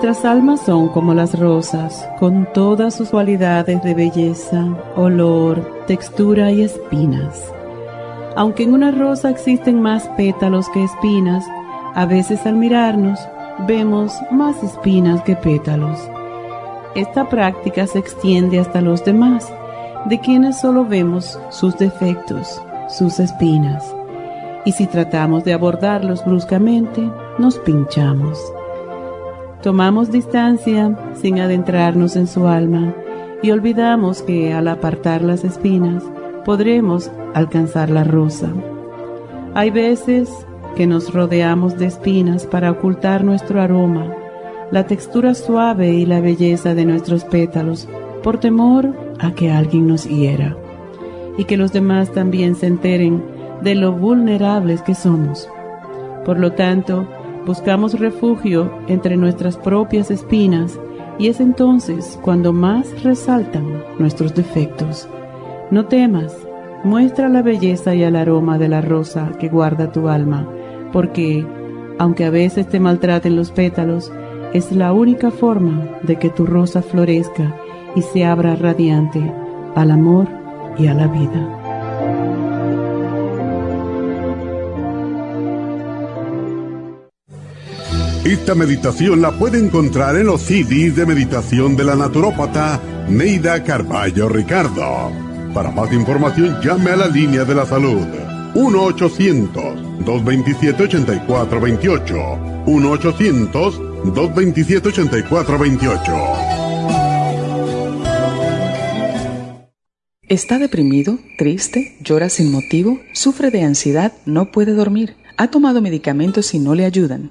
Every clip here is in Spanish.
Nuestras almas son como las rosas, con todas sus cualidades de belleza, olor, textura y espinas. Aunque en una rosa existen más pétalos que espinas, a veces al mirarnos vemos más espinas que pétalos. Esta práctica se extiende hasta los demás, de quienes solo vemos sus defectos, sus espinas. Y si tratamos de abordarlos bruscamente, nos pinchamos. Tomamos distancia sin adentrarnos en su alma y olvidamos que al apartar las espinas podremos alcanzar la rosa. Hay veces que nos rodeamos de espinas para ocultar nuestro aroma, la textura suave y la belleza de nuestros pétalos, por temor a que alguien nos hiera y que los demás también se enteren de lo vulnerables que somos. Por lo tanto, buscamos refugio entre nuestras propias espinas y es entonces cuando más resaltan nuestros defectos. No temas, muestra la belleza y el aroma de la rosa que guarda tu alma, porque, aunque a veces te maltraten los pétalos, es la única forma de que tu rosa florezca y se abra radiante al amor y a la vida. Esta meditación la puede encontrar en los CDs de meditación de la naturópata Neida Carballo Ricardo. Para más información llame a la línea de la salud 1-800-227-8428. 1-800-227-8428. ¿Está deprimido, triste, llora sin motivo, sufre de ansiedad, no puede dormir? ¿Ha tomado medicamentos y no le ayudan?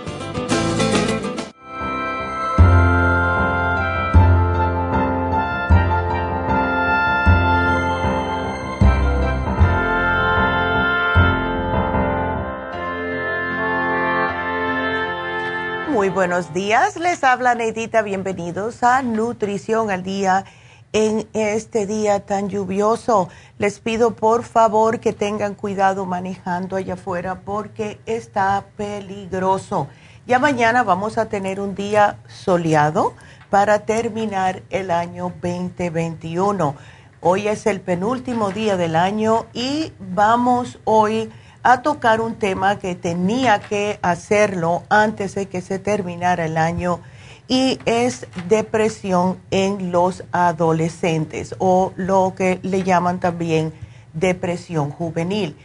Muy buenos días, les habla Neidita, bienvenidos a Nutrición al Día en este día tan lluvioso. Les pido por favor que tengan cuidado manejando allá afuera porque está peligroso. Ya mañana vamos a tener un día soleado para terminar el año 2021. Hoy es el penúltimo día del año y vamos hoy a tocar un tema que tenía que hacerlo antes de que se terminara el año y es depresión en los adolescentes o lo que le llaman también depresión juvenil.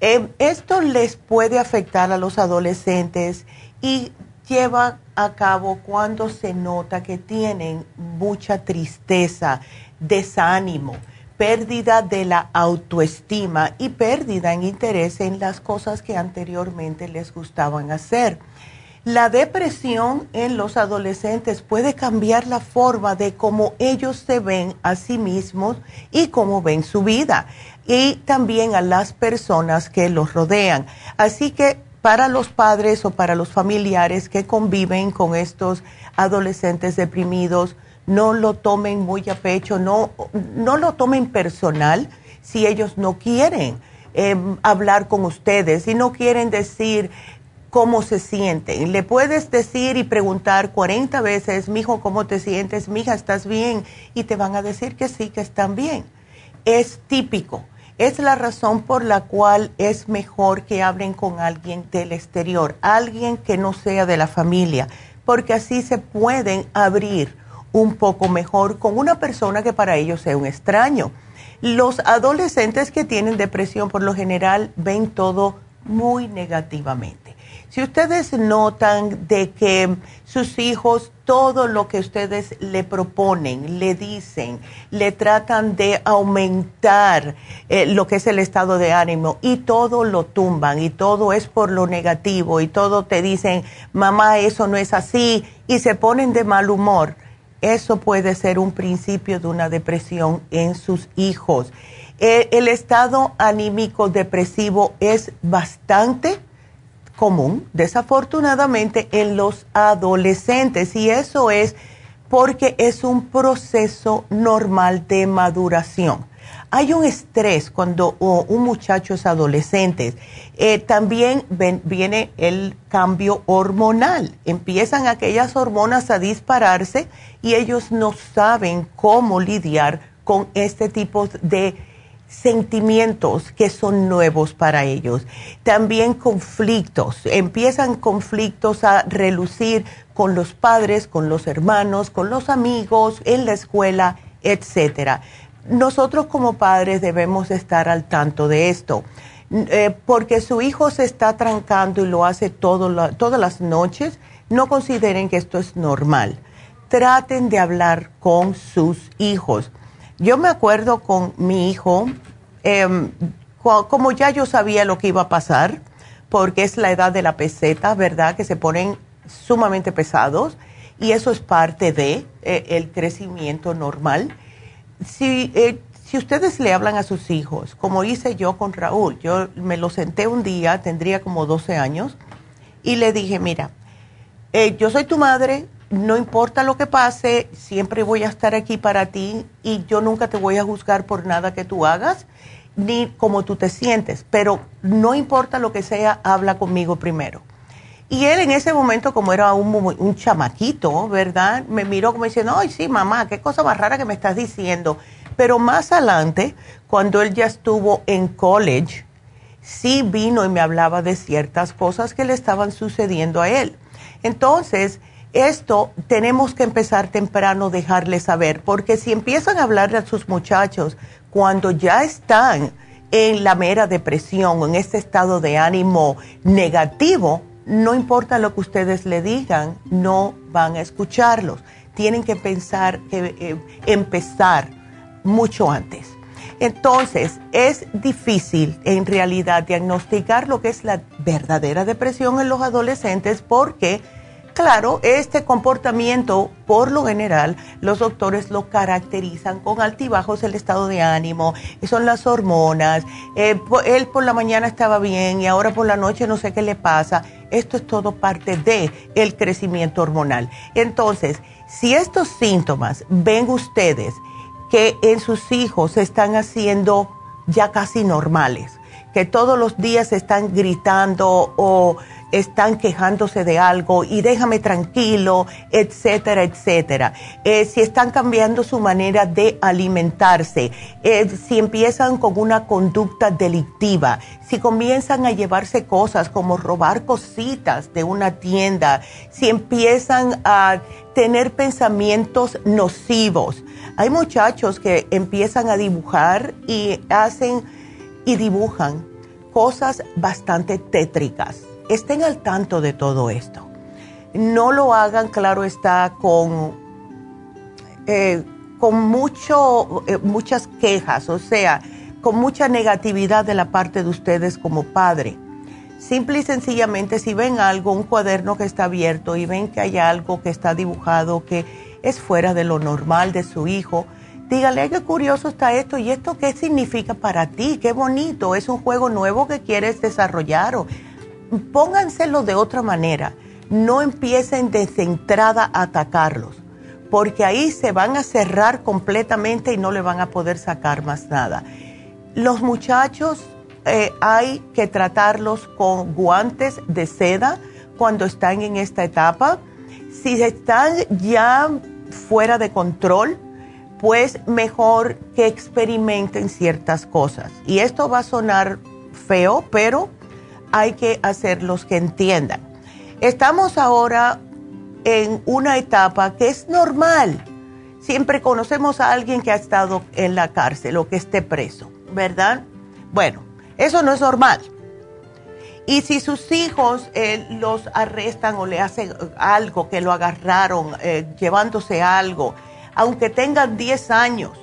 Eh, esto les puede afectar a los adolescentes y lleva a cabo cuando se nota que tienen mucha tristeza, desánimo pérdida de la autoestima y pérdida en interés en las cosas que anteriormente les gustaban hacer. La depresión en los adolescentes puede cambiar la forma de cómo ellos se ven a sí mismos y cómo ven su vida y también a las personas que los rodean. Así que para los padres o para los familiares que conviven con estos adolescentes deprimidos, no lo tomen muy a pecho, no, no lo tomen personal si ellos no quieren em, hablar con ustedes y no quieren decir cómo se sienten. Le puedes decir y preguntar 40 veces, mijo, ¿cómo te sientes? Mija, ¿estás bien? Y te van a decir que sí, que están bien. Es típico. Es la razón por la cual es mejor que hablen con alguien del exterior, alguien que no sea de la familia, porque así se pueden abrir un poco mejor con una persona que para ellos sea un extraño. Los adolescentes que tienen depresión por lo general ven todo muy negativamente. Si ustedes notan de que sus hijos, todo lo que ustedes le proponen, le dicen, le tratan de aumentar eh, lo que es el estado de ánimo y todo lo tumban y todo es por lo negativo y todo te dicen, mamá, eso no es así y se ponen de mal humor, eso puede ser un principio de una depresión en sus hijos. Eh, el estado anímico depresivo es bastante común, desafortunadamente, en los adolescentes y eso es porque es un proceso normal de maduración. Hay un estrés cuando un muchacho es adolescente. Eh, también viene el cambio hormonal. Empiezan aquellas hormonas a dispararse y ellos no saben cómo lidiar con este tipo de sentimientos que son nuevos para ellos. También conflictos. Empiezan conflictos a relucir con los padres, con los hermanos, con los amigos, en la escuela, etcétera. Nosotros como padres debemos estar al tanto de esto. Eh, porque su hijo se está trancando y lo hace todas las noches, no consideren que esto es normal. Traten de hablar con sus hijos yo me acuerdo con mi hijo, em, como ya yo sabía lo que iba a pasar, porque es la edad de la peseta, ¿verdad? Que se ponen sumamente pesados y eso es parte de eh, el crecimiento normal. Si, eh, si ustedes le hablan a sus hijos, como hice yo con Raúl, yo me lo senté un día, tendría como 12 años, y le dije, mira, eh, yo soy tu madre, no importa lo que pase, siempre voy a estar aquí para ti y yo nunca te voy a juzgar por nada que tú hagas ni cómo tú te sientes, pero no importa lo que sea, habla conmigo primero. Y él en ese momento, como era un, un chamaquito, ¿verdad? Me miró como diciendo, ay, sí, mamá, qué cosa más rara que me estás diciendo. Pero más adelante, cuando él ya estuvo en college, sí vino y me hablaba de ciertas cosas que le estaban sucediendo a él. Entonces, esto tenemos que empezar temprano, dejarles saber, porque si empiezan a hablarle a sus muchachos cuando ya están en la mera depresión, en este estado de ánimo negativo, no importa lo que ustedes le digan, no van a escucharlos. Tienen que pensar, que eh, empezar mucho antes. Entonces, es difícil en realidad diagnosticar lo que es la verdadera depresión en los adolescentes porque Claro, este comportamiento, por lo general, los doctores lo caracterizan con altibajos el estado de ánimo, son las hormonas, eh, él por la mañana estaba bien y ahora por la noche no sé qué le pasa. Esto es todo parte de el crecimiento hormonal. Entonces, si estos síntomas ven ustedes que en sus hijos se están haciendo ya casi normales, que todos los días están gritando o están quejándose de algo y déjame tranquilo, etcétera, etcétera. Eh, si están cambiando su manera de alimentarse, eh, si empiezan con una conducta delictiva, si comienzan a llevarse cosas como robar cositas de una tienda, si empiezan a tener pensamientos nocivos. Hay muchachos que empiezan a dibujar y hacen y dibujan cosas bastante tétricas estén al tanto de todo esto. No lo hagan, claro está, con, eh, con mucho, eh, muchas quejas, o sea, con mucha negatividad de la parte de ustedes como padre. Simple y sencillamente, si ven algo, un cuaderno que está abierto y ven que hay algo que está dibujado que es fuera de lo normal de su hijo, dígale, qué curioso está esto y esto qué significa para ti, qué bonito, es un juego nuevo que quieres desarrollar o pónganselo de otra manera. No empiecen de centrada a atacarlos. porque ahí se van a cerrar completamente y no le van a poder sacar más nada. Los muchachos eh, hay que tratarlos con guantes de seda cuando están en esta etapa. Si están ya fuera de control, pues mejor que experimenten ciertas cosas. Y esto va a sonar feo, pero hay que hacerlos que entiendan. Estamos ahora en una etapa que es normal. Siempre conocemos a alguien que ha estado en la cárcel o que esté preso, ¿verdad? Bueno, eso no es normal. Y si sus hijos eh, los arrestan o le hacen algo, que lo agarraron eh, llevándose algo, aunque tengan 10 años,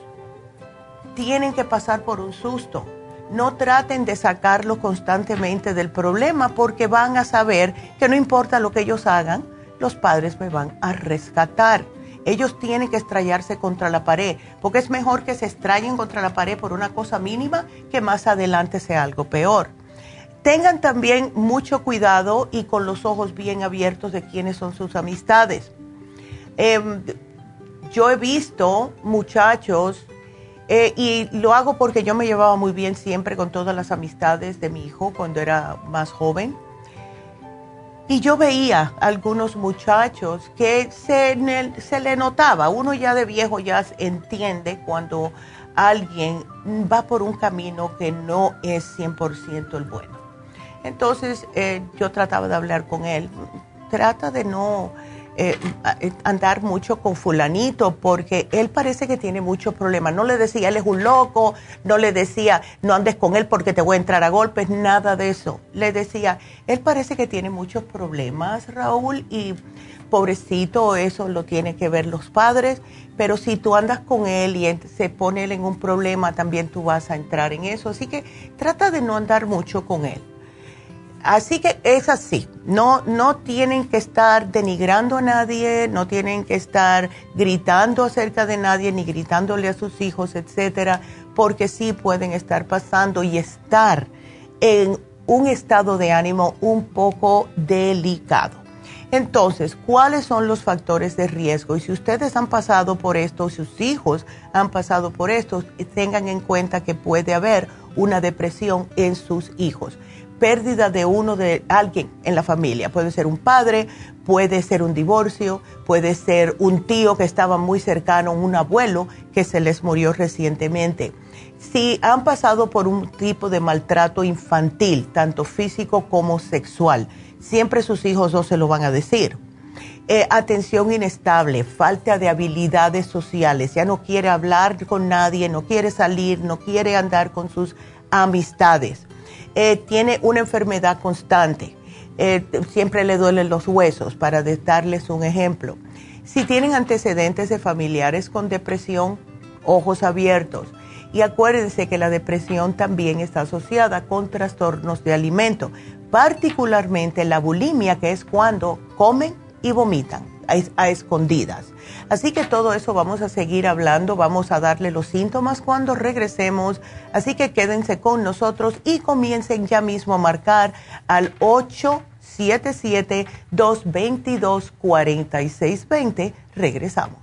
tienen que pasar por un susto. No traten de sacarlo constantemente del problema porque van a saber que no importa lo que ellos hagan, los padres me van a rescatar. Ellos tienen que estrellarse contra la pared, porque es mejor que se estrellen contra la pared por una cosa mínima que más adelante sea algo peor. Tengan también mucho cuidado y con los ojos bien abiertos de quiénes son sus amistades. Em, yo he visto muchachos, eh, y lo hago porque yo me llevaba muy bien siempre con todas las amistades de mi hijo cuando era más joven. Y yo veía algunos muchachos que se, se, le notaba, uno ya de viejo ya entiende cuando alguien va por un camino que no es 100% el bueno. Entonces eh, yo trataba de hablar con él, trata de no eh, eh, andar mucho con fulanito porque él parece que tiene muchos problemas. No le decía, él es un loco, no le decía, no andes con él porque te voy a entrar a golpes, nada de eso. Le decía, él parece que tiene muchos problemas, Raúl, y pobrecito, eso lo tiene que ver los padres, pero si tú andas con él y se pone él en un problema, también tú vas a entrar en eso. Así que trata de no andar mucho con él. Así que es así, no, no tienen que estar denigrando a nadie, no tienen que estar gritando acerca de nadie, ni gritándole a sus hijos, etcétera, porque sí pueden estar pasando y estar en un estado de ánimo un poco delicado. Entonces, ¿cuáles son los factores de riesgo? Y si ustedes han pasado por esto, sus hijos han pasado por esto, tengan en cuenta que puede haber una depresión en sus hijos pérdida de uno de alguien en la familia. Puede ser un padre, puede ser un divorcio, puede ser un tío que estaba muy cercano, un abuelo que se les murió recientemente. Si han pasado por un tipo de maltrato infantil, tanto físico como sexual, siempre sus hijos no se lo van a decir. Eh, atención inestable, falta de habilidades sociales, ya no quiere hablar con nadie, no quiere salir, no quiere andar con sus amistades eh, tiene una enfermedad constante, eh, siempre le duelen los huesos, para darles un ejemplo. Si tienen antecedentes de familiares con depresión, ojos abiertos. Y acuérdense que la depresión también está asociada con trastornos de alimento, particularmente la bulimia, que es cuando comen y vomitan a, escondidas. Así que todo eso vamos a seguir hablando, vamos a darle los síntomas cuando regresemos. Así que quédense con nosotros y comiencen ya mismo a marcar al 877-222-4620. Regresamos.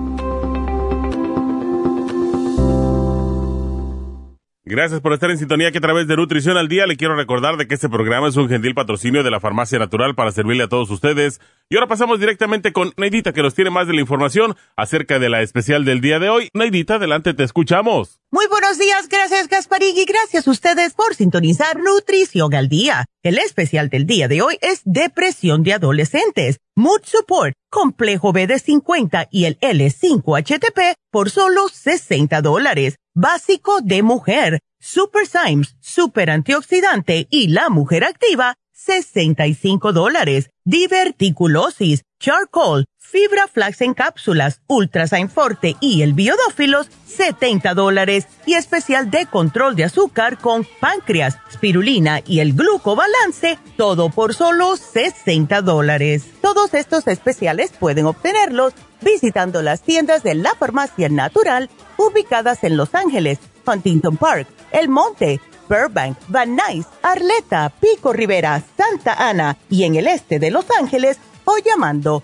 Gracias por estar en sintonía que a través de Nutrición al Día le quiero recordar de que este programa es un gentil patrocinio de la Farmacia Natural para servirle a todos ustedes. Y ahora pasamos directamente con Neidita que nos tiene más de la información acerca de la especial del día de hoy. Neidita, adelante, te escuchamos. Muy buenos días, gracias Gasparín y gracias a ustedes por sintonizar Nutrición al Día. El especial del día de hoy es Depresión de Adolescentes, Mood Support, Complejo B de 50 y el L5HTP por solo 60 dólares básico de mujer, Super Symes, Super Antioxidante y la mujer activa, 65 dólares. Diverticulosis, Charcoal, Fibra Flax en cápsulas, Ultrasign Forte y el Biodófilos, 70 dólares. Y especial de control de azúcar con páncreas, spirulina y el glucobalance, todo por solo 60 dólares. Todos estos especiales pueden obtenerlos visitando las tiendas de la farmacia natural ubicadas en Los Ángeles, Huntington Park, El Monte, Burbank, Van Nuys, Arleta, Pico Rivera, Santa Ana y en el este de Los Ángeles o llamando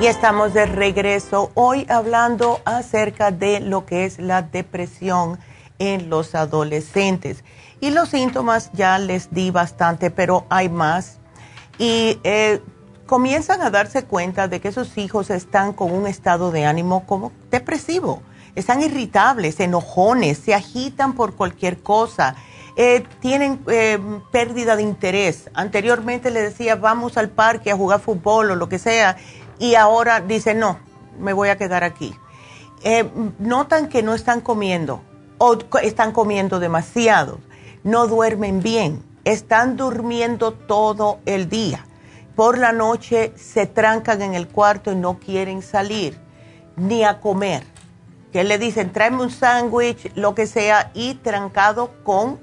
Y estamos de regreso hoy hablando acerca de lo que es la depresión en los adolescentes. Y los síntomas ya les di bastante, pero hay más. Y eh, comienzan a darse cuenta de que sus hijos están con un estado de ánimo como depresivo. Están irritables, enojones, se agitan por cualquier cosa. Eh, tienen eh, pérdida de interés. Anteriormente le decía, vamos al parque a jugar fútbol o lo que sea, y ahora dice, no, me voy a quedar aquí. Eh, notan que no están comiendo o están comiendo demasiado, no duermen bien, están durmiendo todo el día. Por la noche se trancan en el cuarto y no quieren salir ni a comer. Que le dicen, tráeme un sándwich, lo que sea, y trancado con,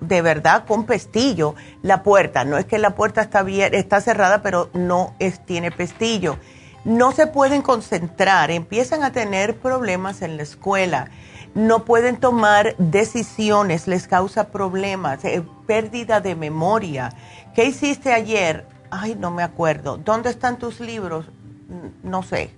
de verdad, con pestillo la puerta. No es que la puerta está, está cerrada, pero no es, tiene pestillo. No se pueden concentrar, empiezan a tener problemas en la escuela no pueden tomar decisiones, les causa problemas, eh, pérdida de memoria. ¿Qué hiciste ayer? Ay, no me acuerdo. ¿Dónde están tus libros? No sé.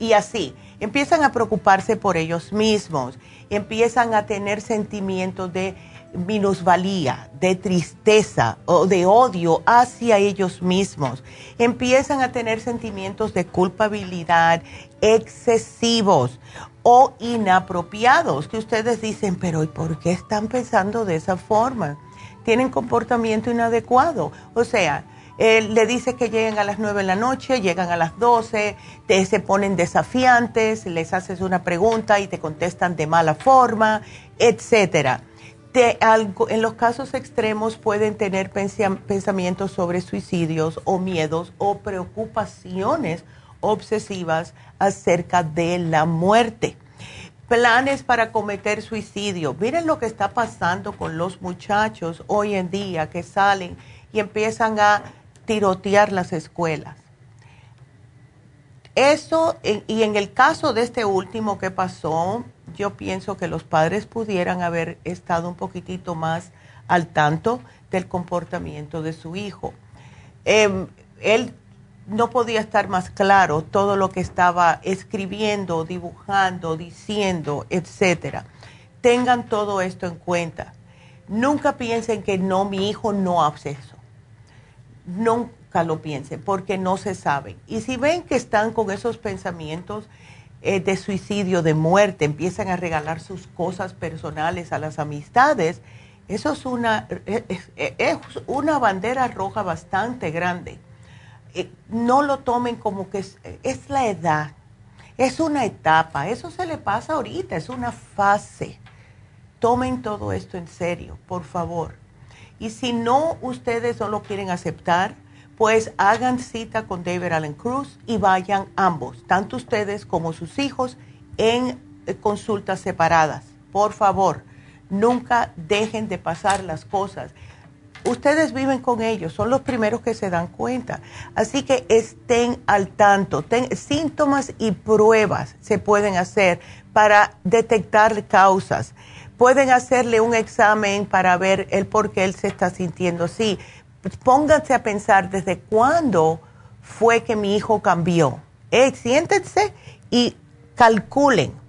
Y así, empiezan a preocuparse por ellos mismos, empiezan a tener sentimientos de minusvalía, de tristeza o de odio hacia ellos mismos. Empiezan a tener sentimientos de culpabilidad excesivos o inapropiados que ustedes dicen, pero ¿y por qué están pensando de esa forma? Tienen comportamiento inadecuado. O sea, le dice que lleguen a las 9 de la noche, llegan a las 12, te, se ponen desafiantes, les haces una pregunta y te contestan de mala forma, etcétera en los casos extremos pueden tener pensamientos sobre suicidios o miedos o preocupaciones obsesivas acerca de la muerte. Planes para cometer suicidio. Miren lo que está pasando con los muchachos hoy en día que salen y empiezan a tirotear las escuelas. Eso, y en el caso de este último que pasó, yo pienso que los padres pudieran haber estado un poquitito más al tanto del comportamiento de su hijo. Em, él no podía estar más claro todo lo que estaba escribiendo, dibujando, diciendo, etcétera. Tengan todo esto en cuenta. Nunca piensen que no, mi hijo no hace eso. Nunca lo piensen porque no se sabe. Y si ven que están con esos pensamientos, eh, de suicidio, de muerte, empiezan a regalar sus cosas personales a las amistades, eso es una, es, una bandera roja bastante grande. Eh, no lo tomen como que es, la edad. Es una etapa, eso se le pasa ahorita, es una fase. Tomen todo esto en serio, por favor. Y si no, ustedes no lo quieren aceptar, pues hagan cita con David Allen Cruz y vayan ambos, tanto ustedes como sus hijos, en eh, consultas separadas. Por favor, nunca dejen de pasar las cosas. Ustedes viven con ellos, son los primeros que se dan cuenta. Así que estén al tanto. síntomas y pruebas se pueden hacer para detectar causas. Pueden hacerle un examen para ver el por qué él se está sintiendo así. Pónganse a pensar desde cuándo fue que mi hijo cambió. Eh, siéntense y calculen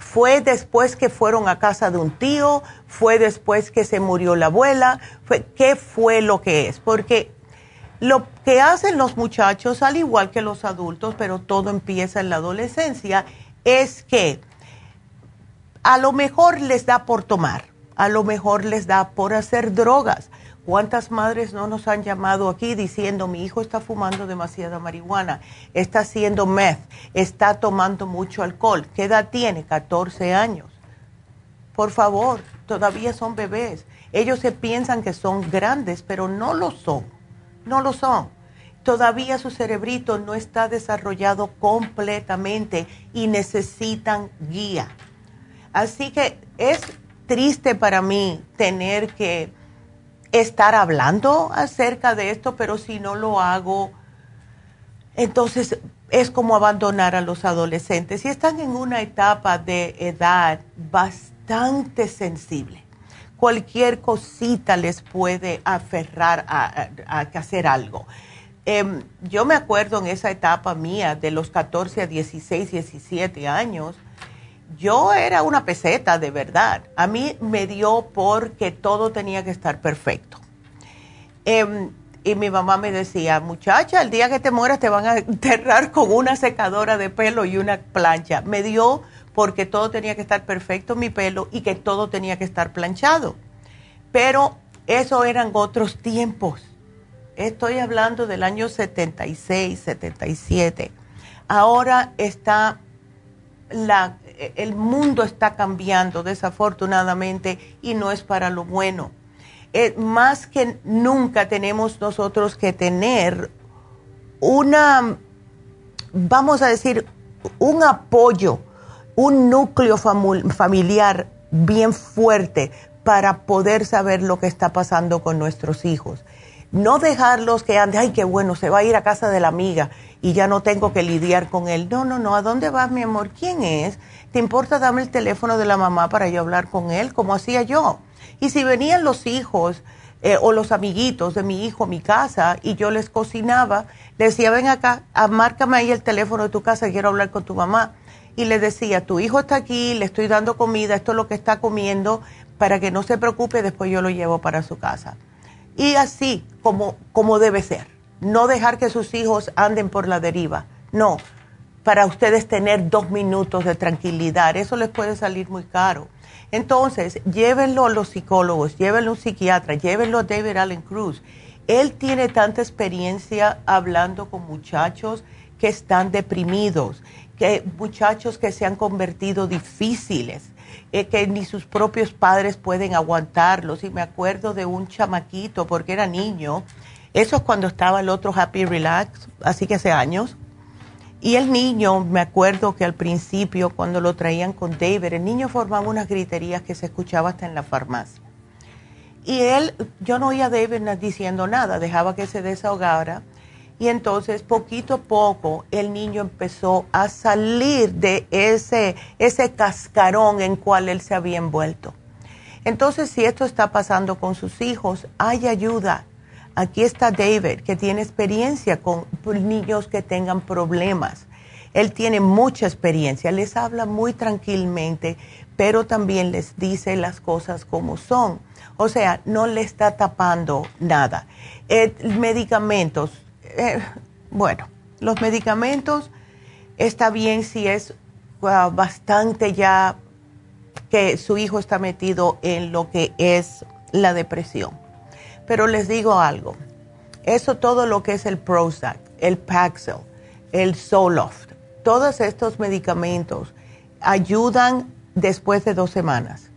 fue después que fueron a casa de un tío, fue después que se murió la abuela, ¿qué fue lo que es? Porque lo que hacen los muchachos, al igual que los adultos, pero todo empieza en la adolescencia, es que a lo mejor les da por tomar, a lo mejor les da por hacer drogas, ¿Cuántas madres no nos han llamado aquí diciendo mi hijo está fumando demasiada marihuana, está haciendo meth, está tomando mucho alcohol? ¿Qué edad tiene? 14 años. Por favor, todavía son bebés. Ellos se piensan que son grandes, pero no lo son. No lo son. Todavía su cerebrito no está desarrollado completamente y necesitan guía. Así que es triste para mí tener que estar hablando acerca de esto, pero si no lo hago, entonces es como abandonar a los adolescentes y están en una etapa de edad bastante sensible. Cualquier cosita les puede aferrar a, hacer algo. Em, yo me acuerdo en esa etapa mía de los 14 a 16, 17 años, yo era una peseta de verdad. A mí me dio porque todo tenía que estar perfecto. Em, y mi mamá me decía, muchacha, el día que te mueras te van a enterrar con una secadora de pelo y una plancha. Me dio porque todo tenía que estar perfecto mi pelo y que todo tenía que estar planchado. Pero eso eran otros tiempos. Estoy hablando del año 76, 77. Ahora está la el mundo está cambiando desafortunadamente y no es para lo bueno. Eh, más que nunca tenemos nosotros que tener una, vamos a decir, un apoyo, un núcleo familiar bien fuerte para poder saber lo que está pasando con nuestros hijos. No dejarlos que anden, ay, qué bueno, se va a ir a casa de la amiga y ya no tengo que lidiar con él. No, no, no, ¿a dónde vas, mi amor? ¿Quién es? ¿Te importa darme el teléfono de la mamá para yo hablar con él, como hacía yo? Y si venían los hijos eh, o los amiguitos de mi hijo a mi casa y yo les cocinaba, le decía, ven acá, ah, márcame ahí el teléfono de tu casa, quiero hablar con tu mamá. Y le decía, tu hijo está aquí, le estoy dando comida, esto es lo que está comiendo, para que no se preocupe, después yo lo llevo para su casa. Y así como, como debe ser. No dejar que sus hijos anden por la deriva. No, para ustedes tener dos minutos de tranquilidad. Eso les puede salir muy caro. Entonces, llévenlo a los psicólogos, llévenlo a un psiquiatra, llévenlo a David Allen Cruz. Él tiene tanta experiencia hablando con muchachos que están deprimidos, que muchachos que se han convertido difíciles, eh, que ni sus propios padres pueden aguantarlos. Y me acuerdo de un chamaquito, porque era niño, eso es cuando estaba el otro Happy Relax, así que hace años y el niño, me acuerdo que al principio, cuando lo traían con David, el niño formaba unas griterías que se escuchaba hasta en la farmacia. Y él, yo no oía a David diciendo nada, dejaba que se desahogara. Y entonces, poquito a poco, el niño empezó a salir de ese, ese cascarón en cual él se había envuelto. Entonces, si esto está pasando con sus hijos, hay ayuda Aquí está David, que tiene experiencia con niños que tengan problemas. Él tiene mucha experiencia, les habla muy tranquilamente, pero también les dice las cosas como son. O sea, no le está tapando nada. Eh, medicamentos, eh, bueno, los medicamentos está bien si es uh, bastante ya que su hijo está metido en lo que es la depresión pero les digo algo, eso todo lo que es el Prozac, el Paxil, el Zoloft, todos estos medicamentos ayudan después de dos semanas.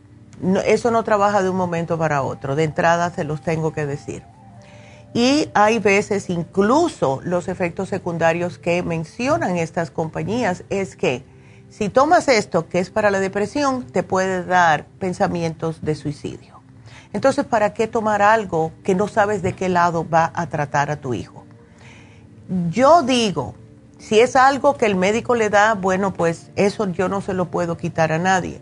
eso no trabaja de un momento para otro, de entrada se los tengo que decir. Y hay veces incluso los efectos secundarios que mencionan estas compañías es que si tomas esto, que es para la depresión, te puede dar pensamientos de suicidio. Entonces, ¿para qué tomar algo que no sabes de qué lado va a tratar a tu hijo? Yo digo, si es algo que el médico le da, bueno, pues eso yo no se lo puedo quitar a nadie.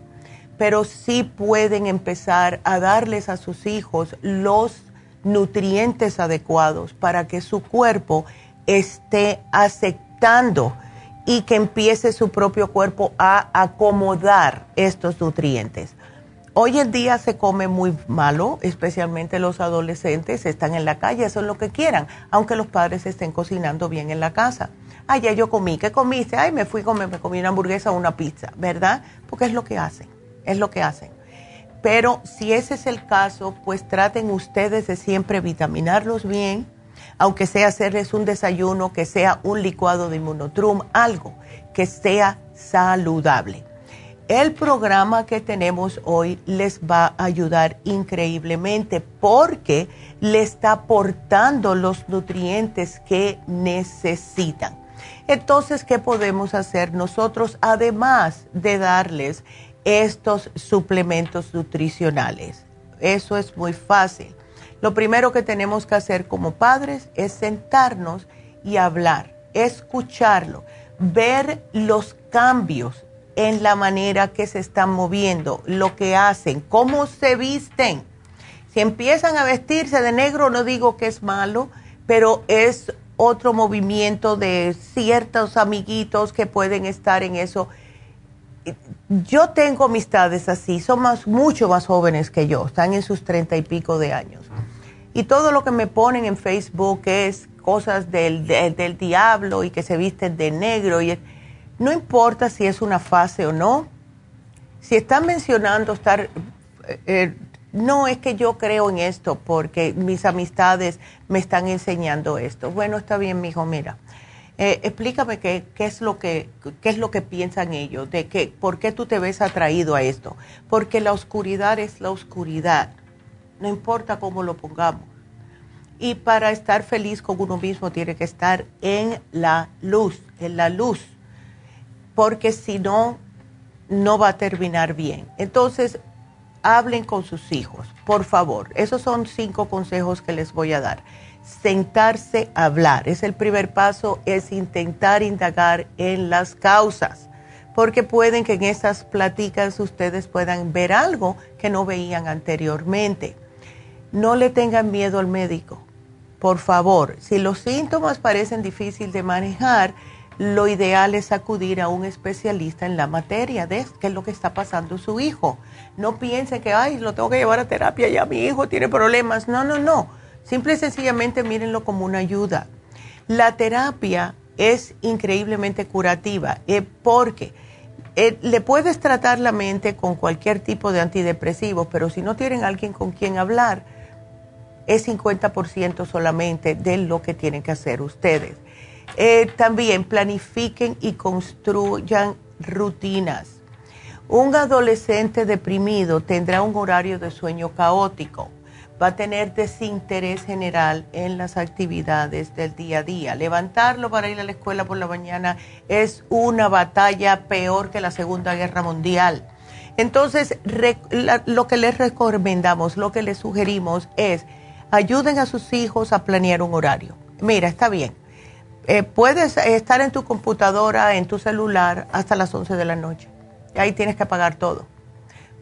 Pero sí pueden empezar a darles a sus hijos los nutrientes adecuados para que su cuerpo esté aceptando y que empiece su propio cuerpo a acomodar estos nutrientes. Hoy en día se come muy malo, especialmente los adolescentes están en la calle, eso es lo que quieran, aunque los padres estén cocinando bien en la casa. Ay, ya yo comí, ¿qué comiste? Ay, me fui comer, me comí una hamburguesa o una pizza, ¿verdad? Porque es lo que hacen, es lo que hacen. Pero si ese es el caso, pues traten ustedes de siempre vitaminarlos bien, aunque sea hacerles un desayuno, que sea un licuado de inmunotrum, algo que sea saludable. El programa que tenemos hoy les va a ayudar increíblemente porque le está aportando los nutrientes que necesitan. Entonces, ¿qué podemos hacer nosotros además de darles estos suplementos nutricionales? Eso es muy fácil. Lo primero que tenemos que hacer como padres es sentarnos y hablar, escucharlo, ver los cambios en la manera que se están moviendo, lo que hacen, cómo se visten. Si empiezan a vestirse de negro, no digo que es malo, pero es otro movimiento de ciertos amiguitos que pueden estar en eso. Yo tengo amistades así, son más, mucho más jóvenes que yo, están en sus treinta y pico de años. Y todo lo que me ponen en Facebook es cosas del, del diablo y que se visten de negro. y no importa si es una fase o no, si están mencionando estar, eh, eh, no es que yo creo en esto porque mis amistades me están enseñando esto. Bueno, está bien, mi hijo, mira. Eh, explícame qué, qué, es lo que, qué es lo que piensan ellos, de que, por qué tú te ves atraído a esto. Porque la oscuridad es la oscuridad, no importa cómo lo pongamos. Y para estar feliz con uno mismo tiene que estar en la luz, en la luz porque si no, no va a terminar bien. Entonces, hablen con sus hijos, por favor. Esos son cinco consejos que les voy a dar. Sentarse a hablar. Es el primer paso, es intentar indagar en las causas, porque pueden que en esas pláticas ustedes puedan ver algo que no veían anteriormente. No le tengan miedo al médico. Por favor, si los síntomas parecen difíciles de manejar, lo ideal es acudir a un especialista en la materia de qué es lo que está pasando su hijo. No piense que, ay, lo tengo que llevar a terapia, ya mi hijo tiene problemas. No, no, no. Simple y sencillamente mírenlo como una ayuda. La terapia es increíblemente curativa eh, porque eh, le puedes tratar la mente con cualquier tipo de antidepresivos, pero si no tienen alguien con quien hablar, es 50% solamente de lo que tienen que hacer ustedes. Eh, también planifiquen y construyan rutinas. Un adolescente deprimido tendrá un horario de sueño caótico, va a tener desinterés general en las actividades del día a día. Levantarlo para ir a la escuela por la mañana es una batalla peor que la Segunda Guerra Mundial. Entonces, lo que les recomendamos, lo que les sugerimos es, ayuden a sus hijos a planear un horario. Mira, está bien eh, puedes estar en tu computadora, en tu celular, hasta las 11 de la noche. Ahí tienes que apagar todo.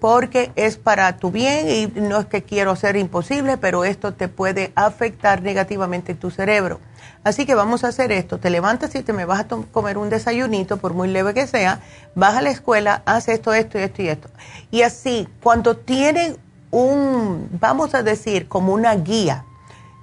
Porque es para tu bien y no es que quiero ser imposible, pero esto te puede afectar negativamente tu cerebro. Así que vamos a hacer esto. Te levantas y te me vas a comer un desayunito, por muy leve que sea, vas a la escuela, haz esto, esto y esto y esto. Y así, cuando tienen un, vamos a decir, como una guía,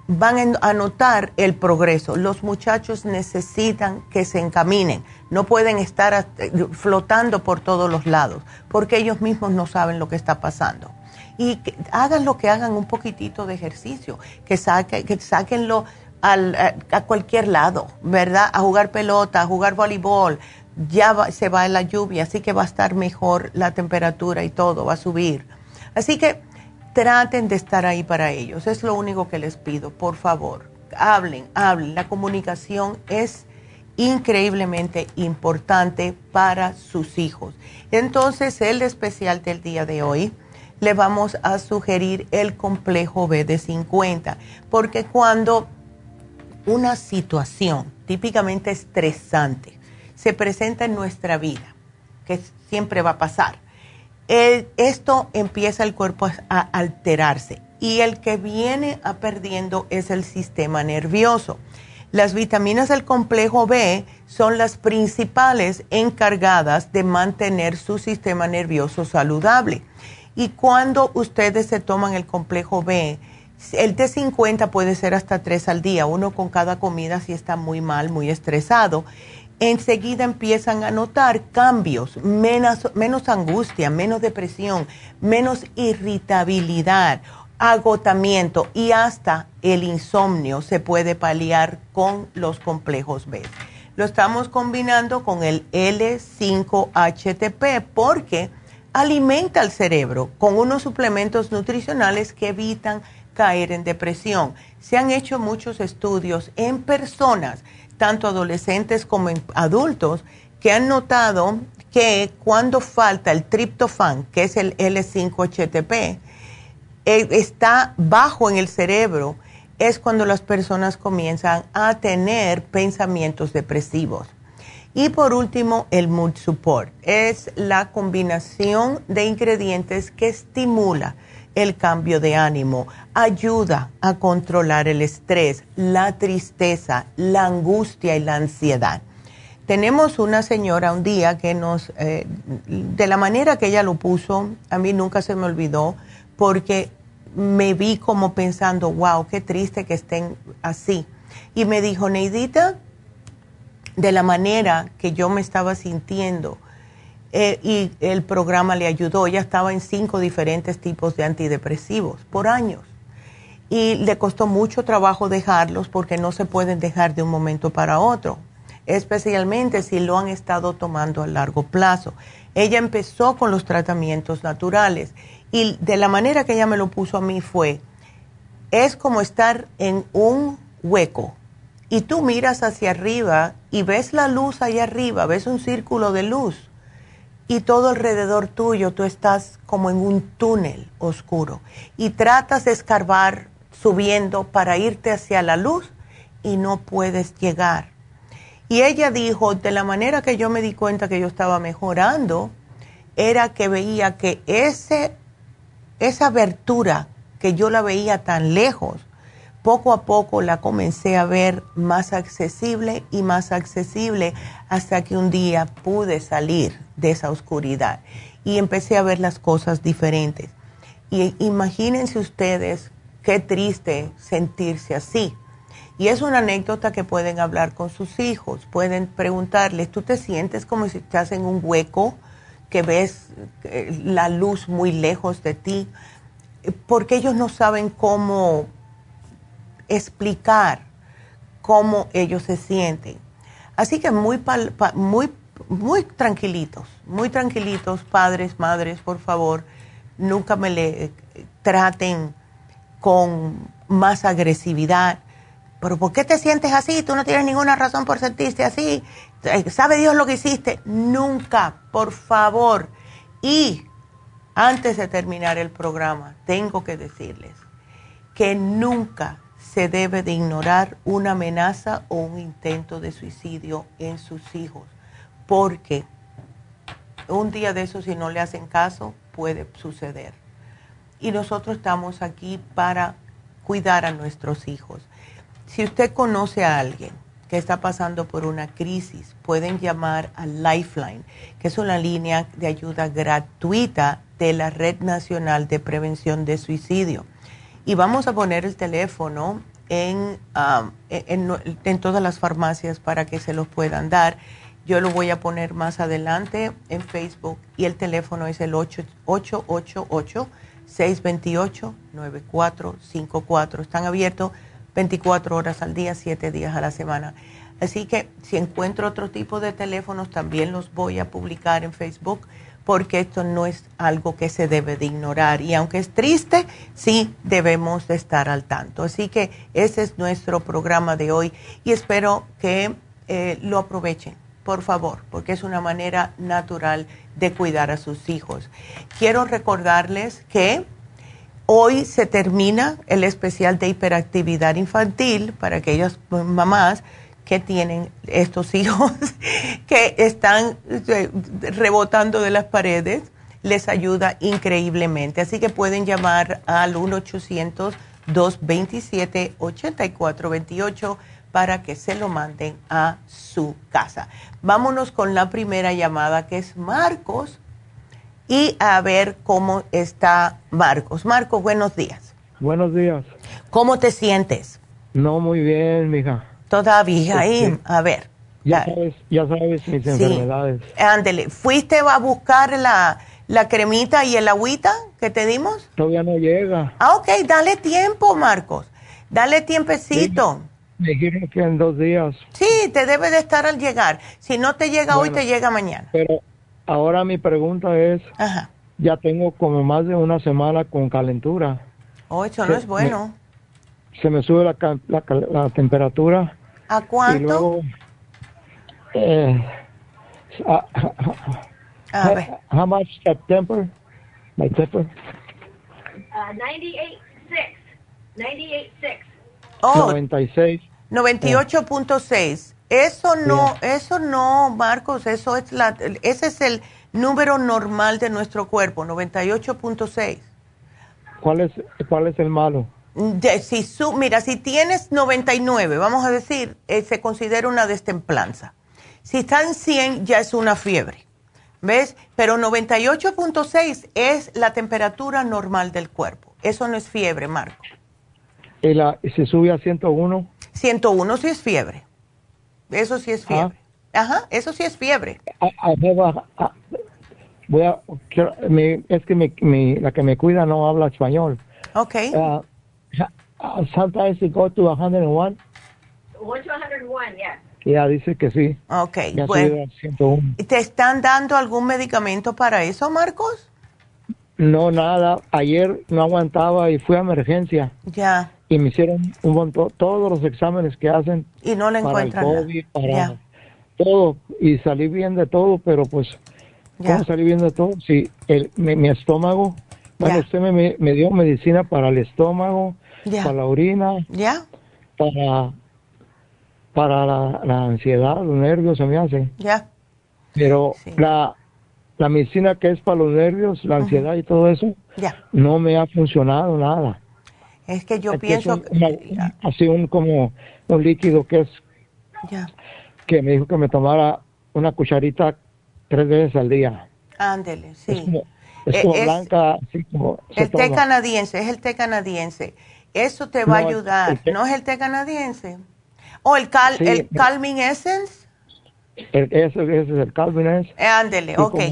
van a notar el progreso. Los muchachos necesitan que se encaminen, no pueden estar flotando por todos los lados, porque ellos mismos no saben lo que está pasando. Y hagan lo que hagan un poquitito de ejercicio, que, saque, que sáquenlo a, cualquier lado, ¿verdad? A jugar pelota, a jugar voleibol, ya se va la lluvia, así que va a estar mejor la temperatura y todo, va a subir. Así que traten de estar ahí para ellos, es lo único que les pido, por favor. Hablen, hablen. La comunicación es increíblemente importante para sus hijos. Entonces, el especial del día de hoy, le vamos a sugerir el complejo B de 50, porque cuando una situación típicamente estresante se presenta en nuestra vida, que siempre va a pasar, esto empieza el cuerpo a alterarse y el que viene a perdiendo es el sistema nervioso. Las vitaminas del complejo B son las principales encargadas de mantener su sistema nervioso saludable. Y cuando ustedes se toman el complejo B, el T50 puede ser hasta tres al día, uno con cada comida si está muy mal, muy estresado. Enseguida empiezan a notar cambios, menos, menos angustia, menos depresión, menos irritabilidad, agotamiento y hasta el insomnio se puede paliar con los complejos B. Lo estamos combinando con el L5HTP porque alimenta al cerebro con unos suplementos nutricionales que evitan caer en depresión. Se han hecho muchos estudios en personas, tanto adolescentes como adultos, que han notado que cuando falta el triptofán, que es el L5-HTP, eh, está bajo en el cerebro, es cuando las personas comienzan a tener pensamientos depresivos. Y por último, el Mood Support. Es la combinación de ingredientes que estimula el cambio de ánimo, ayuda a controlar el estrés, la tristeza, la angustia y la ansiedad. Tenemos una señora un día que nos, eh, de la manera que ella lo puso, a mí nunca se me olvidó, porque me vi como pensando, wow, qué triste que estén así. Y me dijo, Neidita, de la manera que yo me estaba sintiendo. Eh, y el programa le ayudó. Ella estaba en cinco diferentes tipos de antidepresivos por años. Y le costó mucho trabajo dejarlos porque no se pueden dejar de un momento para otro, especialmente si lo han estado tomando a largo plazo. Ella empezó con los tratamientos naturales y de la manera que ella me lo puso a mí fue, es como estar en un hueco y tú miras hacia arriba y ves la luz allá arriba, ves un círculo de luz y todo alrededor tuyo tú estás como en un túnel oscuro y tratas de escarbar subiendo para irte hacia la luz y no puedes llegar. Y ella dijo, de la manera que yo me di cuenta que yo estaba mejorando, era que veía que ese, esa abertura que yo la veía tan lejos, poco a poco la comencé a ver más accesible y más accesible hasta que un día pude salir de esa oscuridad y empecé a ver las cosas diferentes. Y imagínense ustedes qué triste sentirse así. Y es una anécdota que pueden hablar con sus hijos, pueden preguntarles, ¿tú te sientes como si estás en un hueco, que ves eh, la luz muy lejos de ti? Porque ellos no saben cómo explicar cómo ellos se sienten. Así que muy, muy, muy tranquilitos, muy tranquilitos, padres, madres, por favor, nunca me le eh, traten con más agresividad. Pero ¿por qué te sientes así? Tú no tienes ninguna razón por sentirte así. Eh, ¿Sabe Dios lo que hiciste? Nunca, por favor. Y antes de terminar el programa, tengo que decirles que nunca se debe de ignorar una amenaza o un intento de suicidio en sus hijos, porque un día de eso, si no le hacen caso, puede suceder. Y nosotros estamos aquí para cuidar a nuestros hijos. Si usted conoce a alguien que está pasando por una crisis, pueden llamar a Lifeline, que es una línea de ayuda gratuita de la Red Nacional de Prevención de Suicidio y vamos a poner el teléfono en, um, en, todas las farmacias para que se los puedan dar. Yo lo voy a poner más adelante en Facebook y el teléfono es el 888-628-9454. Están abiertos 24 horas al día, 7 días a la semana. Así que si encuentro otro tipo de teléfonos, también los voy a publicar en Facebook porque esto no es algo que se debe de ignorar. Y aunque es triste, sí debemos de estar al tanto. Así que ese es nuestro programa de hoy y espero que eh, lo aprovechen, por favor, porque es una manera natural de cuidar a sus hijos. Quiero recordarles que hoy se termina el especial de hiperactividad infantil para aquellas mamás que tienen estos hijos que están eh, rebotando de las paredes, les ayuda increíblemente. Así que pueden llamar al 1-800-227-8428 para que se lo manden a su casa. Vámonos con la primera llamada que es Marcos y a ver cómo está Marcos. Marcos, buenos días. Buenos días. ¿Cómo te sientes? No, muy bien, mija. Todavía ahí, a ver. Ya sabes, ya sabes mis enfermedades. Ándele, ¿fuiste a buscar la, la cremita y el agüita que te dimos? Todavía no llega. Ah, ok, dale tiempo, Marcos. Dale tiempecito. Me dijeron que en dos días. Sí, te debe de estar al llegar. Si no te llega hoy, te llega mañana. Pero ahora mi pregunta es, Ajá. ya tengo como más de una semana con calentura. Oh, eso no es bueno. Se me sube la, la, la temperatura. ¿A cuánto? Y luego, eh, a, a ver. How much that temper? My temper? Uh, 98.6. 98.6. Oh, 96. 98.6. Eso no, eso no, Marcos, eso es la, ese es el número normal de nuestro cuerpo, 98.6. ¿Cuál es, cuál es el malo? De, si su, mira, si tienes 99, vamos a decir, eh, se considera una destemplanza. Si está en 100, ya es una fiebre. ¿Ves? Pero 98.6 es la temperatura normal del cuerpo. Eso no es fiebre, Marco. ¿Y, la, se sube a 101? 101 sí es fiebre. Eso sí es fiebre. Ajá, eso sí es fiebre. A, a, a, voy a, me, es que me, me, la que me cuida no habla español. Ok. Uh, sometimes it go to 101. 1 to 101, yes. Ya dice que sí. Ok, ya bueno. 101. ¿Te están dando algún medicamento para eso, Marcos? No, nada. Ayer no aguantaba y fui a emergencia. Ya. Y me hicieron un montón, todos los exámenes que hacen. Y no le para el encuentran COVID, nada. para Ya. todo. Y salí bien de todo, pero pues, Ya. ¿cómo salí bien de todo? Sí, el, mi, mi estómago. Bueno, Ya. usted me, me dio medicina para el estómago, Para la orina, para, para la, la ansiedad, los nervios, se me hace. ¿Ya? Pero Sí. la, la medicina que es para los nervios, la ansiedad y todo eso, Ya. no me ha funcionado nada. Es que yo pienso... es un- una- así un como un líquido que es Ya. que me dijo que me tomara una cucharita tres veces al día. Ándele, Es sí. como, es Eh, como es- blanca, así como El té toma. canadiense, es el té canadiense. Eso te va a ayudar. té- ¿No es el té canadiense? ¿O el, cal, Sí, el Calming Essence? El- ese, ese es el Calvin es. Eh, ándele, ok. como-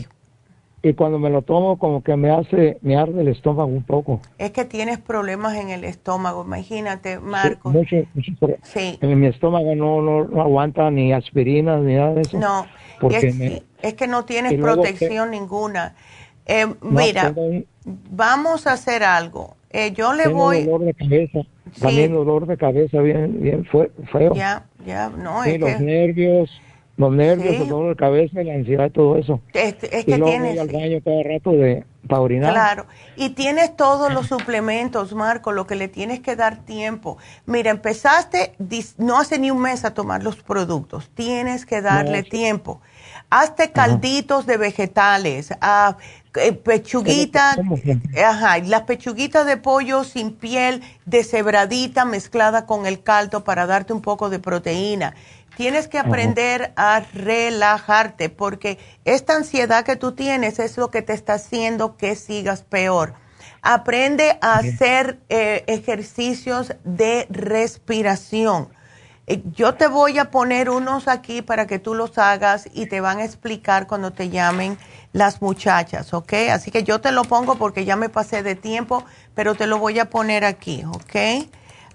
Y cuando me lo tomo, como que me hace, me arde el estómago un poco. Es que tienes problemas en el estómago, imagínate, Sí, Marcos. mucho, mucho, Sí. en mi estómago no, no, no aguanta ni aspirinas ni nada de eso. No, Porque es, me- es que no tienes protección ninguna. Eh, no, mira, tengo, vamos a hacer algo. Eh, yo le tengo voy... dolor de cabeza. También dolor de cabeza bien, bien fue, feo. Ya, ya, no, Sí, es los que, nervios, los nervios, Sí. el dolor de cabeza, la ansiedad todo eso. es, es y que luego tienes... voy al baño cada rato de, para orinar. Claro, y tienes todos los suplementos, Marco, lo que le tienes que dar tiempo. Mira, empezaste no hace ni un mes a tomar los productos, tienes que darle tiempo. Hazte calditos de vegetales, ah, eh, pechuguita, ¿Cómo? ajá, las pechuguitas de pollo sin piel, deshebradita mezclada con el caldo para darte un poco de proteína. Tienes que aprender a relajarte porque esta ansiedad que tú tienes es lo que te está haciendo que sigas peor. Aprende a hacer eh, ejercicios de respiración. Eh, Yo te voy a poner unos aquí para que tú los hagas y te van a explicar cuando te llamen las muchachas, ¿ok? Así que yo te lo pongo porque ya me pasé de tiempo, pero te lo voy a poner aquí, ¿ok?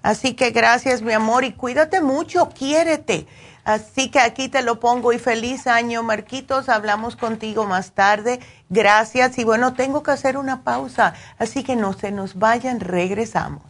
Así que gracias, mi amor, y cuídate mucho, quiérete. Así que aquí te lo pongo y feliz año, Marquitos. Hablamos contigo más tarde. Gracias. Y bueno, tengo que hacer una pausa, así que no se nos vayan, regresamos.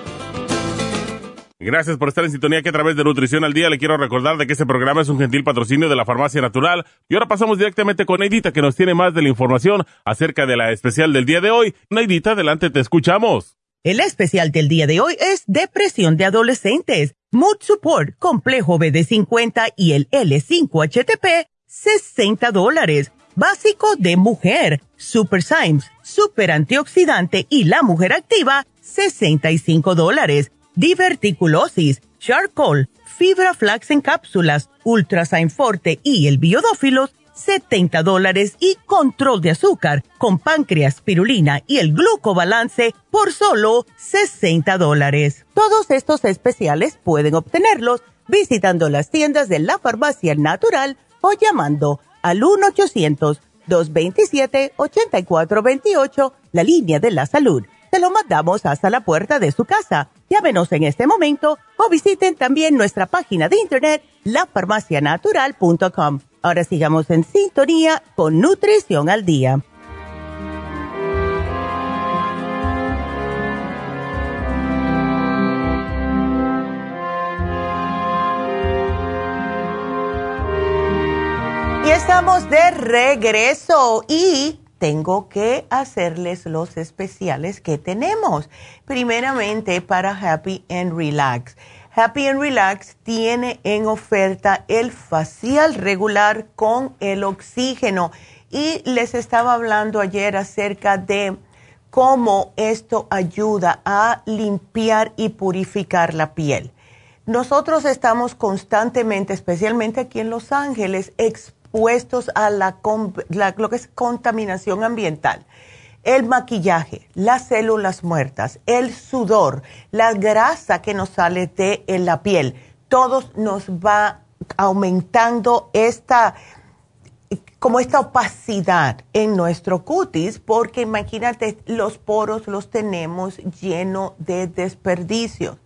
Gracias por estar en sintonía que a través de Nutrición al Día le quiero recordar de que este programa es un gentil patrocinio de la Farmacia Natural. Y ahora pasamos directamente con Neidita que nos tiene más de la información acerca de la especial del día de hoy. Neidita, adelante, te escuchamos. El especial del día de hoy es Depresión de Adolescentes, Mood Support, Complejo BD50 y el L5HTP, 60 dólares. Básico de mujer, Super Symes, Super Antioxidante y la mujer activa, 65 dólares diverticulosis, charcoal, fibra flax en cápsulas, ultrasign forte y el biodófilos, 70 dólares y control de azúcar con páncreas, spirulina y el glucobalance por solo 60 dólares. Todos estos especiales pueden obtenerlos visitando las tiendas de la farmacia natural o llamando al 1-800-227-8428, la línea de la salud se lo mandamos hasta la puerta de su casa. Llámenos en este momento o visiten también nuestra página de internet lafarmacianatural.com. Ahora sigamos en sintonía con Nutrición al Día. Y estamos de regreso y tengo que hacerles los especiales que tenemos. Primeramente para Happy and Relax. Happy and Relax tiene en oferta el facial regular con el oxígeno. Y les estaba hablando ayer acerca de cómo esto ayuda a limpiar y purificar la piel. Nosotros estamos constantemente, especialmente aquí en Los Ángeles, a la, lo que es contaminación ambiental. El maquillaje, las células muertas, el sudor, la grasa que nos sale de en la piel, todos nos va aumentando esta como esta opacidad en nuestro cutis, porque imagínate, los poros los tenemos llenos de desperdicios.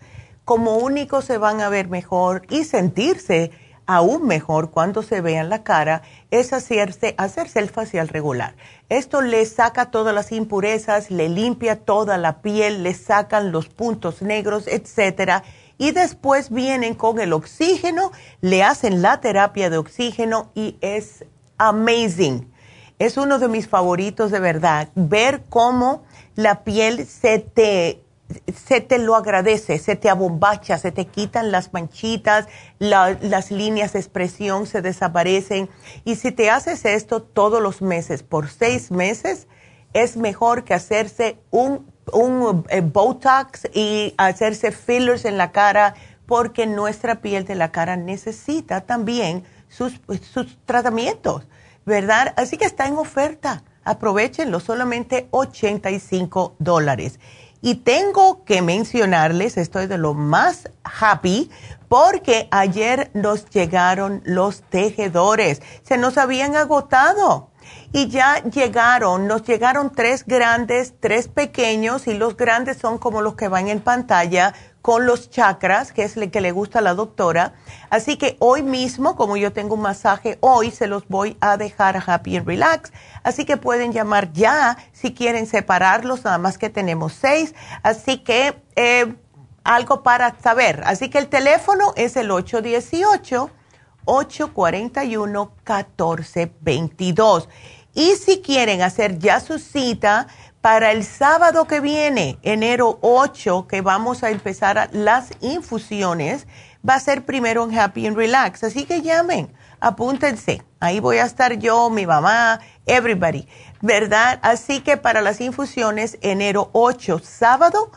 Como único se van a ver mejor y sentirse aún mejor cuando se vea en la cara es hacerse, hacerse el facial regular. Esto le saca todas las impurezas, le limpia toda la piel, le sacan los puntos negros, etcétera. Y después vienen con el oxígeno, le hacen la terapia de oxígeno y es amazing. Es uno de mis favoritos de verdad, ver cómo la piel se te se te lo agradece, se te abombacha, se te quitan las manchitas, las líneas de expresión se desaparecen. Y si te haces esto todos los meses, por seis meses, es mejor que hacerse un, un eh, Botox y hacerse fillers en la cara, porque nuestra piel de la cara necesita también sus, sus tratamientos, ¿verdad? Así que está en oferta. Aprovechenlo, solamente 85 dólares. Y tengo que mencionarles, estoy de lo más happy, porque ayer nos llegaron los tejedores. Se nos habían agotado. Y ya llegaron, nos llegaron tres grandes, tres pequeños, y los grandes son como los que van en pantalla, con los chakras, que es el que le gusta a la doctora. Así que hoy mismo, como yo tengo un masaje, hoy se los voy a dejar Happy and Relax. Así que pueden llamar ya si quieren separarlos, nada más que tenemos seis. Así que eh, algo para saber. Así que el teléfono es el 818-841-1422. Y si quieren hacer ya su cita, para el sábado que viene, enero 8, que vamos a empezar las infusiones, va a ser primero en Happy and Relax. Así que llamen, apúntense. Ahí voy a estar yo, mi mamá, everybody, ¿verdad? Así que para las infusiones, enero 8, sábado,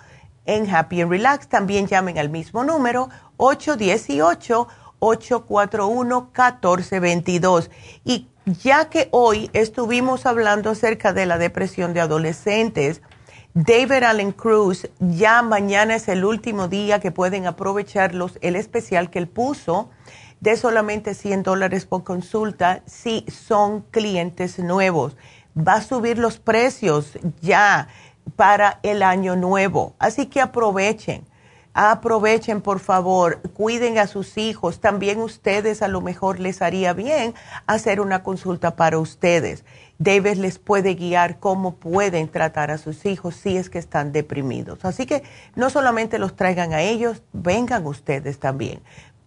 en Happy and Relax, también llamen al mismo número, 818-841-1422. Y ya que hoy estuvimos hablando acerca de la depresión de adolescentes, David Allen Cruz, ya mañana es el último día que pueden aprovecharlos, el especial que él puso de solamente 100 dólares por consulta si son clientes nuevos. Va a subir los precios ya para el año nuevo, así que aprovechen aprovechen por favor, cuiden a sus hijos, también ustedes a lo mejor les haría bien hacer una consulta para ustedes. David les puede guiar cómo pueden tratar a sus hijos si es que están deprimidos. Así que no solamente los traigan a ellos, vengan ustedes también.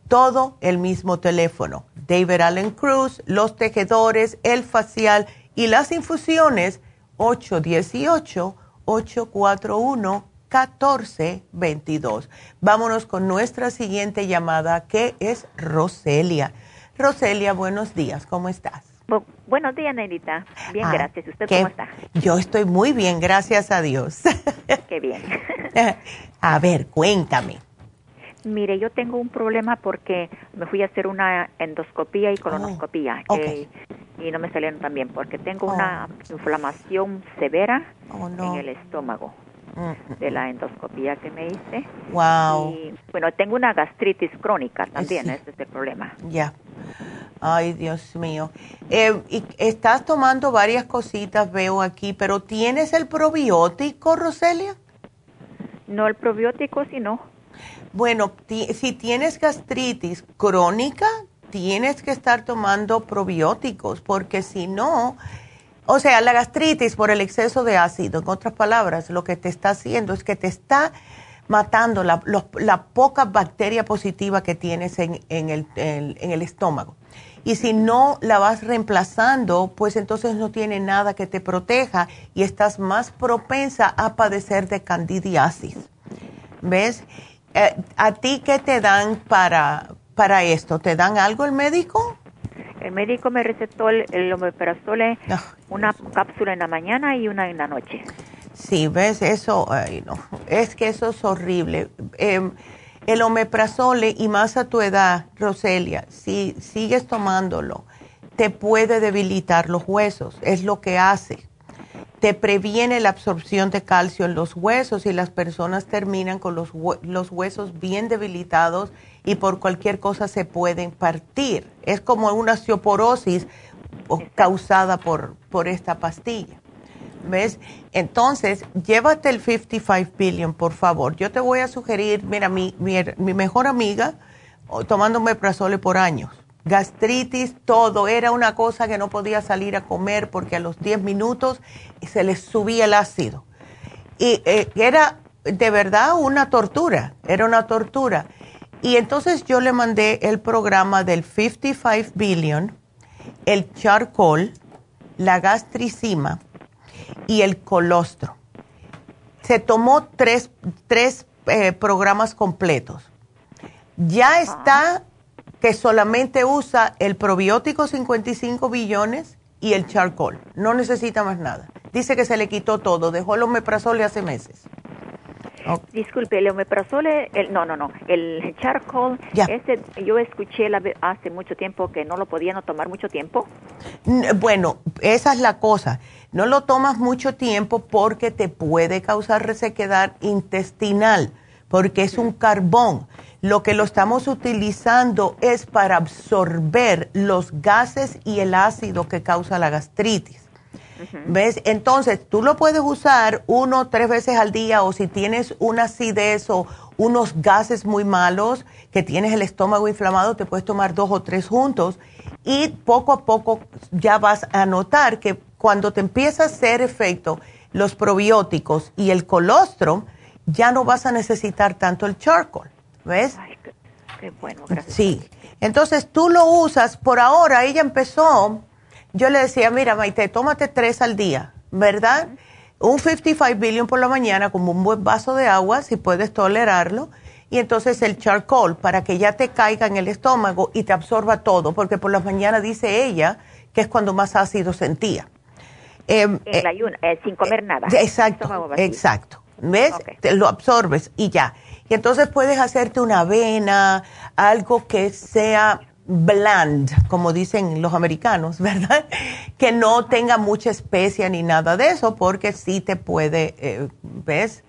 Todo el mismo teléfono. David Allen Cruz, los tejedores, el facial y las infusiones 818 841 1422. Vámonos con nuestra siguiente llamada que es Roselia. Roselia, buenos días, ¿cómo estás? buenos días, Neidita. Bien, Ah, gracias. ¿Usted ¿qué? cómo está? Yo estoy muy bien, gracias a Dios. Qué bien. a ver, cuéntame. Mire, yo tengo un problema porque me fui a hacer una endoscopía y colonoscopía ok. eh, y no me salieron tan bien porque tengo Oh. una inflamación severa Oh, no. en el estómago de la endoscopía que me hice. Wow, Y bueno, tengo una gastritis crónica también, sí. ese es el problema. ya. Ay, Dios mío. Eh, y estás tomando varias cositas, veo aquí, pero ¿tienes el probiótico, Roselia? No el probiótico, sino Bueno, ti- si tienes gastritis crónica, tienes que estar tomando probióticos, porque si no, o sea, la gastritis por el exceso de ácido, en otras palabras, lo que te está haciendo es que te está matando la, la poca bacteria positiva que tienes en, en el, en- en el estómago. Y si no la vas reemplazando, pues entonces no tiene nada que te proteja y estás más propensa a padecer de candidiasis. ¿Ves? Eh, ¿A ti qué te dan para, para esto? ¿Te dan algo el médico? El médico me recetó el, el omeprazole, una cápsula en la mañana y una en la noche. Sí, ves, eso, ay, no, es que eso es horrible. Eh, el omeprazole y más a tu edad, Roselia, si sigues tomándolo, te puede debilitar los huesos, es lo que hace. Te previene la absorción de calcio en los huesos y las personas terminan con los, los huesos bien debilitados y por cualquier cosa se pueden partir. Es como una osteoporosis causada por, por esta pastilla. ¿Ves? Entonces, llévate el 55 billion, por favor. Yo te voy a sugerir, mira, mi, mi, mejor amiga, tomando meprazole por años, gastritis, todo, era una cosa que no podía salir a comer porque a los 10 minutos se le subía el ácido. Y eh, era de verdad una tortura, era una tortura. Y entonces yo le mandé el programa del 55 billion, el charcoal, la gastricima y el colostro. Se tomó tres, tres eh, programas completos. Ya está que solamente usa el probiótico 55 billones y el charcoal. No necesita más nada. Dice que se le quitó todo. Dejó el omeprazole hace meses. Disculpe, el omeprazole, el, no, no, no, el charcoal, Ya. ese yo escuché la, hace mucho tiempo que no lo podían no tomar mucho tiempo. Bueno, esa es la cosa. No lo tomas mucho tiempo porque te puede causar resequedad intestinal, porque es un carbón. Lo que lo estamos utilizando es para absorber los gases y el ácido que causa la gastritis. ¿Ves? Entonces, tú lo puedes usar uno o tres veces al día o si tienes una acidez o unos gases muy malos, que tienes el estómago inflamado, te puedes tomar dos o tres juntos y poco a poco ya vas a notar que cuando te empieza a hacer efecto los probióticos y el colostrum, ya no vas a necesitar tanto el charcoal, ¿ves? Ay, qué, qué bueno, gracias. Sí. Entonces tú lo usas, por ahora ella empezó, yo le decía, mira Maite, tómate tres al día, ¿verdad? Un 55 billion por la mañana como un buen vaso de agua, si puedes tolerarlo, y entonces el charcoal para que ya te caiga en el estómago y te absorba todo, porque por la mañana dice ella que es cuando más ácido sentía. Em, En eh, la ayuna, eh, sin comer nada. Exacto, Estómago vacío. exacto. ¿Ves? Te lo absorbes y ya. Y entonces puedes hacerte una avena, algo que sea bland, como dicen los americanos, ¿verdad? Que no tenga mucha especia ni nada de eso, porque sí te puede, eh, ¿ves?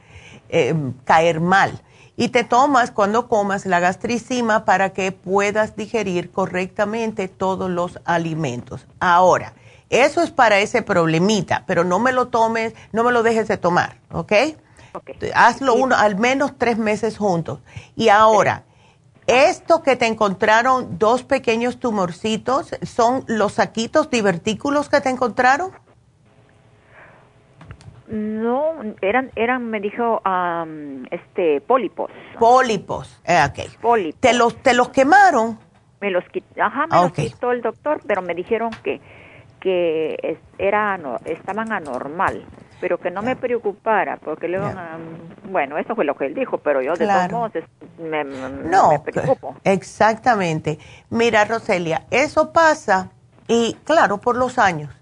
Eh, caer mal. Y te tomas cuando comas la gastricima para que puedas digerir correctamente todos los alimentos. Ahora, eso es para ese problemita, pero no me lo tomes, no me lo dejes de tomar, ¿ok? Ok. Hazlo uno, al menos tres meses juntos. Y ahora, esto que te encontraron, dos pequeños tumorcitos, ¿son los saquitos divertículos que te encontraron? No, eran, eran, me dijo, am, este, pólipos. Pólipos. Eh, ok. Pólipos. ¿Te los, ¿Te los quemaron? Me los quitó, ajá, me Ah, los quitó el doctor, pero me dijeron que, que es- era, ano- estaban anormal, pero que no me preocupara, porque luego, Ya. am, bueno, eso fue lo que él dijo, pero yo de Claro. todos modos me, No, me preocupo. exactamente. Mira, Roselia, eso pasa y claro, por los años.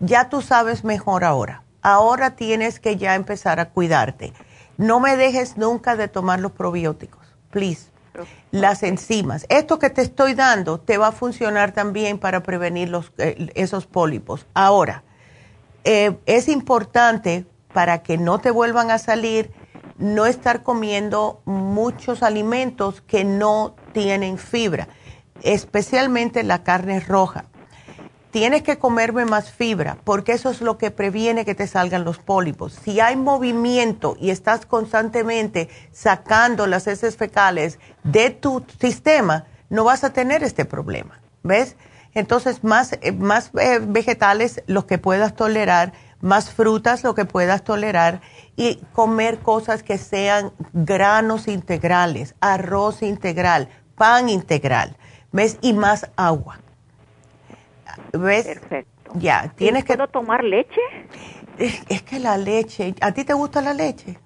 Ya tú sabes mejor ahora. Ahora tienes que ya empezar a cuidarte. No me dejes nunca de tomar los probióticos, please. Las enzimas. Esto que te estoy dando te va a funcionar también para prevenir los, eh, esos pólipos. Ahora, eh, es importante para que no te vuelvan a salir, no estar comiendo muchos alimentos que no tienen fibra, especialmente la carne roja. Tienes que comerme más fibra porque eso es lo que previene que te salgan los pólipos. Si hay movimiento y estás constantemente sacando las heces fecales de tu sistema, no vas a tener este problema. ¿Ves? Entonces, más, eh, más eh, vegetales, los que puedas tolerar, más frutas, lo que puedas tolerar, y comer cosas que sean granos integrales, arroz integral, pan integral, ¿ves? Y más agua. ¿Ves? Perfecto. Ya, tienes ¿Y que... ¿Puedo tomar leche? Es, es que la leche, ¿a ti te gusta la leche?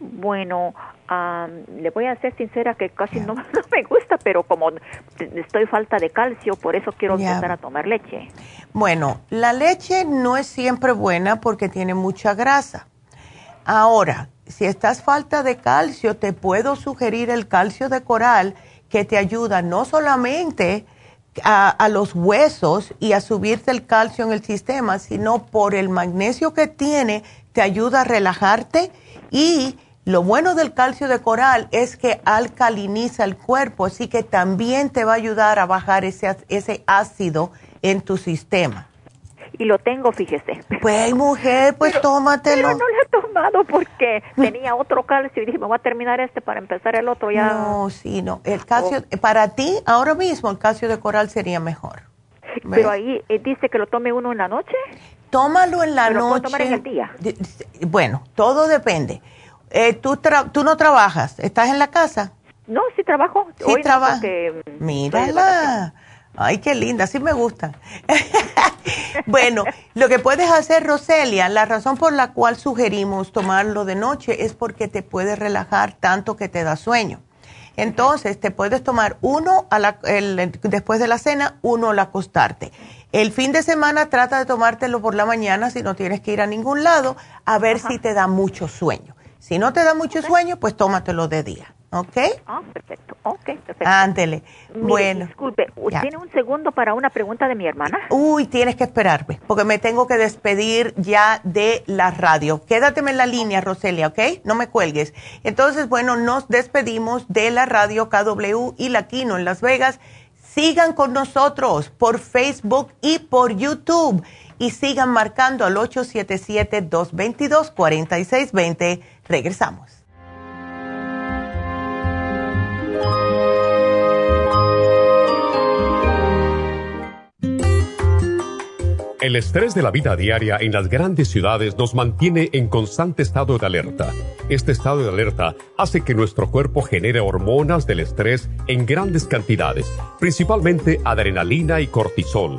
Bueno, le voy a ser sincera que casi no, no me gusta, pero como estoy falta de calcio, por eso quiero empezar a tomar leche. Bueno, la leche no es siempre buena porque tiene mucha grasa. Ahora, si estás falta de calcio, te puedo sugerir el calcio de coral que te ayuda no solamente a, a los huesos y a subirte el calcio en el sistema, sino por el magnesio que tiene, te ayuda a relajarte y lo bueno del calcio de coral es que alcaliniza el cuerpo, así que también te va a ayudar a bajar ese, ese ácido en tu sistema. Y lo tengo, fíjese. Pues mujer, pues tómatelo. Pero no lo he tomado porque tenía otro calcio y dije, me voy a terminar este para empezar el otro ya. No, sí, no. El calcio, para ti, ahora mismo, el calcio de coral sería mejor. ¿ves? Pero ahí eh, dice que lo tome uno en la noche. Tómalo en la Pero lo puedo noche. tomar en el día. Bueno, todo depende. Eh, ¿tú, tra- tú no trabajas, ¿estás en la casa? No, sí trabajo. Sí Hoy no, porque. Mírala. Ay, qué linda, sí me gusta. bueno, lo que puedes hacer, Roselia, la razón por la cual sugerimos tomarlo de noche es porque te puede relajar tanto que te da sueño. Entonces, te puedes tomar uno a la- el- después de la cena, uno al acostarte. El fin de semana trata de tomártelo por la mañana si no tienes que ir a ningún lado, a ver si te da mucho sueño. Si no te da mucho sueño, pues tómatelo de día, ¿ok? Ah, perfecto. Ok, perfecto. Ándele. Mire, bueno. Disculpe, ya. ¿tiene un segundo para una pregunta de mi hermana? Uy, tienes que esperarme, porque me tengo que despedir ya de la radio. Quédateme en la línea, Roselia, ¿ok? No me cuelgues. Entonces, bueno, nos despedimos de la radio KW y la Kino en Las Vegas. Sigan con nosotros por Facebook y por YouTube. y sigan marcando al 877-222-4620. Regresamos. El estrés de la vida diaria en las grandes ciudades nos mantiene en constante estado de alerta. Este estado de alerta hace que nuestro cuerpo genere hormonas del estrés en grandes cantidades, principalmente adrenalina y cortisol.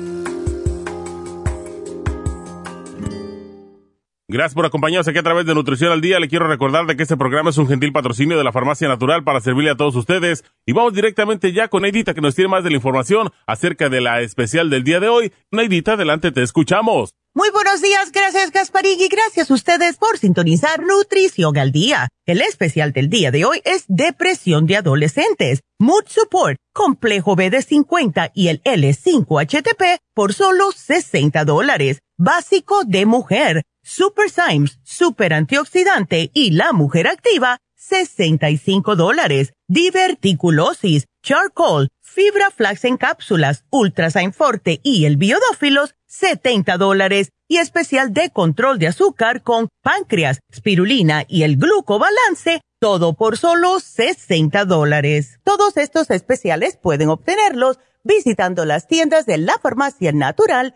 Gracias por acompañarnos aquí a través de Nutrición al Día. Le quiero recordar de que este programa es un gentil patrocinio de la Farmacia Natural para servirle a todos ustedes. Y vamos directamente ya con Neidita que nos tiene más de la información acerca de la especial del día de hoy. Neidita, adelante, te escuchamos. Muy buenos días, gracias Gasparín y gracias a ustedes por sintonizar Nutrición al Día. El especial del día de hoy es Depresión de Adolescentes, Mood Support, Complejo B de 50 y el L5-HTP por solo 60 dólares. Básico de mujer Super Symes, Super Antioxidante y La Mujer Activa, 65 dólares. Diverticulosis, Charcoal, Fibra Flax en cápsulas, Ultrasign Forte y el Biodófilos, 70 dólares. Y especial de control de azúcar con páncreas, spirulina y el glucobalance, todo por solo 60 dólares. Todos estos especiales pueden obtenerlos visitando las tiendas de la farmacia natural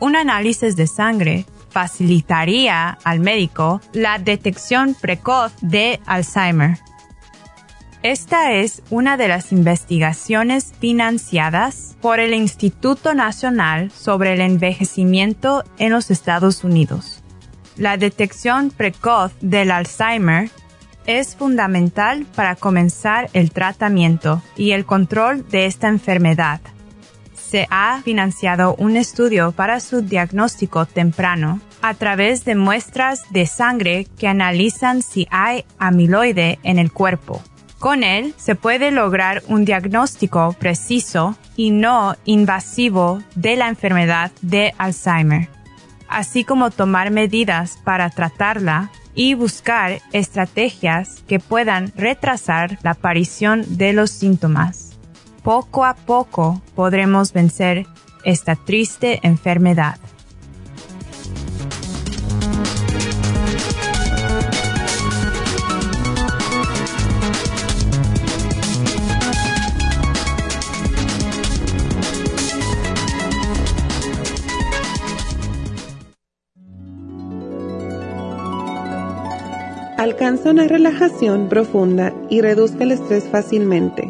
Un análisis de sangre facilitaría al médico la detección precoz de Alzheimer. Esta es una de las investigaciones financiadas por el Instituto Nacional sobre el Envejecimiento en los Estados Unidos. La detección precoz del Alzheimer es fundamental para comenzar el tratamiento y el control de esta enfermedad se ha financiado un estudio para su diagnóstico temprano a través de muestras de sangre que analizan si hay amiloide en el cuerpo. Con él se puede lograr un diagnóstico preciso y no invasivo de la enfermedad de Alzheimer, así como tomar medidas para tratarla y buscar estrategias que puedan retrasar la aparición de los síntomas poco a poco podremos vencer esta triste enfermedad. Alcanza una relajación profunda y reduzca el estrés fácilmente.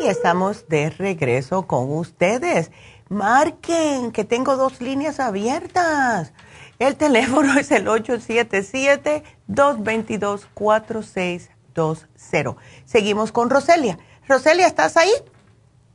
Y estamos de regreso con ustedes. Marquen, que tengo dos líneas abiertas. El teléfono es el 877-222-4620. Seguimos con Roselia. Roselia, ¿estás ahí?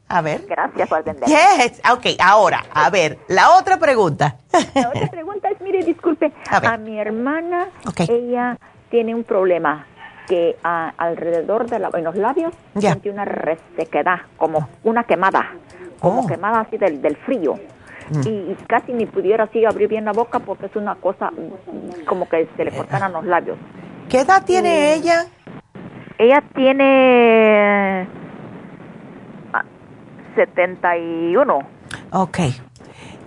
A ver. Gracias por atender. Yes. Ok, ahora, a ver, la otra pregunta. La otra pregunta es, mire, disculpe, a, mi hermana, ella tiene un problema que ah, alrededor de en los labios siente una resequedad, como una quemada como oh. quemada así del, del frío. Mm. Y, casi ni pudiera así abrir bien la boca porque es una cosa como que se le cortaran los labios. ¿Qué edad tiene ella? Ella tiene 71. Ah, ok,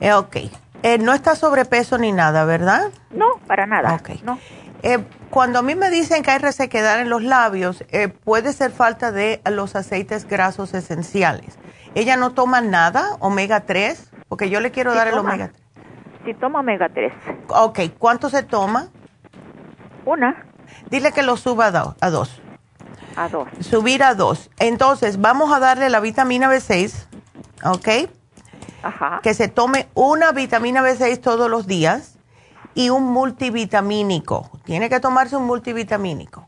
eh, ok. Eh, no está sobrepeso ni nada, ¿verdad? No, para nada. Ok. No. Eh, cuando a mí me dicen que hay resequedad en los labios, puede ser falta de los aceites grasos esenciales. ¿Ella no toma nada, omega 3? Porque yo le quiero dar el omega 3. Sí, toma omega 3. Ok, ¿cuánto se toma? Una. Dile que lo suba a, dos. a dos. Subir a dos. Entonces, vamos a darle la vitamina B6, ¿ok? Ajá. Que se tome una vitamina B6 todos los días y un multivitamínico. Tiene que tomarse un multivitamínico.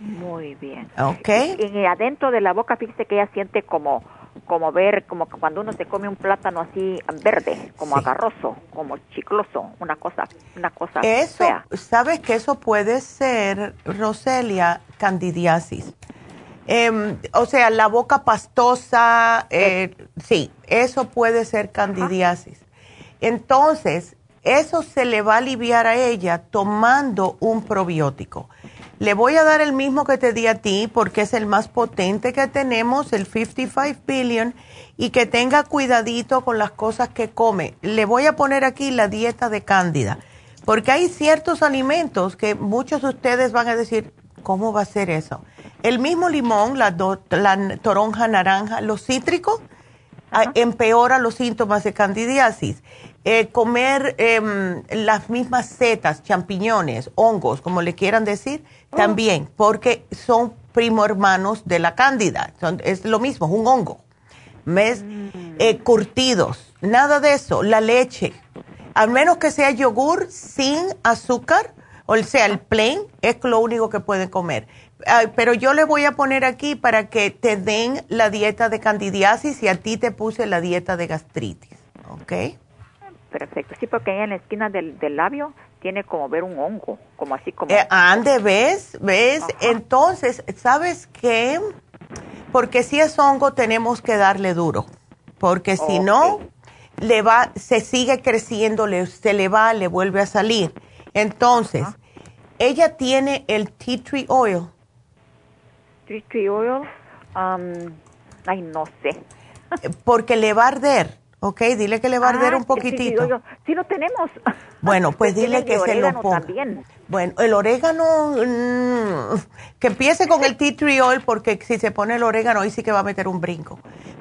Muy bien. Ok. Y, adentro de la boca, fíjese que ella siente como como ver, como cuando uno se come un plátano así verde, como agarroso, como chicloso, una cosa, una cosa eso, ¿Sabes que eso puede ser, Roselia, candidiasis? Em, o sea, la boca pastosa, eh, sí, eso puede ser candidiasis. Entonces, eso se le va a aliviar a ella tomando un probiótico. Le voy a dar el mismo que te di a ti porque es el más potente que tenemos, el 55 billion, y que tenga cuidadito con las cosas que come. Le voy a poner aquí la dieta de cándida, porque hay ciertos alimentos que muchos de ustedes van a decir, ¿cómo va a ser eso? El mismo limón, la, la toronja naranja, los cítricos, ah, empeora los síntomas de candidiasis. Eh, comer em, las mismas setas, champiñones, hongos, como le quieran decir, oh. también, porque son primo hermanos de la cándida. es lo mismo, es un hongo. ¿Ves? Mm. Eh, curtidos, nada de eso. La leche, al menos que sea yogur sin azúcar, o sea, el plain, es lo único que pueden comer. pero yo le voy a poner aquí para que te den la dieta de candidiasis y a ti te puse la dieta de gastritis. ¿Ok? Perfecto. Sí, porque ahí en la esquina del, labio tiene como ver un hongo, como así como... Eh, ande, ¿ves? ¿Ves? Entonces, ¿sabes qué? Porque si es hongo tenemos que darle duro, porque si no, le va, se sigue creciendo, le, se le va, le vuelve a salir. Entonces, ella tiene el tea tree oil. Tea tree oil, um, ay, no sé. porque le va a arder. Ok, dile que le va a arder ah, un poquitito. Sí, sí, lo tenemos. Bueno, pues dile que se lo ponga. También. Bueno, el orégano, mm, que empiece con el tea tree oil, porque si se pone el orégano, ahí sí que va a meter un brinco.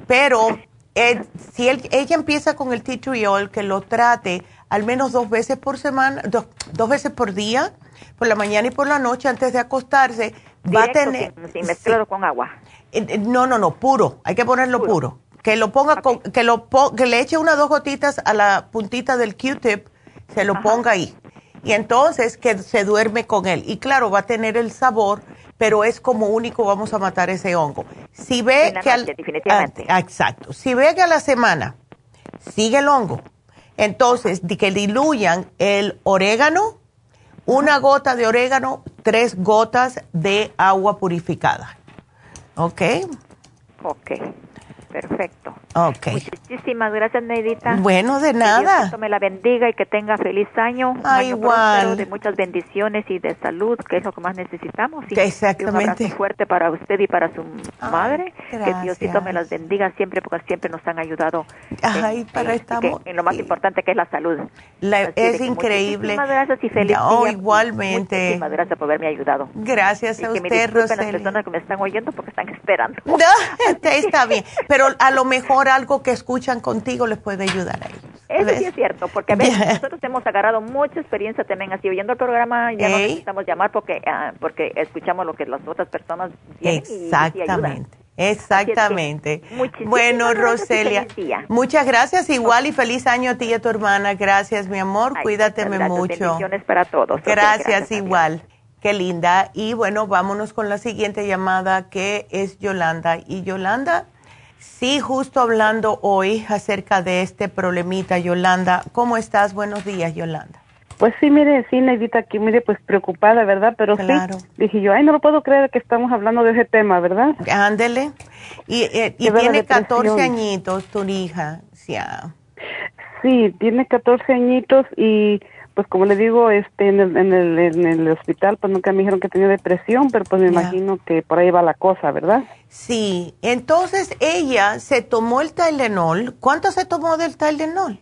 Pero eh, si ella empieza con el tea tree oil, que lo trate al menos dos veces por semana, dos, dos veces por día, por la mañana y por la noche, antes de acostarse, va a tener... Sin, mezclarlo con agua. Eh, eh, no, no, no, puro. Hay que ponerlo puro que lo ponga con, que lo que le eche una dos gotitas a la puntita del Q-tip se lo ponga ahí. Y entonces que se duerme con él. Y claro, va a tener el sabor, pero es como único, vamos a matar ese hongo. Si ve que al, definitivamente. Ah, exacto. Si ve que a la semana sigue el hongo, entonces que diluyan el orégano, una gota de orégano, tres gotas de agua purificada. ¿Ok? Ok. Perfecto. Ok. Muchísimas gracias, Neidita. Bueno, de nada. Que me la bendiga y que tenga feliz año. Ah, igual. De muchas bendiciones y de salud, que es lo que más necesitamos. Y, Exactamente. un abrazo fuerte para usted y para su madre. Que Diosito me las bendiga siempre, porque siempre nos han ayudado. Ay, para estamos. en lo más importante que es la salud. es increíble. Muchísimas gracias y feliz no, igualmente. Muchísimas gracias por haberme ayudado. Gracias a que usted, me las personas que me están oyendo porque están esperando. No, está bien. Pero a lo mejor algo que escuchan contigo les puede ayudar a ellos. Eso sí es cierto, porque a veces nosotros hemos agarrado mucha experiencia también así oyendo el programa, ya no necesitamos llamar porque ah, porque escuchamos lo que las otras personas tienen Exactamente. Exactamente. bueno, Roselia, muchas gracias igual y feliz año a ti y a tu hermana. Gracias, mi amor. Cuídateme mucho. Bendiciones para todos. Gracias, igual. Qué linda. Y bueno, vámonos con la siguiente llamada que es Yolanda. Y Yolanda, Sí, justo hablando hoy acerca de este problemita, Yolanda. ¿Cómo estás? Buenos días, Yolanda. Pues sí, mire, sí, Neidita, aquí, mire, pues preocupada, ¿verdad? Pero sí, dije yo, ay, no lo puedo creer que estamos hablando de ese tema, ¿verdad? Ándele. Y, eh, y tiene 14 añitos tu hija, sí. Sí, tiene 14 añitos y pues como le digo, este, en el, en el, en el hospital, pues nunca me dijeron que tenía depresión, pero pues me imagino que por ahí va la cosa, ¿verdad? Sí, entonces ella se tomó el Tylenol. ¿Cuánto se tomó del Tylenol?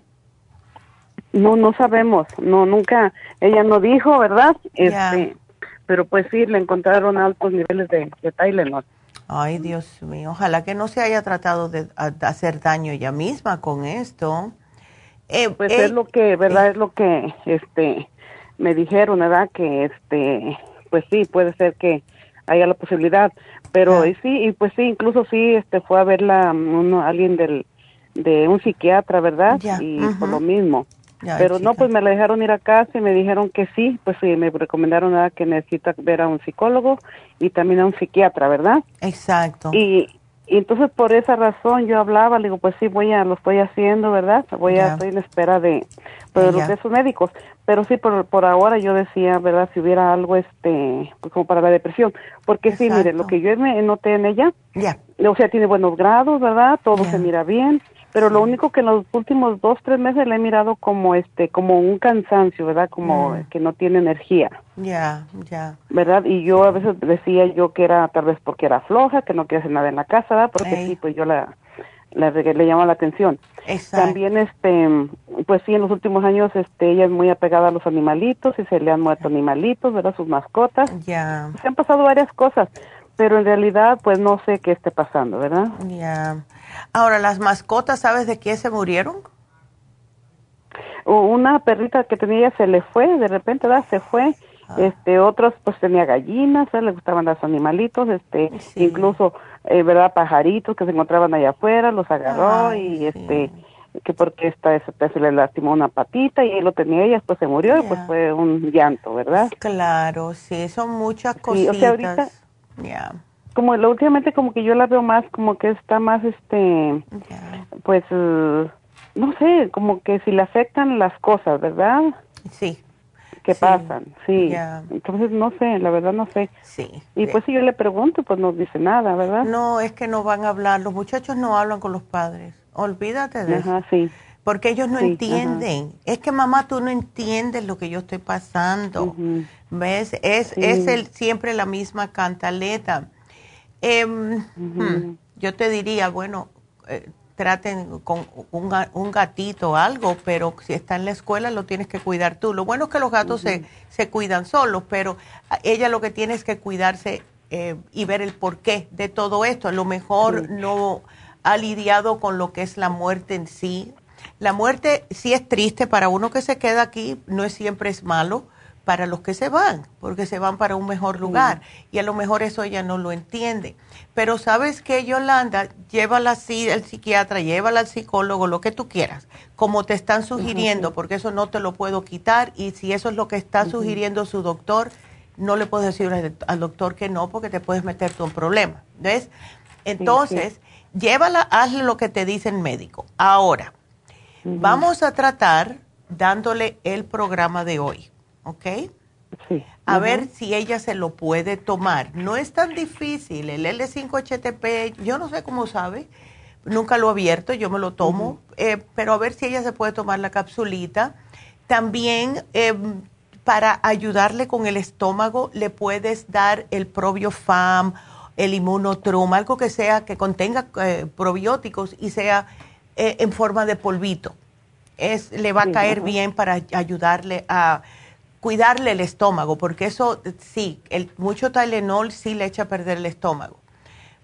No, no sabemos, no, nunca, ella no dijo, ¿verdad? Este, pero pues sí, le encontraron altos niveles de, de Tylenol. Ay, Dios mío, ojalá que no se haya tratado de hacer daño ella misma con esto. Eh, pues es lo que, ¿verdad? Es lo que, este, me dijeron, ¿verdad? Que, este, pues sí, puede ser que haya la posibilidad, pero y sí, y pues sí, incluso sí, este, fue a verla uno, alguien del, de un psiquiatra, ¿verdad? y por lo mismo. pero no, pues me la dejaron ir a casa y me dijeron que sí, pues sí, me recomendaron ¿verdad? que necesita ver a un psicólogo y también a un psiquiatra, ¿verdad? Exacto. Y, y entonces por esa razón yo hablaba, le digo, pues sí, voy a, lo estoy haciendo, ¿verdad? Voy a, estoy en espera de, pues, los de esos médicos. Pero sí, por, por ahora yo decía, ¿verdad? Si hubiera algo, este, pues como para la depresión. Porque sí, mire, lo que yo me noté en ella, ya o sea, tiene buenos grados, ¿verdad? Todo se mira bien pero lo único que en los últimos dos tres meses le he mirado como este como un cansancio verdad como mm. que no tiene energía. Ya ya. Verdad y yo a veces decía yo que era tal vez porque era floja que no quería hacer nada en la casa verdad porque sí pues yo la, le llama la atención. Exacto. también este pues sí en los últimos años este ella es muy apegada a los animalitos y se le han muerto animalitos verdad sus mascotas. Ya. Se han pasado varias cosas pero en realidad pues no sé qué esté pasando verdad ya Ahora, ¿las mascotas sabes de qué se murieron? Una perrita que tenía se le fue, de repente, ¿verdad? Se fue. Ah. Este, otros pues tenía gallinas, le gustaban los animalitos, este, incluso, eh, ¿verdad? Pajaritos que se encontraban allá afuera, los agarró y este, que porque esta se le lastimó una patita y él lo tenía y después se murió y pues fue un llanto, ¿verdad? Claro, sí, son muchas cositas. Sí, ahorita, como lo últimamente como que yo la veo más como que está más este pues eh, no sé como que si le afectan las cosas verdad sí. Que pasan sí. Entonces no sé la verdad no sé. Sí y pues si yo le pregunto pues no dice nada verdad no es que no van a hablar los muchachos no hablan con los padres olvídate de Ajá, sí porque ellos no entienden. Es que mamá, tú no entiendes lo que yo estoy pasando. ¿Ves? Es, es el, siempre la misma cantaleta. Eh, Yo te diría, bueno, eh, traten con un, un, gatito o algo, pero si está en la escuela lo tienes que cuidar tú. Lo bueno es que los gatos se, se, cuidan solos, pero ella lo que tiene es que cuidarse eh, y ver el porqué de todo esto. A lo mejor no ha lidiado con lo que es la muerte en sí. La muerte sí es triste para uno que se queda aquí, no es siempre es malo, para los que se van, porque se van para un mejor lugar. Y a lo mejor eso ella no lo entiende. Pero sabes que Yolanda, llévala así al psiquiatra, llévala al psicólogo, lo que tú quieras, como te están sugiriendo, porque eso no te lo puedo quitar. Y si eso es lo que está sugiriendo su doctor, no le puedes decir al doctor que no, porque te puedes meter tú en problema. ¿Ves? Entonces, llévala, hazle lo que te dice el médico. Ahora, vamos a tratar dándole el programa de hoy ¿ok? Sí. A ver si ella se lo puede tomar. No es tan difícil. El L5HTP, yo no sé cómo sabe, nunca lo he abierto, yo me lo tomo, eh, pero a ver si ella se puede tomar la capsulita. También em, para ayudarle con el estómago le puedes dar el probiofam, el inmunotrum, algo que sea que contenga eh, probióticos y sea eh, en forma de polvito. Es, le va a caer bien para ayudarle a cuidarle el estómago, porque eso sí, el, mucho Tylenol sí le echa a perder el estómago.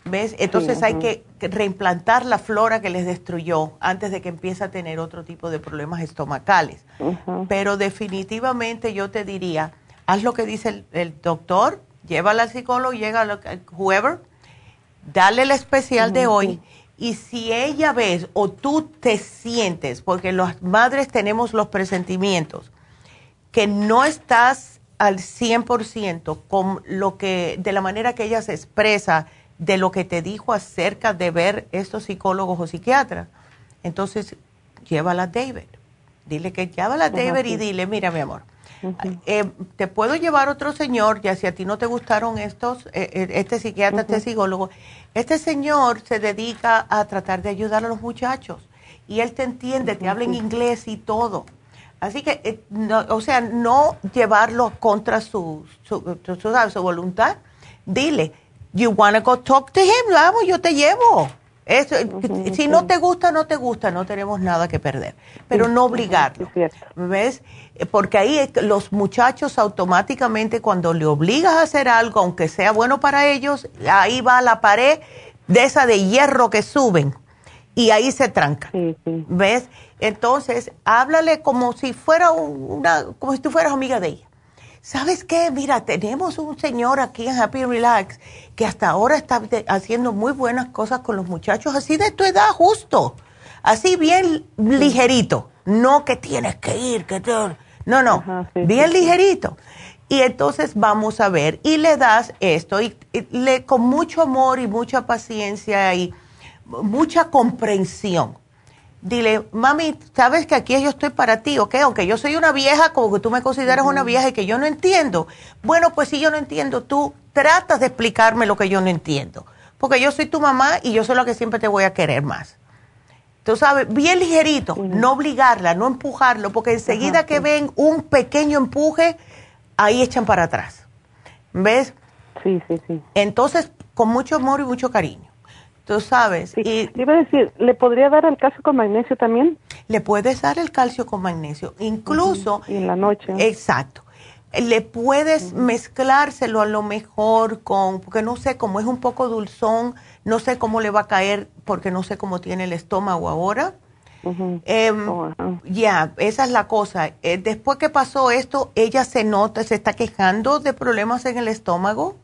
¿Ves? Entonces hay que reimplantar la flora que les destruyó antes de que empiece a tener otro tipo de problemas estomacales. Pero definitivamente yo te diría, haz lo que dice el, doctor, llévala al psicólogo, llega a whoever, dale el especial de hoy. Y si ella ves o tú te sientes, porque las madres tenemos los presentimientos, que no estás al 100% con lo que, de la manera que ella se expresa, de lo que te dijo acerca de ver estos psicólogos o psiquiatras, entonces llévala a David. Dile que llévala a David y dile, mira mi amor, eh, te puedo llevar otro señor, ya si a ti no te gustaron estos, eh, eh, este psiquiatra, este psicólogo, este señor se dedica a tratar de ayudar a los muchachos y él te entiende, te habla en inglés y todo. Así que, eh, o sea, no llevarlo contra su, su, su, voluntad. Dile, you wanna go talk to him, vamos, yo te llevo. Eso, si no te gusta, no te gusta, no tenemos nada que perder. Pero no obligarlo. ¿Ves? Porque ahí los muchachos automáticamente cuando le obligas a hacer algo, aunque sea bueno para ellos, ahí va la pared de esa de hierro que suben y ahí se tranca. ¿Ves? Entonces, háblale como si fuera una, como si tú fueras amiga de ella. ¿Sabes qué? Mira, tenemos un señor aquí en Happy Relax que hasta ahora está haciendo muy buenas cosas con los muchachos así de tu edad justo. Así bien ligerito. No que tienes que ir, que te... No, no, bien ligerito. Y entonces vamos a ver, y le das esto, y, le, con mucho amor y mucha paciencia y mucha comprensión dile, mami, sabes que aquí yo estoy para ti, ¿ok? Aunque yo soy una vieja, como que tú me consideras una vieja y que yo no entiendo. Bueno, pues si yo no entiendo, tú tratas de explicarme lo que yo no entiendo. Porque yo soy tu mamá y yo soy la que siempre te voy a querer más. Tú sabes, bien ligerito, no obligarla, no empujarlo, porque enseguida que ven un pequeño empuje, ahí echan para atrás. ¿Ves? Sí, sí, sí. Entonces, con mucho amor y mucho cariño tú sabes. y iba a decir, ¿le podría dar el calcio con magnesio también? Le puedes dar el calcio con magnesio, incluso. Y en la noche. Exacto. Le puedes mezclárselo a lo mejor con, porque no sé, como es un poco dulzón, no sé cómo le va a caer, porque no sé cómo tiene el estómago ahora. Em, oh, ya, esa es la cosa. Eh, después que pasó esto, ella se nota, se está quejando de problemas en el estómago.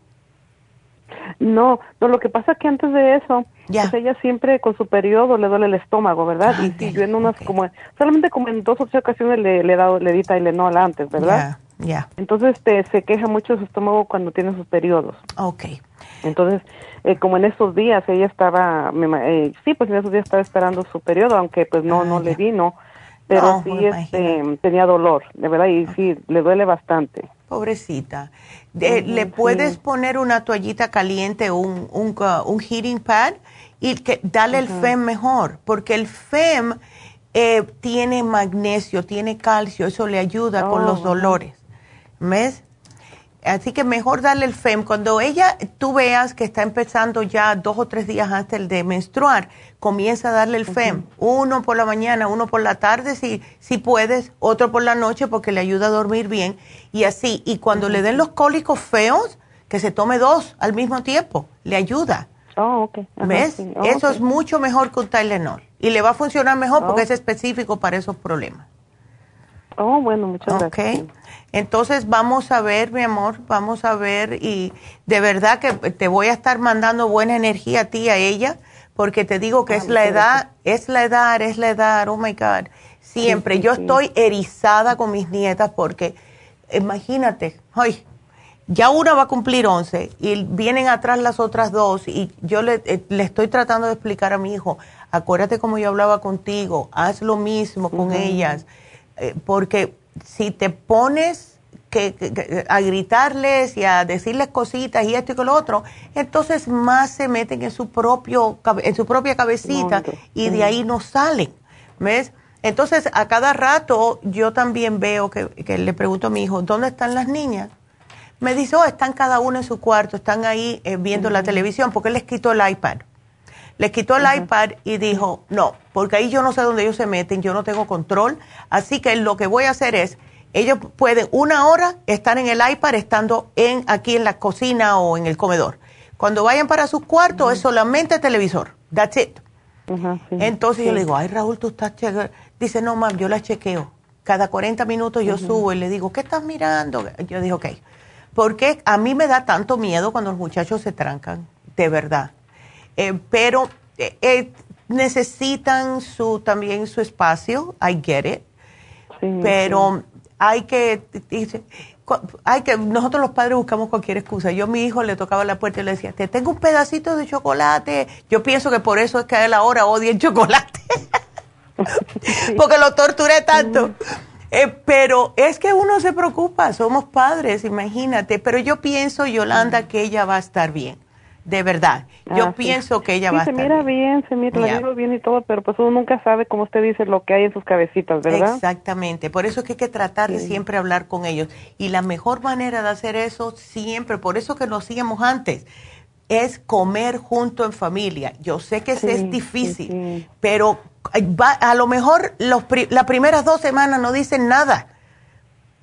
No, no, lo que pasa es que antes de eso, pues ella siempre con su periodo le duele el estómago, ¿verdad? y si yo en unas como, solamente como en dos o tres ocasiones le, le he dado, le di Tylenol antes, ¿verdad? Ya, Entonces este, se queja mucho de su estómago cuando tiene sus periodos. Ok. Entonces, eh, como en esos días ella estaba, eh, sí, pues en esos días estaba esperando su periodo, aunque pues no, no le vino, pero sí este, tenía dolor, de verdad, y sí, le duele bastante. Pobrecita. ¿Le puedes poner una toallita caliente, un, un, un heating pad y que dale el FEM mejor? Porque el FEM eh, tiene magnesio, tiene calcio, eso le ayuda con los oh, dolores. ¿Ves? Así que mejor darle el FEM. Cuando ella, tú veas que está empezando ya dos o tres días antes de menstruar, comienza a darle el FEM. Uno por la mañana, uno por la tarde, si, si puedes, otro por la noche porque le ayuda a dormir bien. Y así, y cuando le den los cólicos feos, que se tome dos al mismo tiempo, le ayuda. Oh, ¿Ves? Eso es mucho mejor que un Tylenol. Y le va a funcionar mejor porque es específico para esos problemas. Oh, bueno, muchas gracias. Ok. Entonces vamos a ver, mi amor, vamos a ver y de verdad que te voy a estar mandando buena energía a ti y a ella, porque te digo que es la edad, es la edad, es la edad, oh my God. Siempre. Yo estoy erizada con mis nietas porque, imagínate, ay, ya una va a cumplir 11 y vienen atrás las otras dos y yo le, eh, le, estoy tratando de explicar a mi hijo, acuérdate como yo hablaba contigo, haz lo mismo con ellas, eh, porque si te pones que, a gritarles y a decirles cositas y esto y lo otro, entonces más se meten en su propio en su propia cabecita y de ahí no salen, ¿ves? Entonces a cada rato yo también veo que, que le pregunto a mi hijo, ¿dónde están las niñas? Me dice, oh, están cada uno en su cuarto, están ahí eh, viendo la televisión, porque él les quitó el iPad. Les quitó el iPad y dijo, no, porque ahí yo no sé dónde ellos se meten, yo no tengo control, así que lo que voy a hacer es, ellos pueden una hora estar en el iPad estando en, aquí en la cocina o en el comedor. Cuando vayan para sus cuartos es solamente televisor, that's it. Entonces yo le digo, ay Raúl, tú estás chequeando. Dice, no, mam, yo la chequeo. Cada 40 minutos yo subo y le digo, ¿qué estás mirando? Yo digo, ok porque a mí me da tanto miedo cuando los muchachos se trancan, de verdad. Eh, pero eh, eh, necesitan su también su espacio, I get it. pero hay que hay que nosotros los padres buscamos cualquier excusa. Yo a mi hijo le tocaba la puerta y le decía, "Te tengo un pedacito de chocolate." Yo pienso que por eso es que a él ahora odia el chocolate. porque lo torturé tanto. Eh, pero es que uno se preocupa, somos padres, imagínate. Pero yo pienso, Yolanda, que ella va a estar bien, de verdad. Yo ah, pienso que ella va a estar bien. Se mira bien, se mira bien y todo, pero pues uno nunca sabe, como usted dice, lo que hay en sus cabecitas, ¿verdad? Exactamente. Por eso es que hay que tratar de siempre hablar con ellos. Y la mejor manera de hacer eso siempre, por eso que nos hacíamos antes, es comer junto en familia. Yo sé que es difícil, pero a lo mejor los, las primeras dos semanas no dicen nada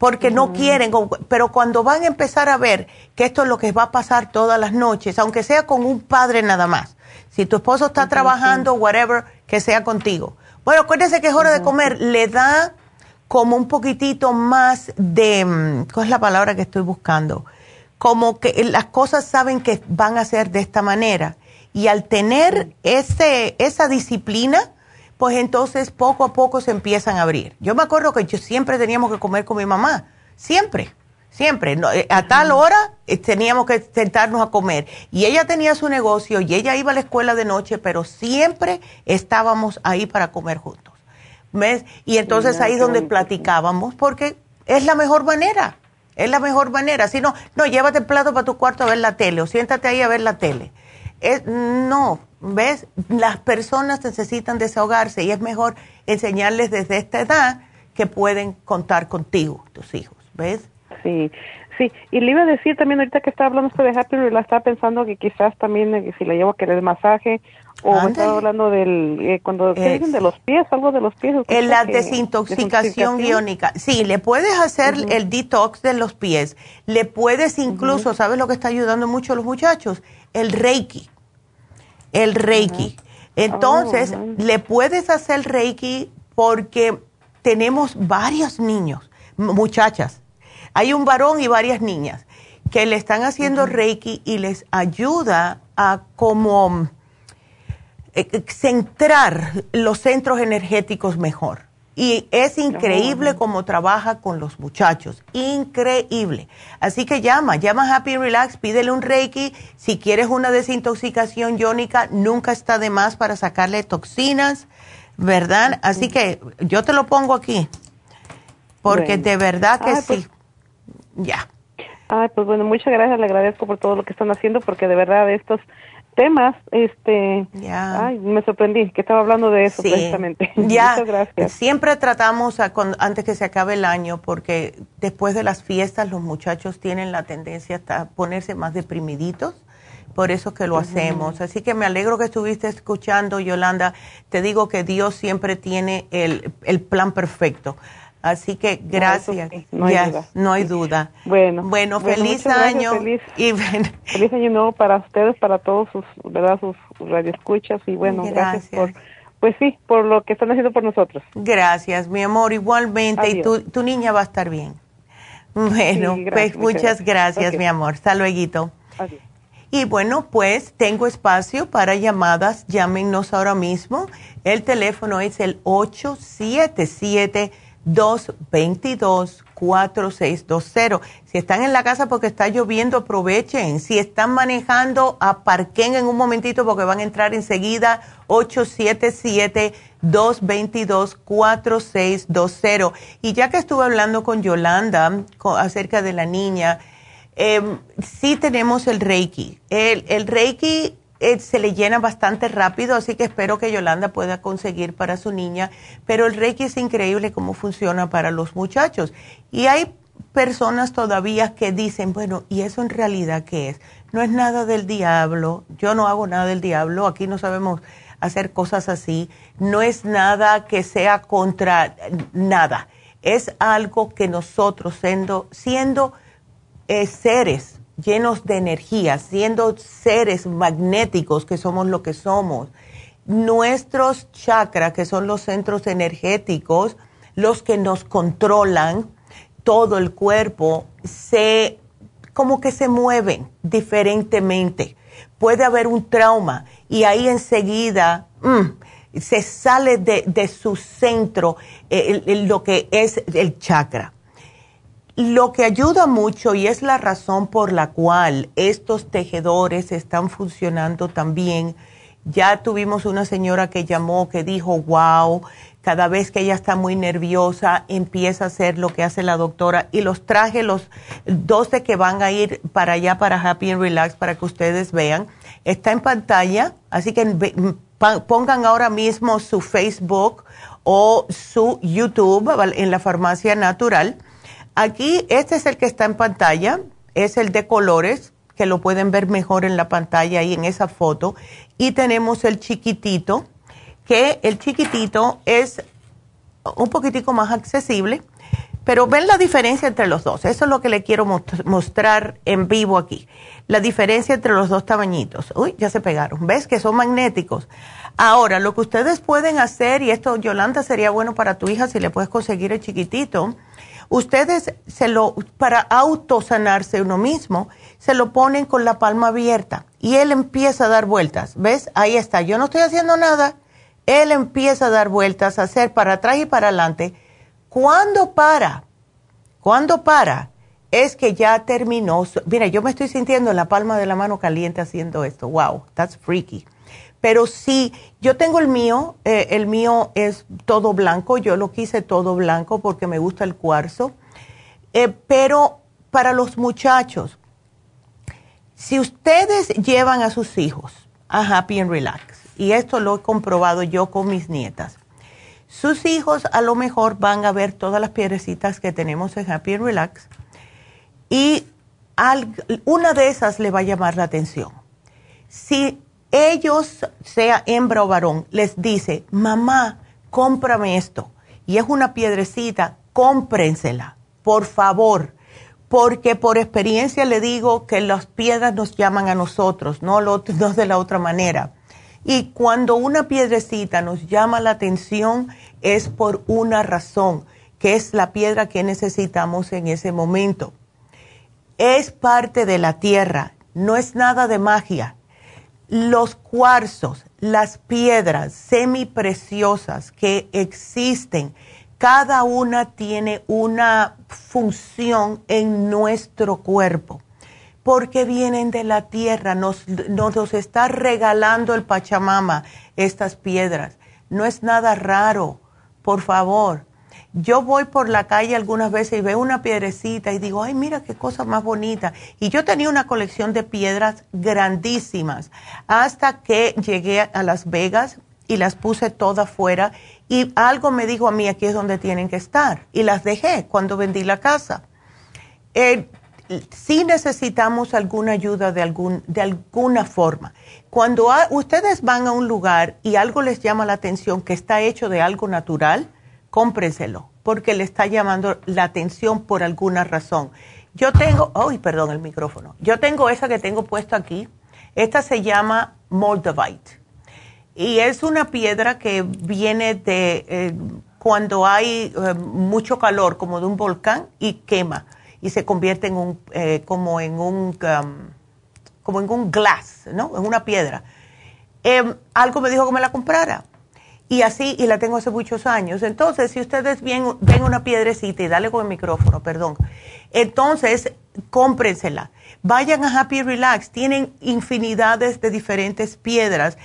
porque no quieren, pero cuando van a empezar a ver que esto es lo que va a pasar todas las noches, aunque sea con un padre nada más, si tu esposo está trabajando, whatever, que sea contigo. Bueno, acuérdese que es hora de comer, le da como un poquitito más de, mm, ¿cuál es la palabra que estoy buscando? Como que las cosas saben que van a ser de esta manera. Y al tener ese, esa disciplina, pues entonces poco a poco se empiezan a abrir. Yo me acuerdo que yo siempre teníamos que comer con mi mamá, siempre, siempre. Eh, a tal hora eh, teníamos que sentarnos a comer. Y ella tenía su negocio y ella iba a la escuela de noche, pero siempre estábamos ahí para comer juntos. ¿Ves? Y entonces ahí es donde platicábamos, porque es la mejor manera, es la mejor manera. Si no, no, llévate el plato para tu cuarto a ver la tele o siéntate ahí a ver la tele. Es, no, ¿ves? Las personas necesitan desahogarse y es mejor enseñarles desde esta edad que pueden contar contigo, tus hijos, ¿ves? Sí, sí. Y le iba a decir también ahorita que estaba hablando usted de Happy, la estaba pensando que quizás también eh, si le llevo a querer masaje o estaba hablando del, eh, cuando dicen de los pies, algo de los pies. En la desintoxicación biónica. Sí, le puedes hacer el detox de los pies. Le puedes incluso, ¿sabes lo que está ayudando mucho a los muchachos? El Reiki el Reiki. Entonces, oh, le puedes hacer Reiki porque tenemos varios niños, muchachas. Hay un varón y varias niñas que le están haciendo Reiki y les ayuda a como eh, centrar los centros energéticos mejor. Y es increíble cómo trabaja con los muchachos, increíble. Así que llama, llama Happy Relax, pídele un Reiki. Si quieres una desintoxicación iónica, nunca está de más para sacarle toxinas, ¿verdad? Así que yo te lo pongo aquí, porque de verdad que pues sí. Ya. Ay, pues bueno, muchas gracias, le agradezco por todo lo que están haciendo, porque de verdad estos temas, este, ay, me sorprendí que estaba hablando de eso precisamente. Muchas gracias. Siempre tratamos antes que se acabe el año porque después de las fiestas los muchachos tienen la tendencia a ponerse más deprimiditos. Por eso que lo hacemos. Así que me alegro que estuviste escuchando, Yolanda. Te digo que Dios siempre tiene el, el plan perfecto. Así que gracias. No, hay, duda. no hay duda. Bueno, bueno, feliz año. Feliz, y feliz año nuevo para ustedes, para todos sus, ¿verdad? sus radioescuchas y bueno, gracias, por pues sí, por lo que están haciendo por nosotros. Gracias, mi amor, igualmente, y tu, tu, niña va a estar bien. Bueno, pues muchas gracias, mi amor. Hasta luego. Y bueno, pues tengo espacio para llamadas. Llámenos ahora mismo. El teléfono es el 877 222-4620. Si están en la casa porque está lloviendo, aprovechen. Si están manejando, aparquen en un momentito porque van a entrar enseguida 877-222-4620. Y ya que estuve hablando con Yolanda acerca de la niña, eh, sí tenemos el Reiki. El Reiki eh, se le llena bastante rápido, así que espero que Yolanda pueda conseguir para su niña. Pero el Reiki es increíble cómo funciona para los muchachos. Y hay personas todavía que dicen, bueno, ¿y eso en realidad qué es? No es nada del diablo, yo no hago nada del diablo, aquí no sabemos hacer cosas así, no es nada que sea contra nada, es algo que nosotros siendo, siendo eh, seres llenos de energía, siendo seres magnéticos que somos lo que somos. Nuestros chakras, que son los centros energéticos, los que nos controlan todo el cuerpo, se como que se mueven diferentemente. Puede haber un trauma y ahí enseguida mm, se sale de, su centro eh, lo que es el chakra. Lo que ayuda mucho y es la razón por la cual estos tejedores están funcionando también. Ya tuvimos una señora que llamó que dijo, wow, cada vez que ella está muy nerviosa empieza a hacer lo que hace la doctora y los traje los dos de que van a ir para allá para Happy and Relax para que ustedes vean. Está en pantalla, así que pongan ahora mismo su Facebook o su YouTube en la farmacia natural Aquí, este es el que está en pantalla, es el de colores, que lo pueden ver mejor en la pantalla y en esa foto. Y tenemos el chiquitito, que el chiquitito es un poquitico más accesible, pero ven la diferencia entre los dos. Eso es lo que le quiero mostrar en vivo aquí. La diferencia entre los dos tamañitos. Uy, ya se pegaron. ¿Ves que son magnéticos? Ahora, lo que ustedes pueden hacer, y esto, Yolanda, sería bueno para tu hija si le puedes conseguir el chiquitito, Ustedes se lo, para autosanarse uno mismo, se lo ponen con la palma abierta y él empieza a dar vueltas. ¿Ves? Ahí está. Yo no estoy haciendo nada. Él empieza a dar vueltas, a hacer para atrás y para adelante. ¿Cuándo para? ¿Cuándo para? Es que ya terminó. Mira, yo me estoy sintiendo en la palma de la mano caliente haciendo esto. Wow, that's freaky. Pero sí, yo tengo el mío, eh, el mío es todo blanco, yo lo quise todo blanco porque me gusta el cuarzo. Eh, pero para los muchachos, si ustedes llevan a sus hijos a Happy and Relax, y esto lo he comprobado yo con mis nietas, sus hijos a lo mejor van a ver todas las piedrecitas que tenemos en Happy and Relax y una de esas le va a llamar la atención. Si ellos, sea hembra o varón, les dice, mamá, cómprame esto. Y es una piedrecita, cómprensela, por favor. Porque por experiencia le digo que las piedras nos llaman a nosotros, no, no de la otra manera. Y cuando una piedrecita nos llama la atención es por una razón, que es la piedra que necesitamos en ese momento. Es parte de la tierra, no es nada de magia los cuarzos, las piedras semipreciosas que existen, cada una tiene una función en nuestro cuerpo, porque vienen de la tierra, nos, nos está regalando el Pachamama estas piedras. No es nada raro, por favor. Yo voy por la calle algunas veces y veo una piedrecita y digo, ay, mira qué cosa más bonita. Y yo tenía una colección de piedras grandísimas hasta que llegué a Las Vegas y las puse todas fuera y algo me dijo a mí, aquí es donde tienen que estar. Y las dejé cuando vendí la casa. Eh, sí necesitamos alguna ayuda de, algún, de alguna forma. Cuando ustedes van a un lugar y algo les llama la atención que está hecho de algo natural, cómprenselo, porque le está llamando la atención por alguna razón. Yo tengo, ay, perdón el micrófono. Yo tengo esa que tengo puesto aquí. Esta se llama Moldavite. y es una piedra que viene de eh, cuando hay eh, mucho calor, como de un volcán, y quema y se convierte en un, eh, como en un, um, como en un glass, ¿no? En una piedra. Em, algo me dijo que me la comprara. Y así, y la tengo hace muchos años. Entonces, si ustedes ven, ven una piedrecita, y dale con el micrófono, perdón. Entonces, cómprensela. Vayan a Happy Relax. Tienen infinidades de diferentes piedras.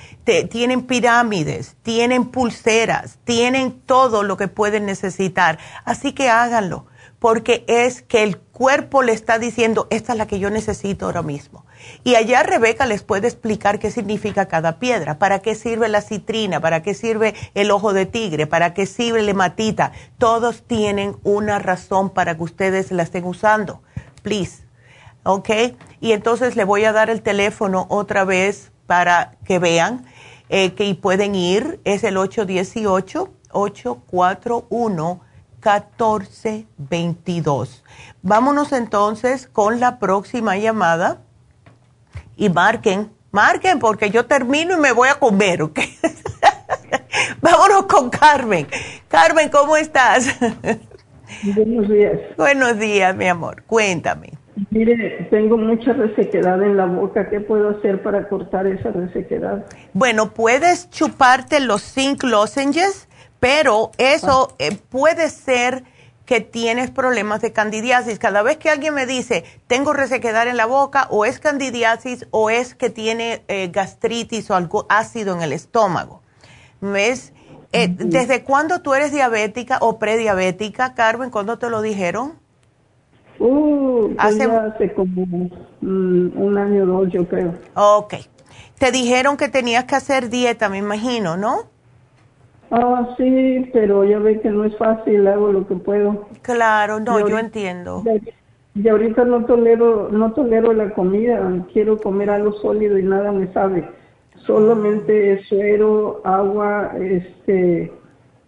tienen pirámides, tienen pulseras, tienen todo lo que pueden necesitar. Así que háganlo porque es que el cuerpo le está diciendo, esta es la que yo necesito ahora mismo. Y allá Rebeca les puede explicar qué significa cada piedra, para qué sirve la citrina, para qué sirve el ojo de tigre, para qué sirve la hematita. Todos tienen una razón para que ustedes la estén usando. Please. ¿Ok? Y entonces le voy a dar el teléfono otra vez para que vean eh, que pueden ir. Es el 818 841 1422. Vámonos entonces con la próxima llamada y marquen, marquen porque yo termino y me voy a comer, ¿ok? Vámonos con Carmen. Carmen, ¿cómo estás? Buenos días. Buenos días, mi amor. Cuéntame. Mire, tengo mucha resequedad en la boca. ¿Qué puedo hacer para cortar esa resequedad? Bueno, puedes chuparte los zinc lozenges pero eso eh, puede ser que tienes problemas de candidiasis. Cada vez que alguien me dice, tengo resequedad en la boca, o es candidiasis, o es que tiene eh, gastritis o algo ácido en el estómago. ¿Ves? Eh, ¿Desde cuándo tú eres diabética o prediabética, Carmen? ¿Cuándo te lo dijeron? Uh, pues hace, hace como mm, un año o dos, yo creo. Ok. Te dijeron que tenías que hacer dieta, me imagino, ¿no? Ah, sí, pero ya ve que no es fácil, hago lo que puedo. Claro, no, yo entiendo. Y ahorita no tolero, no tolero la comida, quiero comer algo sólido y nada me sabe. Solamente suero, agua, este,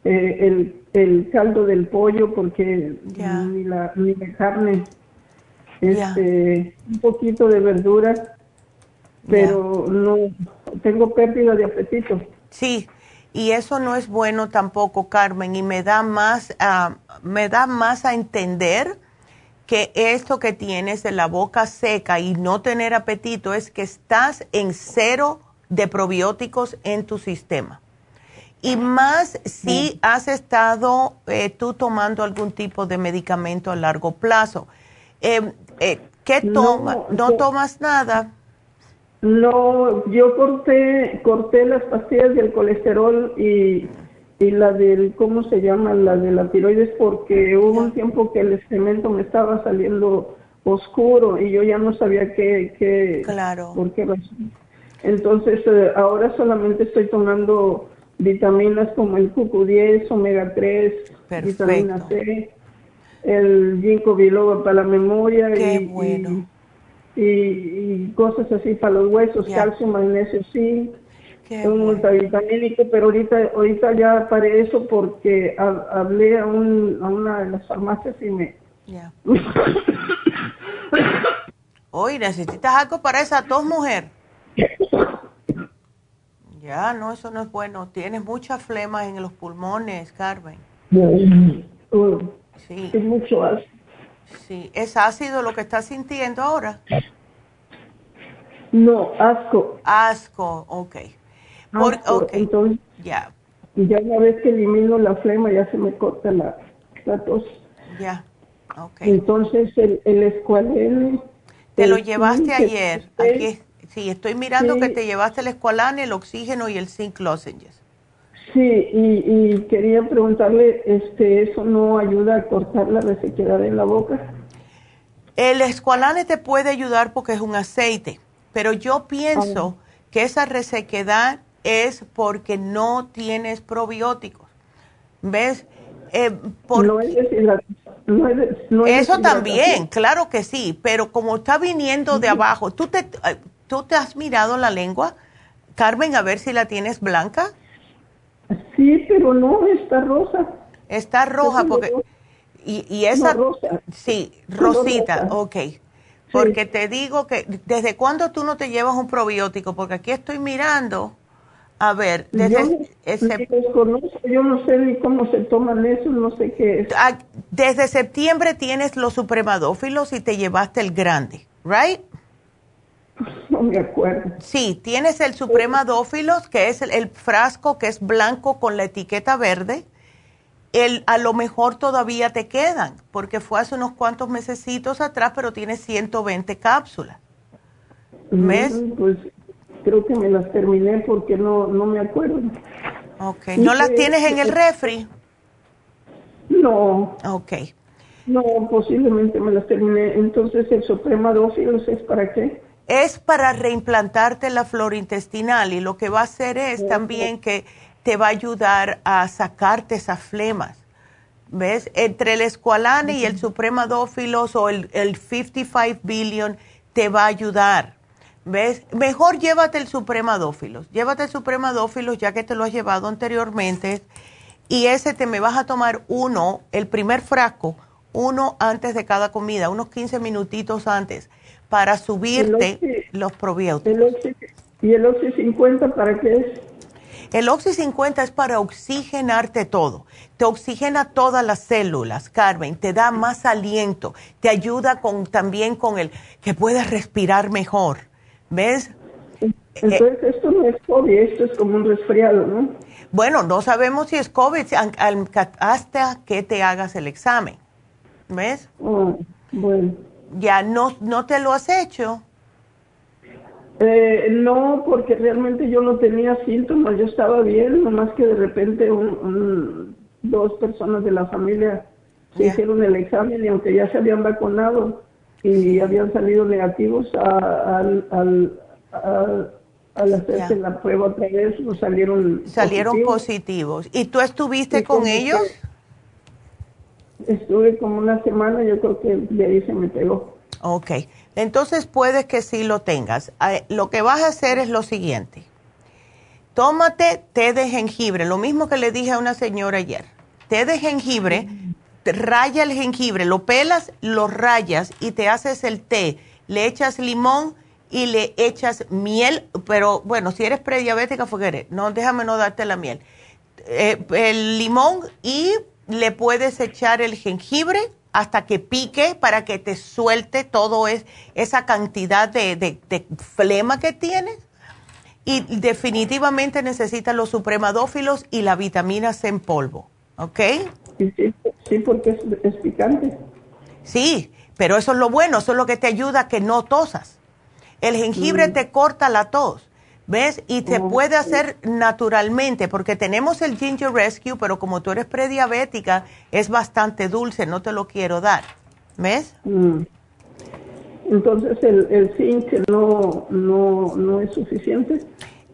eh, el, el caldo del pollo, porque ni la, ni la carne, este, un poquito de verdura, pero no, tengo pérdida de apetito. Sí, y eso no es bueno tampoco, Carmen, y me da más, uh, me da más a entender que esto que tienes de la boca seca y no tener apetito es que estás en cero de probióticos en tu sistema. Y más si has estado eh, tú tomando algún tipo de medicamento a largo plazo. Eh, eh, ¿Qué tomas? ¿No tomas nada? No, yo corté, corté las pastillas del colesterol y, y la del, ¿cómo se llama? La de la tiroides porque hubo un tiempo que el cemento me estaba saliendo oscuro y yo ya no sabía qué, qué claro. por qué Entonces, eh, ahora solamente estoy tomando vitaminas como el QQ10, omega 3, vitamina C, el ginkgo biloba para la memoria qué bueno y, cosas así para los huesos, calcio, magnesio, sí, un multivitamínico, pero ahorita ahorita ya paré eso porque hablé a, un, a una de las farmacias y me... Ya. Hoy necesitas algo para esa tos, mujer. Ya, no, eso no es bueno. Tienes mucha flema en los pulmones, Carmen. sí. Es mucho ácido. Sí, ¿es ácido lo que estás sintiendo ahora? No, asco. Asco, ok. Entonces, ya. Y ya una vez que elimino la flema ya se me corta la, tos. Ya, ok. Entonces el, el escualene... Te lo llevaste ayer. Aquí, sí, estoy mirando que te llevaste el escualane, el oxígeno y el zinc lozenges. Sí, y, y, quería preguntarle, este, ¿eso no ayuda a cortar la resequedad en la boca? El escualane te puede ayudar porque es un aceite, pero yo pienso que esa resequedad es porque no tienes probióticos. ¿Ves? Eh, no es Eso también, claro que sí, pero como está viniendo de abajo, ¿tú te, eh, ¿tú te has mirado la lengua, Carmen, a ver si la tienes blanca? Sí, pero no, está rosa. Está roja porque... Y, y esa... rosa. Sí, rosita, ok. Porque te digo que, ¿desde cuándo tú no te llevas un probiótico? Porque aquí estoy mirando A ver, desde yo, no sé ni cómo se toman eso, no sé qué es. Ah, desde septiembre tienes los supremadófilos y te llevaste el grande, ¿right? No me acuerdo. Sí, tienes el supremadófilos, que es el, frasco que es blanco con la etiqueta verde. El, a lo mejor todavía te quedan, porque fue hace unos cuantos mesecitos atrás, pero tienes 120 cápsulas. ¿Ves? pues creo que me las terminé porque no, no me acuerdo. Ok, ¿no las tienes en el refri? No. Ok. No, posiblemente me las terminé. Entonces, ¿el Suprema Dófilos es para qué? Es para reimplantarte la flora intestinal y lo que va a hacer es también que te va a ayudar a sacarte esas flemas. ¿Ves? Entre el escualane y el supremadófilos o el, el 55 billion te va a ayudar. ¿Ves? Mejor llévate el supremadófilos. Llévate el supremadófilos ya que te lo has llevado anteriormente. Y ese te me vas a tomar uno, el primer frasco, uno antes de cada comida, unos 15 minutitos antes, para subirte los probióticos. ¿Y el Oxy 50 para qué es? El Oxy 50 es para oxigenarte todo. Te oxigena todas las células, Carmen. Te da más aliento. Te ayuda con, también con el que puedas respirar mejor. ¿Ves? Entonces, esto no es COVID, esto es como un resfriado, ¿no? Bueno, no sabemos si es COVID hasta que te hagas el examen. ¿Ves? Oh, bueno. ¿Ya no, no te lo has hecho? Eh, no, porque realmente yo no tenía síntomas, yo estaba bien, nomás que de repente dos personas de la familia se hicieron el examen y aunque ya se habían vacunado, y habían salido negativos al, al, al, hacerse la prueba otra vez, salieron salieron positivos. ¿Y tú estuviste con ellos? Estuve como una semana, yo creo que de ahí se me pegó. Ok, entonces puede que sí lo tengas. Ah, lo que vas a hacer es lo siguiente. Tómate té de jengibre, lo mismo que le dije a una señora ayer. Té de jengibre, raya el jengibre, lo pelas, lo rayas y te haces el té. Le echas limón y le echas miel, pero bueno, si eres prediabética, fuere, no, déjame no darte la miel. Eh, el limón y le puedes echar el jengibre hasta que pique para que te suelte todo es, esa cantidad de, de, flema que tienes. Y definitivamente necesitas los supremadófilos y la vitamina C en polvo, ¿ok? Sí, porque es, picante. Sí, pero eso es lo bueno, eso es lo que te ayuda a que no tosas. El jengibre mm. te corta la tos, ¿ves? Y te puede hacer naturalmente, porque tenemos el Ginger Rescue, pero como tú eres prediabética, es bastante dulce, no te lo quiero dar, ¿ves? Mm. Entonces, ¿el, el zinc no, no, no es suficiente?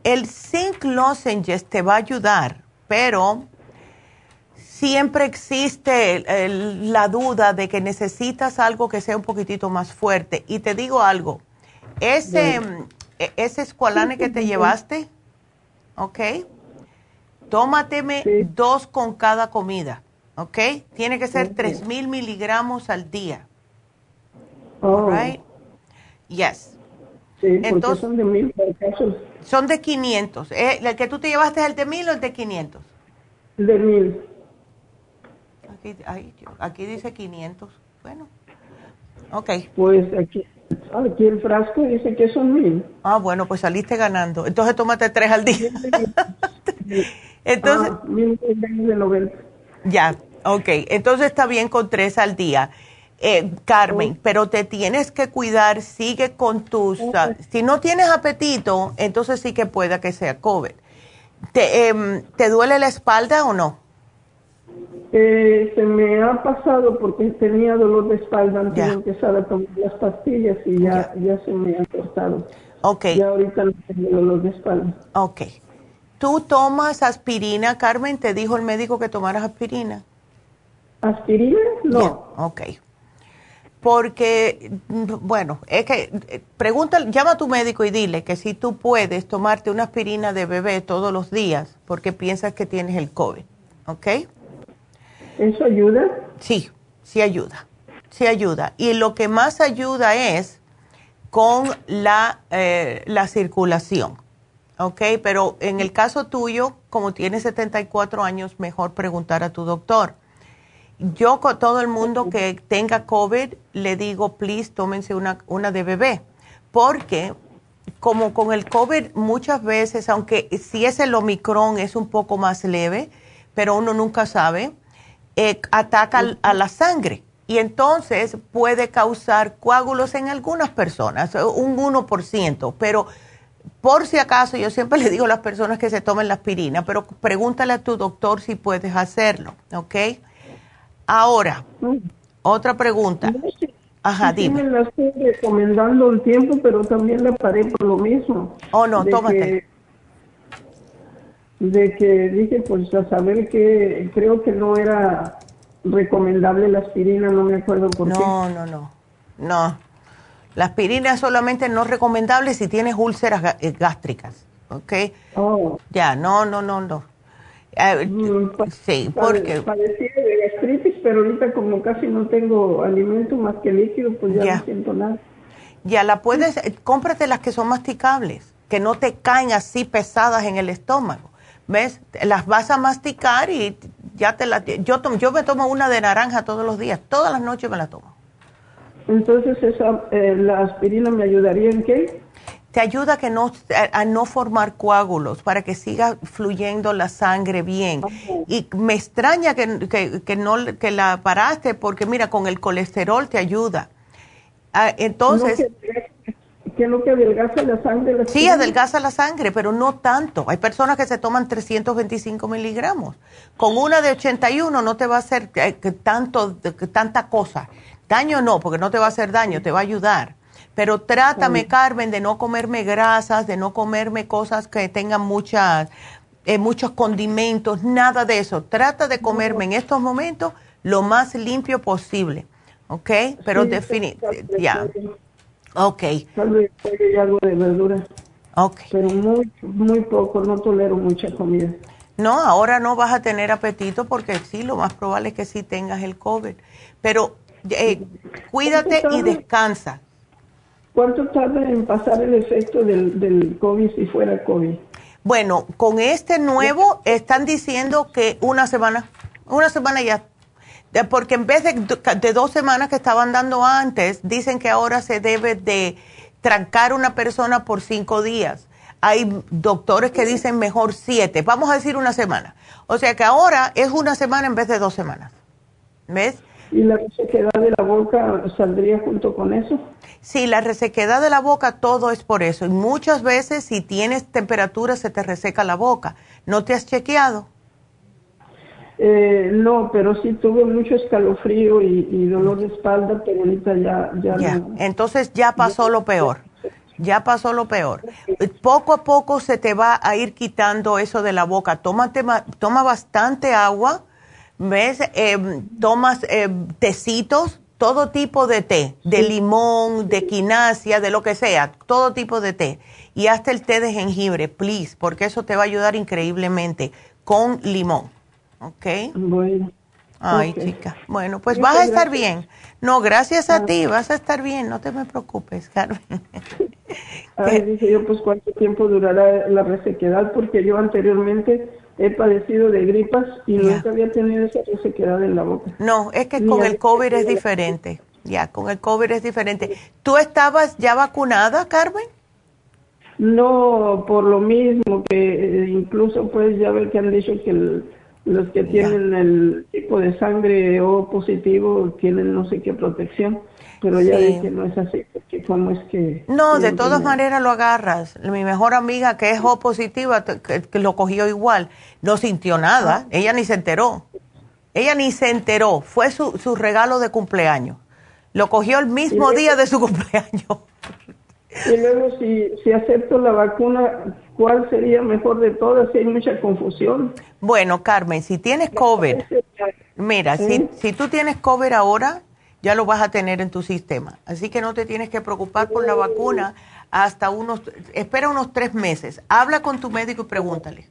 El zinc lozenges te va a ayudar, pero siempre existe la duda de que necesitas algo que sea un poquitito más fuerte. Y te digo algo, ese, ese escualane que te llevaste, ¿ok? Tómateme dos con cada comida, ¿ok? Tiene que ser tres mil miligramos al día. Oh. Right? Yes. Sí, Entonces, son de mil Son de 500. Eh, ¿El que tú te llevaste es el de mil o el de 500? De mil. Aquí, dice 500. Bueno, ok. Pues aquí, aquí el frasco dice que son mil. Ah, bueno, pues saliste ganando. Entonces tómate tres al día. Entonces. Ah, mil de 90. Ya, ok. Entonces está bien con tres al día. Eh, Carmen, pero te tienes que cuidar, sigue con tus... Si no tienes apetito, entonces sí que pueda que sea COVID. ¿Te, em, ¿Te duele la espalda o no? Eh, se me ha pasado porque tenía dolor de espalda antes de empezar a tomar las pastillas y ya, ya se me ha cortado. Ok. Ya ahorita no tengo dolor de espalda. Ok. ¿Tú tomas aspirina, Carmen? ¿Te dijo el médico que tomaras aspirina? ¿Aspirina? No. Ok. Porque, bueno, es que, eh, pregunta, llama a tu médico y dile que si tú puedes tomarte una aspirina de bebé todos los días porque piensas que tienes el COVID. ¿Ok? ¿Eso ayuda? Sí, sí ayuda, sí ayuda. Y lo que más ayuda es con la, eh, la circulación. ¿ok? Pero en el caso tuyo, como tienes 74 años, mejor preguntar a tu doctor. Yo con todo el mundo que tenga COVID le digo, please, tómense una, una de bebé, porque como con el COVID muchas veces, aunque si es el Omicron es un poco más leve, pero uno nunca sabe, eh, ataca a la sangre y entonces puede causar coágulos en algunas personas, un 1%, pero por si acaso yo siempre le digo a las personas que se tomen la aspirina, pero pregúntale a tu doctor si puedes hacerlo, ¿ok? Ahora, otra pregunta. Ajá, dime. me la estoy recomendando un tiempo, pero también la paré por lo mismo. Oh, no, tómate. De que dije, pues a saber que creo que no era recomendable la aspirina, no me acuerdo por qué. No, no, no. No. La aspirina es solamente no recomendable si tienes úlceras eh, gástricas, ¿ok? Oh. Ya, no, no, no, no. Mm, sí, porque... Padecí de gastritis, pero ahorita como casi no tengo alimento más que líquido, pues ya, no siento nada. Ya la puedes, eh, cómprate las que son masticables, que no te caen así pesadas en el estómago. ¿Ves? Las vas a masticar y ya te la... Yo, yo me tomo una de naranja todos los días, todas las noches me la tomo. Entonces, esa, eh, ¿la aspirina me ayudaría en qué? Te ayuda que no, a, no formar coágulos, para que siga fluyendo la sangre bien. Y me extraña que, que, que, no, que la paraste, porque mira, con el colesterol te ayuda. Ah, entonces... ¿Qué es lo que adelgaza la sangre? sí, adelgaza la sangre, pero no tanto. Hay personas que se toman 325 miligramos. Con una de 81 no te va a hacer eh, tanto, tanta cosa. Daño no, porque no te va a hacer daño, te va a ayudar. Pero trátame, Carmen, de no comerme grasas, de no comerme cosas que tengan muchas, eh, muchos condimentos, nada de eso. Trata de comerme en estos momentos lo más limpio posible. ¿Ok? Pero definitivamente, ya. Ok. algo de verdura. Ok. Pero muy, muy poco, no tolero mucha comida. No, ahora no vas a tener apetito porque sí, lo más probable es que sí tengas el COVID. Pero eh, cuídate y descansa. ¿Cuánto tarda en pasar el efecto del, del COVID si fuera COVID? Bueno, con este nuevo están diciendo que una semana, una semana ya porque en vez de, dos semanas que estaban dando antes, dicen que ahora se debe de trancar una persona por cinco días. Hay doctores que dicen mejor siete, vamos a decir una semana. O sea que ahora es una semana en vez de dos semanas. ¿Ves? ¿Y la resequedad de la boca saldría junto con eso? Sí, la resequedad de la boca, todo es por eso. Y muchas veces si tienes temperatura se te reseca la boca. ¿No te has chequeado? Eh, no, pero sí tuve mucho escalofrío y, dolor de espalda, pero ahorita ya... ya, Entonces ya pasó lo peor. Ya pasó lo peor. Poco a poco se te va a ir quitando eso de la boca. Tómate, toma bastante agua, ¿ves? Eh, tomas eh, tecitos, todo tipo de té, de limón, de quinasia, de lo que sea, todo tipo de té. Y hasta el té de jengibre, please, porque eso te va a ayudar increíblemente con limón. ¿Ok? Bueno. Ay, chica. Bueno, pues vas a estar bien. No, gracias a ti, vas a estar bien, no te me preocupes, Carmen. Ay, dije yo, pues cuánto tiempo durará la resequedad, porque yo anteriormente he padecido de gripas y nunca había tenido esa resequedad en la boca. No, es que con el COVID es diferente. Ya, con el COVID es diferente. ¿Tú estabas ya vacunada, Carmen? No, por lo mismo que eh, incluso pues ya ver que han dicho que el los que tienen el tipo de sangre O positivo tienen no sé qué protección, pero ya sí. que no es así, porque cómo es que... No, de todas maneras lo agarras. Mi mejor amiga que es O positiva, que, lo cogió igual, no sintió nada, ah. ella ni se enteró. Ella ni se enteró, fue su, su regalo de cumpleaños. Lo cogió el mismo día de su cumpleaños. Y luego si, si acepto la vacuna, ¿cuál sería mejor de todas? Si hay mucha confusión. Bueno, Carmen, si tienes COVID, mira, si, si tú tienes COVID ahora, ya lo vas a tener en tu sistema. Así que no te tienes que preocupar por la vacuna hasta unos, espera unos tres meses. Habla con tu médico y pregúntale.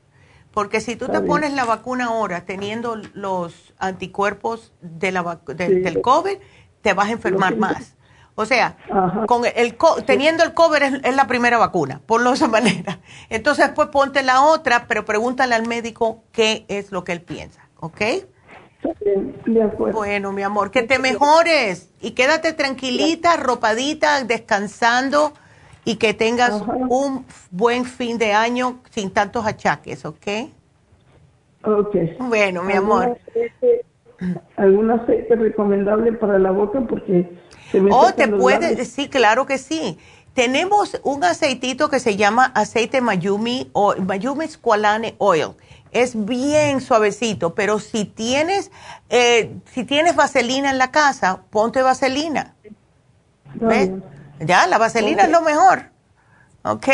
Porque si tú te pones la vacuna ahora teniendo los anticuerpos de la, del COVID, te vas a enfermar más. O sea, con el teniendo el cover es, la primera vacuna, por de esa manera. Entonces después ponte la otra, pero pregúntale al médico qué es lo que él piensa, ¿ok? Bueno, mi amor, que te mejores y quédate tranquilita, ropadita, descansando y que tengas un buen fin de año sin tantos achaques, ¿ok? Ok. Bueno, mi amor. ¿Algún aceite recomendable para la boca? Porque oh, te puede, sí, claro que sí. Tenemos un aceitito que se llama aceite Mayumi o Mayumi Squalane Oil. Es bien suavecito, pero si tienes, eh, si tienes vaselina en la casa, ponte vaselina. ¿Ves? Ya, la vaselina es lo mejor. ¿Ok?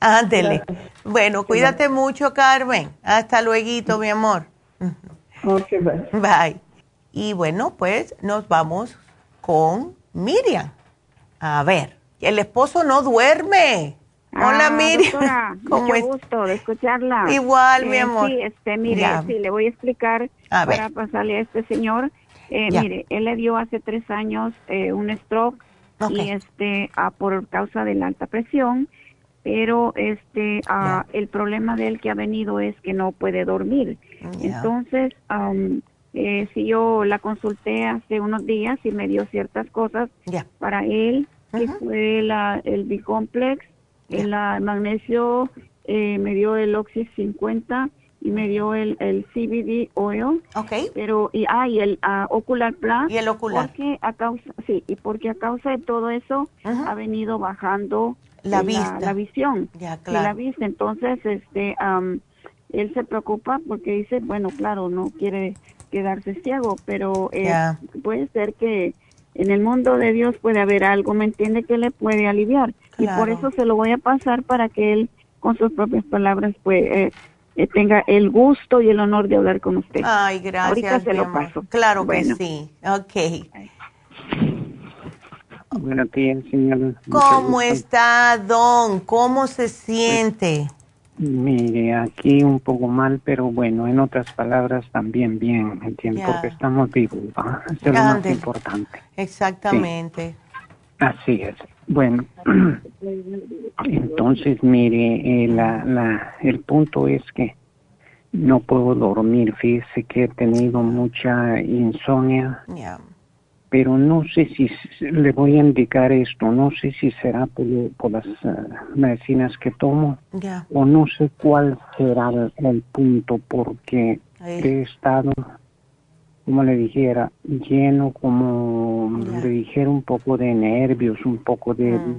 Ándele. Bueno, cuídate mucho, Carmen. Hasta luego, mi amor. Ok, bye. Bye. Y bueno, pues nos vamos con Miriam. A ver, el esposo no duerme. Hola ah, Miriam. ¿Cómo mucho gusto de escucharla. Igual, mi eh, amor. Sí, este, mire, sí, le voy a explicar para pasarle a este señor. Eh, mire, él le dio hace tres años eh, un stroke y este ah, por causa de la alta presión, pero este ah, el problema de él que ha venido es que no puede dormir. Entonces, um, eh, si yo la consulté hace unos días y me dio ciertas cosas para él, que fue la, el B-Complex, el magnesio, eh, me dio el Oxy 50 y me dio el, el CBD oil. Ok. Pero, y, ah, y el uh, Ocular Plus. Y el Ocular. Porque a causa, sí, y porque a causa de todo eso ha venido bajando la, vista. La, visión. Ya, claro. la vista. Entonces, este, él se preocupa porque dice, bueno, claro, no quiere quedarse ciego, pero eh, puede ser que en el mundo de Dios puede haber algo, ¿me entiende? Que le puede aliviar. Y por eso se lo voy a pasar para que él, con sus propias palabras, pues eh, eh, tenga el gusto y el honor de hablar con usted. Ay, gracias. Ahorita se lo paso. Claro que sí. Ok. Buenos días, señor. ¿Cómo está, Don? ¿Cómo se siente? Mire, aquí un poco mal, pero bueno, en otras palabras también bien, entiendo, porque estamos vivos, es lo más importante. Exactamente. Así es. Bueno, entonces mire, eh, la, la, el punto es que no puedo dormir, fíjese que he tenido mucha insomnia pero no sé si le voy a indicar esto, no sé si será por, las eh, medicinas que tomo o no sé cuál será el, punto porque he estado, como le dijera, lleno, como le dijera, un poco de nervios, un poco de, mm.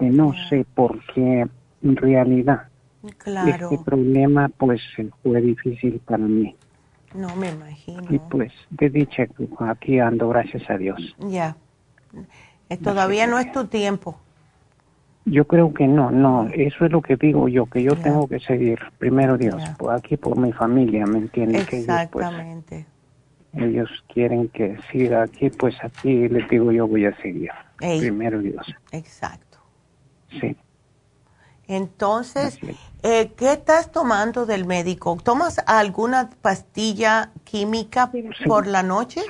de no sé por qué en realidad. Este problema pues fue difícil para mí. No me imagino. Y pues, de dicha, aquí ando, gracias a Dios. Ya. Todavía no es tu tiempo. Yo creo que no, no, eso es lo que digo yo, que yo tengo que seguir, primero Dios, por aquí por mi familia, ¿me entiendes? Pues, Exactamente. ellos, quieren que siga aquí, pues aquí les digo yo voy a seguir, primero Dios. Exacto. Sí. Entonces, eh, ¿qué estás tomando del médico? ¿Tomas alguna pastilla química por la noche?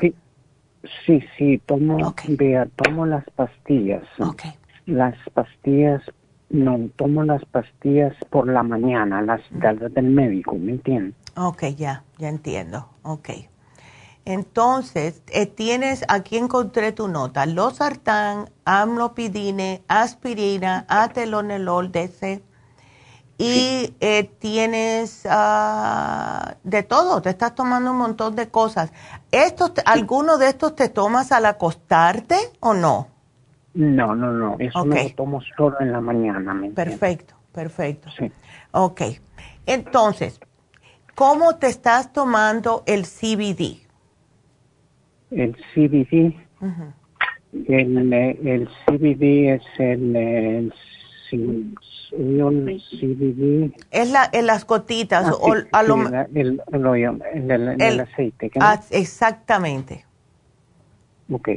Sí, sí, tomo, vea, tomo las pastillas. Las pastillas, no, tomo las pastillas por la mañana, las del médico, ¿me entiendes? Ok, ya, ya entiendo, ok. Entonces, eh, tienes, aquí encontré tu nota, losartán, amlopidine, aspirina, atelonelol, DC, y eh, tienes uh, de todo, te estás tomando un montón de cosas. ¿Estos, ¿Alguno de estos te tomas al acostarte o no? No, no, no, eso me lo tomo solo en la mañana. perfecto, perfecto. Sí. Ok, entonces, ¿cómo te estás tomando el CBD? El CBD. el, el, CBD es el, el, CBD. Es la, en las gotitas. Ah, o, a lo, el, el, el, aceite. Ah, exactamente. Ok.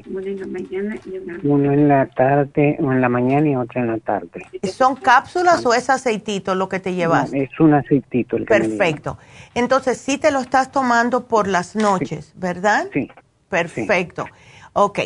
Uno en la tarde, o en la mañana y otro en la tarde. ¿Son cápsulas o es aceitito lo que te llevas? es un aceitito el que Perfecto. Entonces, sí te lo estás tomando por las noches, ¿verdad? Sí. Perfecto. Ok.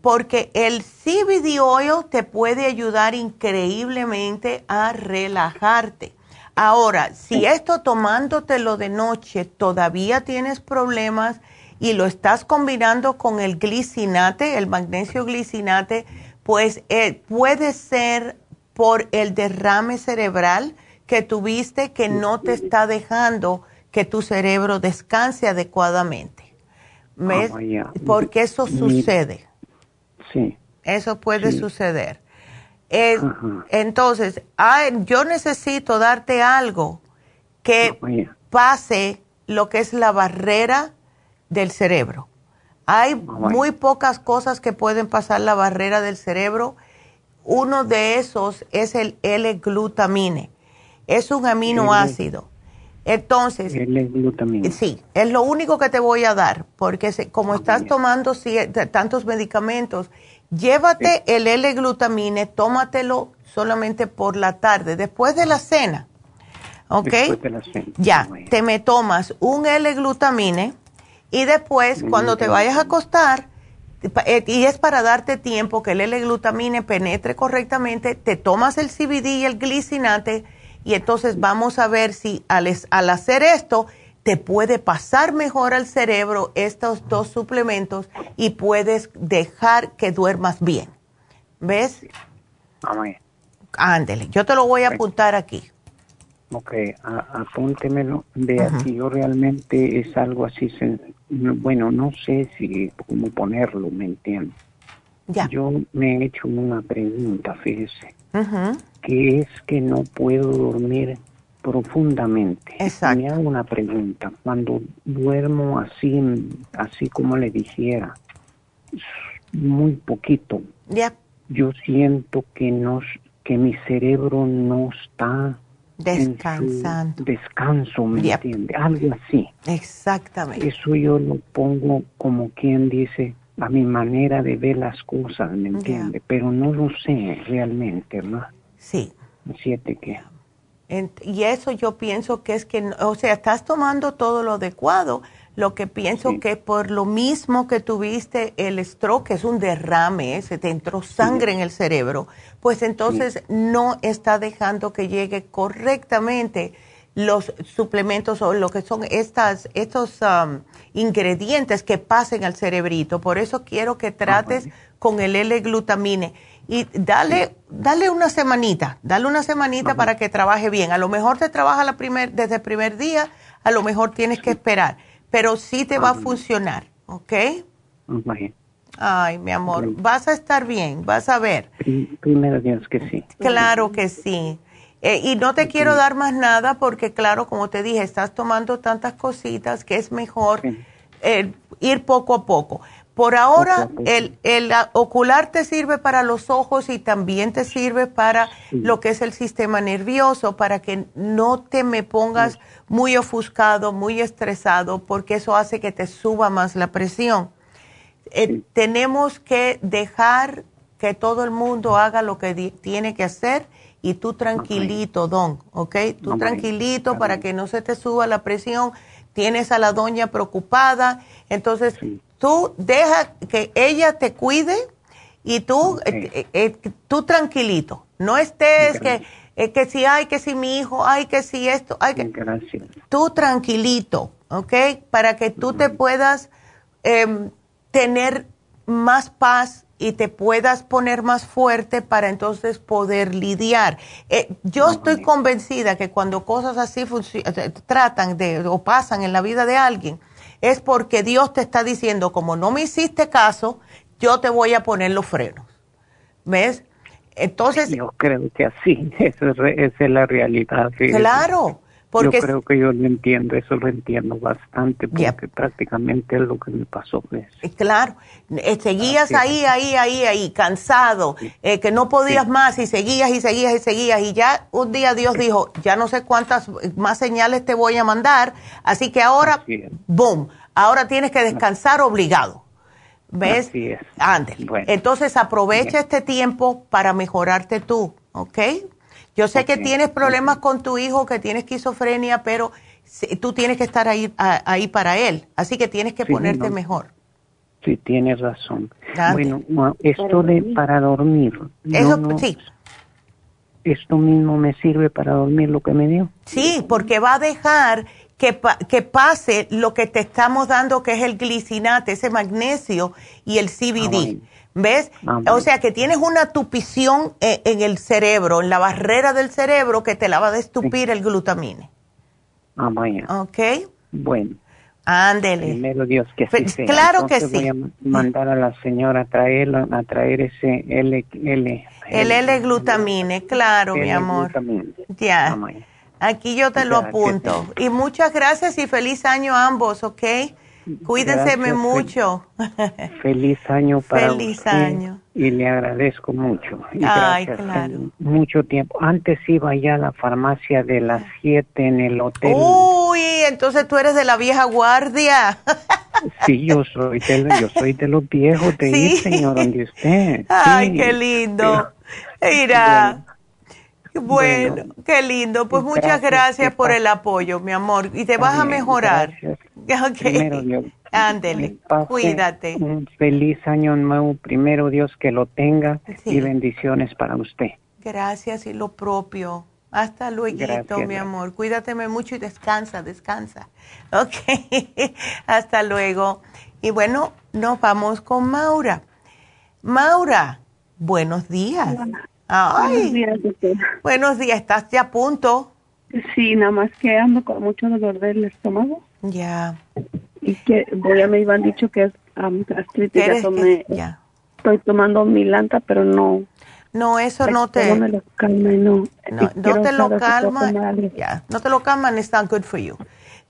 porque el CBD oil te puede ayudar increíblemente a relajarte. Ahora, si esto tomándotelo de noche todavía tienes problemas y lo estás combinando con el glicinate, el magnesio glicinate, pues eh, puede ser por el derrame cerebral que tuviste que no te está dejando que tu cerebro descanse adecuadamente. ¿Ves? Ah, Porque eso sucede. Sí. Eso puede suceder. Eh, entonces, yo necesito darte algo que pase lo que es la barrera del cerebro. Hay ah, muy pocas cosas que pueden pasar la barrera del cerebro. Uno de esos es el L-glutamine. Es un aminoácido. Entonces, sí, es lo único que te voy a dar, porque como ah, estás tomando tantos medicamentos, llévate el L-glutamine, tómatelo solamente por la tarde, después de la cena. ¿Ok? Después de la cena. Ya, te me tomas un L-glutamine y después, cuando te vayas a acostar, eh, y es para darte tiempo que el L-glutamine penetre correctamente, te tomas el CBD y el glicinate y entonces vamos a ver si al, al hacer esto te puede pasar mejor al cerebro estos dos suplementos y puedes dejar que duermas bien. ¿Ves? Ándele, yo te lo voy a apuntar aquí. Ok, apúntemelo. Vea, si yo realmente es algo así, bueno, no sé si cómo ponerlo, ¿me entiendes? Ya. Yo me he hecho una pregunta, fíjese, que es que no puedo dormir profundamente. Exacto. Me hago una pregunta, cuando duermo así, así como le dijera, muy poquito, yo siento que no, que mi cerebro no está Descansando. descanso, ¿me entiende? Algo así. Exactamente. Eso yo lo pongo como quien dice a mi manera de ver las cosas, ¿me entiende? Pero no lo sé realmente, ¿no? Sí. Siete que. Y eso yo pienso que es que, o sea, estás tomando todo lo adecuado, lo que pienso que por lo mismo que tuviste el stroke, que es un derrame, se te entró sangre en el cerebro, pues entonces no está dejando que llegue correctamente los suplementos o lo que son estas, estos um, ingredientes que pasen al cerebrito. Por eso quiero que trates con el L-glutamine y dale, dale una semanita, dale una semanita para que trabaje bien. A lo mejor te trabaja la primer, desde el primer día, a lo mejor tienes que esperar pero sí te va a funcionar, ¿ok? Ay, mi amor, vas a estar bien, vas a ver. Primero Dios que sí. Claro que sí. Eh, y no te quiero dar más nada porque, claro, como te dije, estás tomando tantas cositas que es mejor eh, ir poco a poco. Por ahora, el, el, ocular te sirve para los ojos y también te sirve para lo que es el sistema nervioso, para que no te me pongas muy ofuscado, muy estresado, porque eso hace que te suba más la presión. Eh, tenemos que dejar que todo el mundo haga lo que tiene que hacer y tú tranquilito, don, ¿ok? Tú tranquilito para que no se te suba la presión. Tienes a la doña preocupada, entonces tú deja que ella te cuide y tú, eh, eh, eh, tú tranquilito. No estés que, que si hay, que si mi hijo, hay que si esto, hay que... Tú tranquilito, ¿ok? Para que tú te puedas em, tener más paz y te puedas poner más fuerte para entonces poder lidiar. yo estoy convencida que cuando cosas así tratan de o pasan en la vida de alguien, es porque Dios te está diciendo, como no me hiciste caso, yo te voy a poner los frenos. ¿Ves? Entonces... Yo creo que así, esa es, la realidad. Claro. Porque yo creo que yo lo entiendo, eso lo entiendo bastante, porque prácticamente es lo que me pasó. Eh, claro, eh, seguías ahí, ahí, ahí, ahí, cansado, eh, que no podías más y seguías y seguías y seguías y ya un día Dios dijo, ya no sé cuántas más señales te voy a mandar, así que ahora, boom, ahora tienes que descansar obligado. ¿Ves? Así es. Entonces aprovecha este tiempo para mejorarte tú, ¿ok? Yo sé que tienes problemas con tu hijo, que tiene esquizofrenia, pero tú tienes que estar ahí, ahí para él. Así que tienes que ponerte mejor. Sí, tienes razón. Bueno, esto de para dormir. Eso, sí. ¿Esto mismo me sirve para dormir lo que me dio? Sí, porque va a dejar que, que pase lo que te estamos dando, que es el glicinate, ese magnesio y el CBD. Ah, ¿Ves? O sea que tienes una tupición eh, en, el cerebro, en la barrera del cerebro que te la va a destupir el glutamine. Vaya. ¿Ok? Bueno. Ándele. Primero Dios que Claro que sí. Voy a mandar a la señora a traer, a traer ese L, L El L-glutamine, claro, mi amor. Ya. Aquí yo te lo apunto. Y muchas gracias y feliz año a ambos, ¿ok? Cuídense mucho. Feliz año para Feliz año. Y le agradezco mucho. Ay, claro. Mucho tiempo. Antes iba ya a la farmacia de las 7 en el hotel. Uy, entonces tú eres de la vieja guardia. sí, yo soy de, yo soy de los viejos de ¿Sí? señor, donde usted. Ay, qué lindo. Mira. Bueno, qué lindo. Pues muchas gracias por el apoyo, mi amor. Y te vas a mejorar. Gracias. Primero Dios. Ándele, cuídate. Un feliz año nuevo, primero Dios que lo tenga y bendiciones para usted. Gracias y lo propio. Hasta luego, mi amor. Cuídateme mucho y descansa, descansa. Ok, hasta luego. Y bueno, nos vamos con Maura. Maura, buenos días. Buenos días, Buenos días, ¿estás ya a punto? Sí, nada más que ando con mucho dolor del estómago. Ya. Y que voy a me iban dicho que es um, gastritis. Ya Estoy tomando milanta, pero no. No, eso no te. No me lo calma, no. No, te lo calma. Ya, no te lo calman, it's not good for you.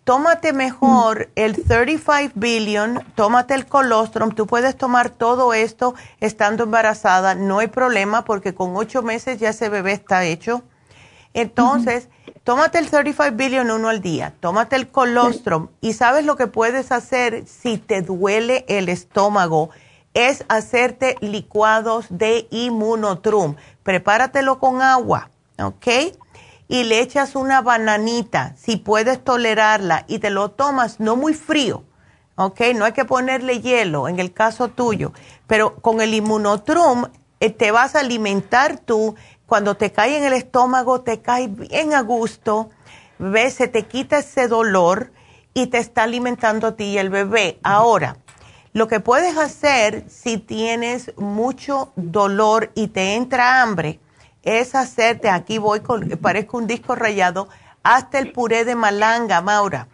Tómate mejor el 35 billion, tómate el colostrum, tú puedes tomar todo esto estando embarazada, no hay problema porque con ocho meses ya ese bebé está hecho. Entonces, tómate el 35 billion uno al día, tómate el colostrum y sabes lo que puedes hacer si te duele el estómago es hacerte licuados de inmunotrum. Prepáratelo con agua, ¿ok? Y le echas una bananita, si puedes tolerarla, y te lo tomas no muy frío, ¿ok? No hay que ponerle hielo en el caso tuyo, pero con el inmunotrum eh, te vas a alimentar tú cuando te cae en el estómago, te cae bien a gusto, ves, se te quita ese dolor y te está alimentando a ti y el bebé. Ahora, lo que puedes hacer si tienes mucho dolor y te entra hambre es hacerte, aquí voy, con, parezco un disco rayado, hasta el puré de malanga, Maura.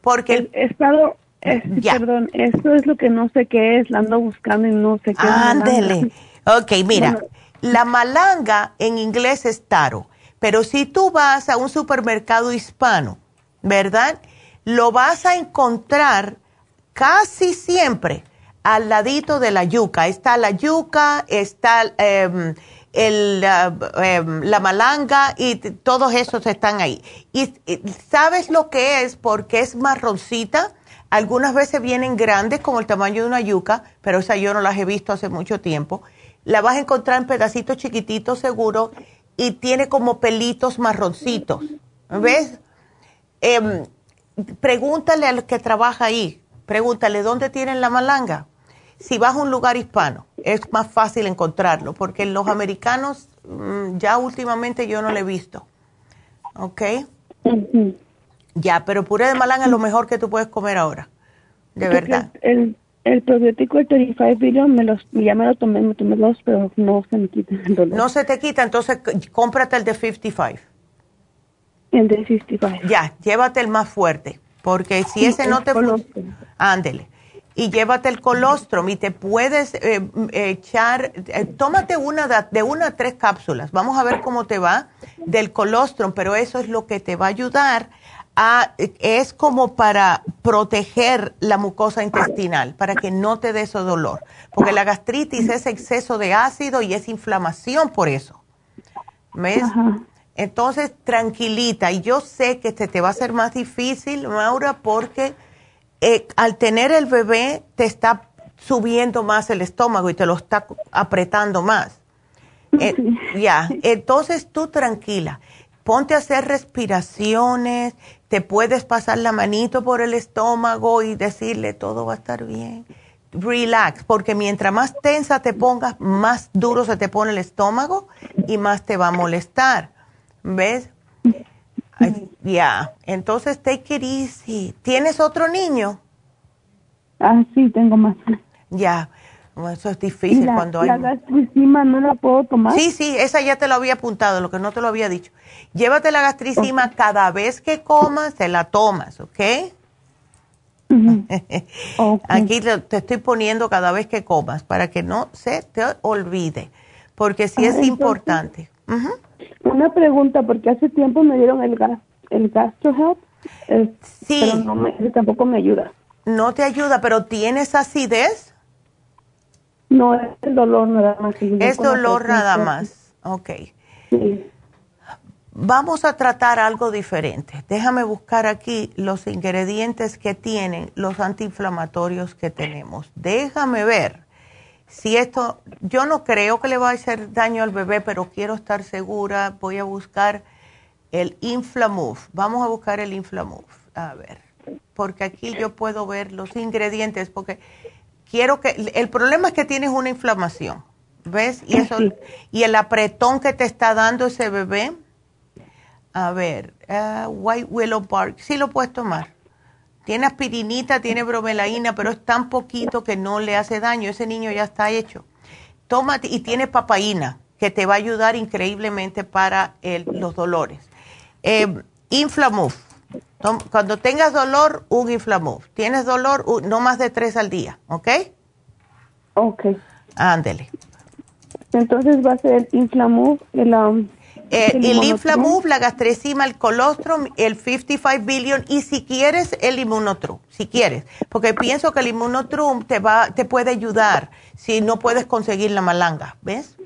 Porque... He estado, perdón, esto es lo que no sé qué es, la ando buscando y no sé qué Ándele. es. Ok, mira. La malanga en inglés es taro, pero si tú vas a un supermercado hispano, ¿verdad? Lo vas a encontrar casi siempre al ladito de la yuca. Está la yuca, está em, el, em, la malanga y todos esos están ahí. Y, sabes lo que es porque es marroncita. Algunas veces vienen grandes como el tamaño de una yuca, pero esa yo no las he visto hace mucho tiempo la vas a encontrar en pedacitos chiquititos seguro y tiene como pelitos marroncitos. ¿Ves? Eh, pregúntale al que trabaja ahí, pregúntale dónde tienen la malanga. Si vas a un lugar hispano, es más fácil encontrarlo, porque los americanos mm, ya últimamente yo no lo he visto. ¿Ok? Ya, pero puré de malanga es lo mejor que tú puedes comer ahora. De verdad. El, el probiótico, el 35 billion, me los, ya me lo tomé, me tomé dos, pero no se me quita el dolor. No se te quita, entonces cómprate el de 55. El de 55. Ya, llévate el más fuerte, porque si ese no te... Ándele. Y llévate el colostrum y te puedes eh, echar, eh, tómate una de, de, una a tres cápsulas. Vamos a ver cómo te va del colostrum, pero eso es lo que te va a ayudar es como para proteger la mucosa intestinal, para que no te dé ese dolor. Porque la gastritis es exceso de ácido y es inflamación por eso. ¿Ves? Entonces, tranquilita. Y yo sé que este te va a ser más difícil, Maura, porque eh, al tener el bebé te está subiendo más el estómago y te lo está apretando más. Eh, ya, entonces tú tranquila ponte a hacer respiraciones, te puedes pasar la manito por el estómago y decirle todo va a estar bien, relax, porque mientras más tensa te pongas, más duro se te pone el estómago y más te va a molestar. ¿Ves? Ya, entonces take it easy. ¿Tienes otro niño? Ah, sí, tengo más. Ya, eso es difícil cuando hay... ¿La gastricima no la puedo tomar? Sí, sí, esa ya te lo había apuntado, lo que no te lo había dicho. Llévate la gastricima cada vez que comas, te la tomas, ¿ok? Aquí te, estoy poniendo cada vez que comas para que no se te olvide, porque sí es importante. Una pregunta, porque hace tiempo me dieron el gas, el GastroHelp, eh, sí. pero no tampoco me ayuda. No te ayuda, pero ¿tienes acidez? No, es el dolor nada más. Es dolor nada más, ok. Sí. Vamos a tratar algo diferente. Déjame buscar aquí los ingredientes que tienen los antiinflamatorios que tenemos. Déjame ver si esto, yo no creo que le va a hacer daño al bebé, pero quiero estar segura. Voy a buscar el Inflamove. Vamos a buscar el Inflamove. A ver, porque aquí yo puedo ver los ingredientes, porque quiero que, el problema es que tienes una inflamación, ¿ves? Y eso, y el apretón que te está dando ese bebé a ver, uh, White Willow Bark, sí lo puedes tomar. Tiene aspirinita, tiene bromelaína, pero es tan poquito que no le hace daño. Ese niño ya está hecho. Tómate, y tiene papaína, que te va a ayudar increíblemente para los dolores. Eh, Inflamuf. Cuando tengas dolor, un Inflamuf. Tienes dolor, no más de tres al día, ¿ok? Ok. Ándele. Entonces va a ser Inflamuf, el, um, eh, el Inflamove, la gastrecima, el colostrum, el 55 billion y si quieres el inmunotrum, si quieres, porque pienso que el inmunotrum te va, te puede ayudar si no puedes conseguir la malanga, ¿ves?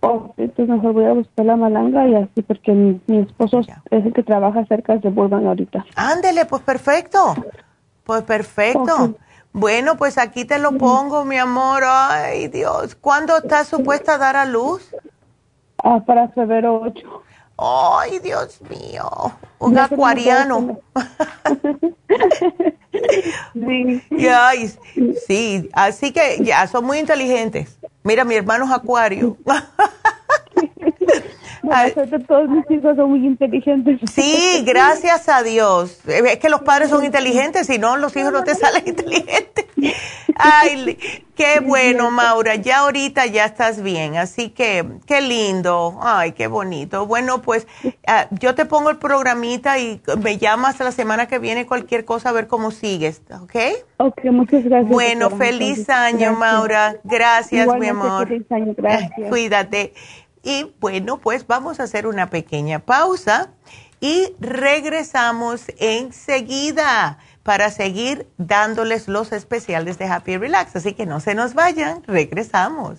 Oh, entonces mejor voy a buscar la malanga y así porque mi, esposo es el que trabaja cerca de Burbank ahorita. Ándele, pues perfecto, pues perfecto. Bueno, pues aquí te lo pongo, mi amor. Ay, Dios. ¿Cuándo estás supuesta a dar a luz? Ah, para febrero 8. Ay, Dios mío, un acuariano. sí. sí, así que ya son muy inteligentes. Mira, mi hermano es acuario. todos mis hijos son muy inteligentes. Sí, gracias a Dios. Es que los padres son inteligentes, si no, los hijos no te salen inteligentes. Ay, qué bueno, Maura. Ya ahorita ya estás bien, así que qué lindo. Ay, qué bonito. Bueno, pues ah, yo te pongo el programita y me llamas la semana que viene cualquier cosa a ver cómo sigues, ¿ok? Ok, muchas gracias. Bueno, feliz año, Maura. Gracias, mi amor. Feliz año, gracias. Cuídate. Y bueno, pues vamos a hacer una pequeña pausa y regresamos enseguida para seguir dándoles los especiales de Happy Relax. Así que no se nos vayan, regresamos.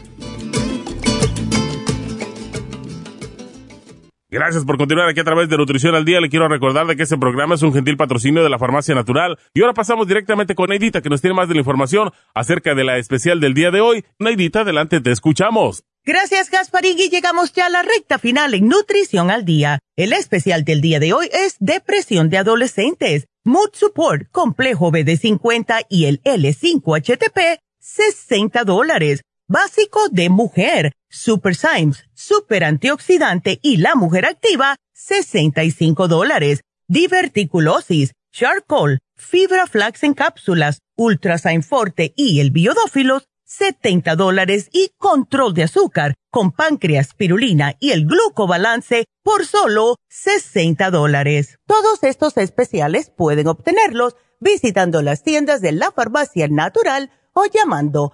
Gracias por continuar aquí a través de Nutrición al Día. Le quiero recordar de que este programa es un gentil patrocinio de la Farmacia Natural. Y ahora pasamos directamente con Neidita, que nos tiene más de la información acerca de la especial del día de hoy. Neidita, adelante, te escuchamos. Gracias, Gasparín, llegamos ya a la recta final en Nutrición al Día. El especial del día de hoy es Depresión de Adolescentes, Mood Support, Complejo BD50 y el L5-HTP, 60 dólares básico de mujer, Super Symes, Super Antioxidante y la mujer activa, 65 dólares. Diverticulosis, Charcoal, Fibra Flax en cápsulas, Ultrasign Forte y el Biodófilos, 70 dólares y control de azúcar con páncreas, spirulina y el glucobalance por solo 60 dólares. Todos estos especiales pueden obtenerlos visitando las tiendas de la farmacia natural o llamando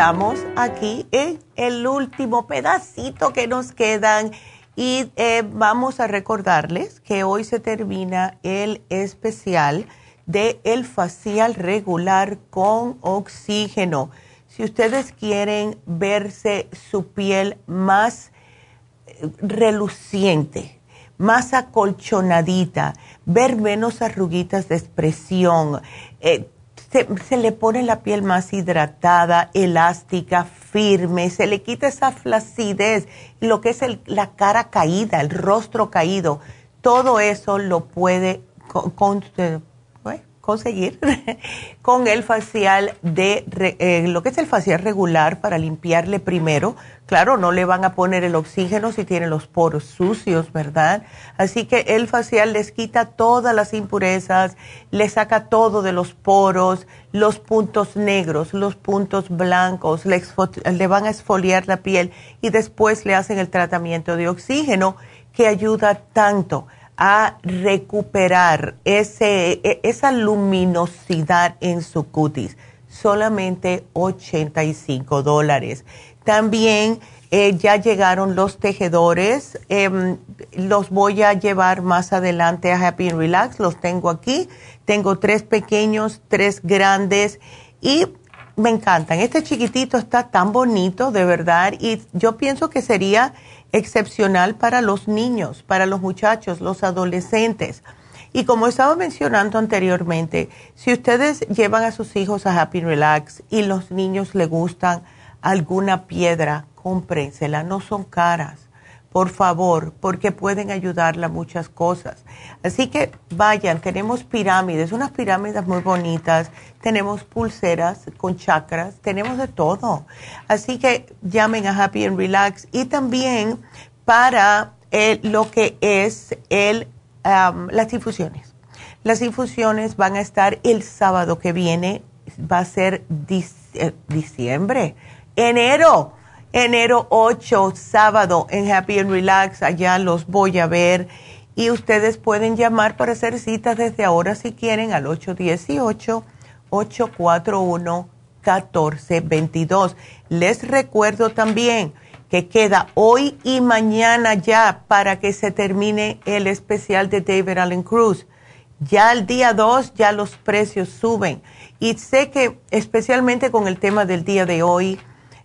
Estamos aquí en el último pedacito que nos quedan y eh, vamos a recordarles que hoy se termina el especial de el facial regular con oxígeno. Si ustedes quieren verse su piel más eh, reluciente, más acolchonadita, ver menos arruguitas de expresión, eh, se, le pone la piel más hidratada, elástica, firme, se le quita esa flacidez, lo que es la cara caída, el rostro caído, todo eso lo puede con, conseguir con el facial de eh, lo que es el facial regular para limpiarle primero. Claro, no le van a poner el oxígeno si tiene los poros sucios, ¿verdad? Así que el facial les quita todas las impurezas, le saca todo de los poros, los puntos negros, los puntos blancos, le, le van a esfoliar la piel y después le hacen el tratamiento de oxígeno que ayuda tanto a recuperar ese, e, esa luminosidad en su cutis. Solamente 85 dólares. También eh, ya llegaron los tejedores. Em, los voy a llevar más adelante a Happy and Relax. Los tengo aquí. Tengo tres pequeños, tres grandes y me encantan. Este chiquitito está tan bonito, de verdad. Y yo pienso que sería excepcional para los niños, para los muchachos, los adolescentes. Y como estaba mencionando anteriormente, si ustedes llevan a sus hijos a Happy Relax y los niños le gustan alguna piedra, cómprensela, no son caras por favor, porque pueden ayudarla a muchas cosas. Así que vayan, tenemos pirámides, unas pirámides muy bonitas, tenemos pulseras con chakras, tenemos de todo. Así que llamen a Happy and Relax y también para eh, lo que es el, las infusiones. Las infusiones van a estar el sábado que viene, va a ser eh, diciembre, enero enero 8, sábado, en Happy and Relax. Allá los voy a ver. Y ustedes pueden llamar para hacer citas desde ahora si quieren al 818-841-1422. Les recuerdo también que queda hoy y mañana ya para que se termine el especial de David Allen Cruz. Ya el día 2 ya los precios suben. Y sé que especialmente con el tema del día de hoy,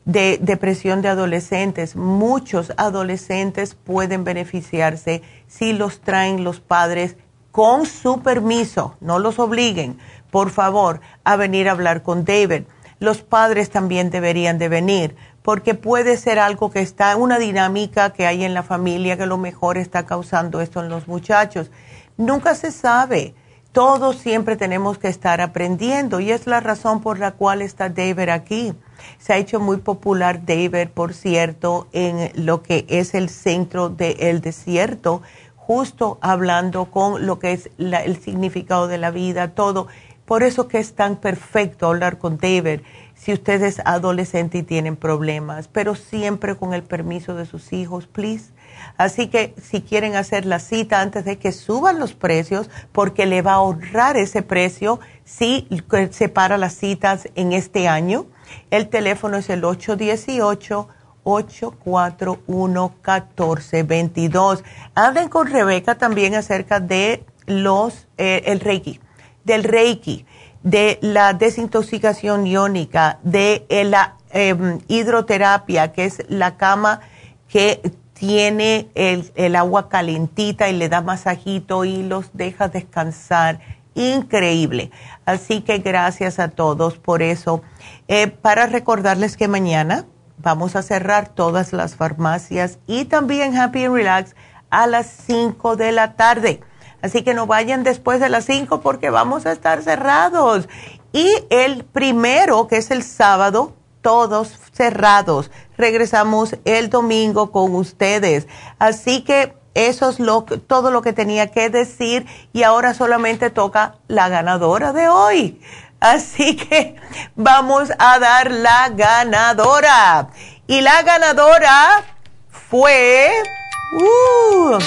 de depresión de adolescentes. Muchos adolescentes pueden beneficiarse si los traen los padres con su permiso, no los obliguen, por favor, a venir a hablar con David. Los padres también deberían de venir, porque puede ser algo que está, una dinámica que hay en la familia que lo mejor está causando esto en los muchachos. Nunca se sabe. Todos siempre tenemos que estar aprendiendo y es la razón por la cual está David aquí se ha hecho muy popular David, por cierto, en lo que es el centro del desierto, justo hablando con lo que es el significado de la vida, todo. Por eso que es tan perfecto hablar con David si usted es adolescente y tienen problemas, pero siempre con el permiso de sus hijos, please. Así que si quieren hacer la cita antes de que suban los precios, porque le va a ahorrar ese precio si separa las citas en este año, el teléfono es el 818-841-1422. Hablen con Rebeca también acerca de los, eh, el Reiki, del Reiki, de la desintoxicación iónica, de eh, la em, hidroterapia, que es la cama que tiene el, el, agua calentita y le da masajito y los deja descansar. Increíble. Así que gracias a todos por eso. Eh, para recordarles que mañana vamos a cerrar todas las farmacias y también Happy and Relax a las 5 de la tarde. Así que no vayan después de las 5 porque vamos a estar cerrados. Y el primero, que es el sábado, todos cerrados. Regresamos el domingo con ustedes. Así que eso es todo lo que tenía que decir y ahora solamente toca la ganadora de hoy. Así que vamos a dar la ganadora. Y la ganadora fue... ¡Uh!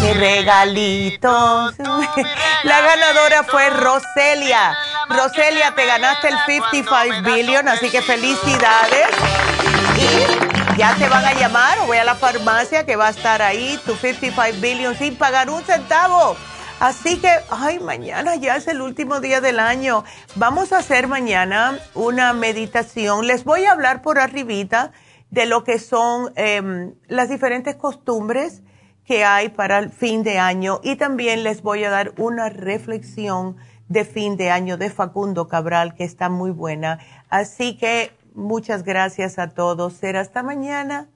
¡Qué regalitos! La ganadora fue Roselia. Roselia, te ganaste el 55 billion, así que felicidades. Y ya te van a llamar o voy a la farmacia que va a estar ahí, tu 55 billion, sin pagar un centavo. Así que, ay, mañana ya es el último día del año. Vamos a hacer mañana una meditación. Les voy a hablar por arribita de lo que son em, las diferentes costumbres que hay para el fin de año y también les voy a dar una reflexión de fin de año de Facundo Cabral que está muy buena. Así que muchas gracias a todos. Será hasta mañana.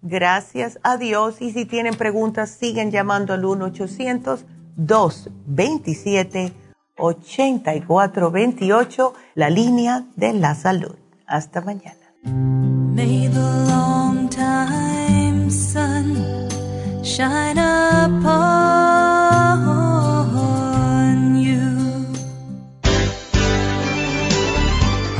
Gracias a Dios. Y si tienen preguntas, siguen llamando al 1-800-227-8428, la línea de la salud. Hasta mañana.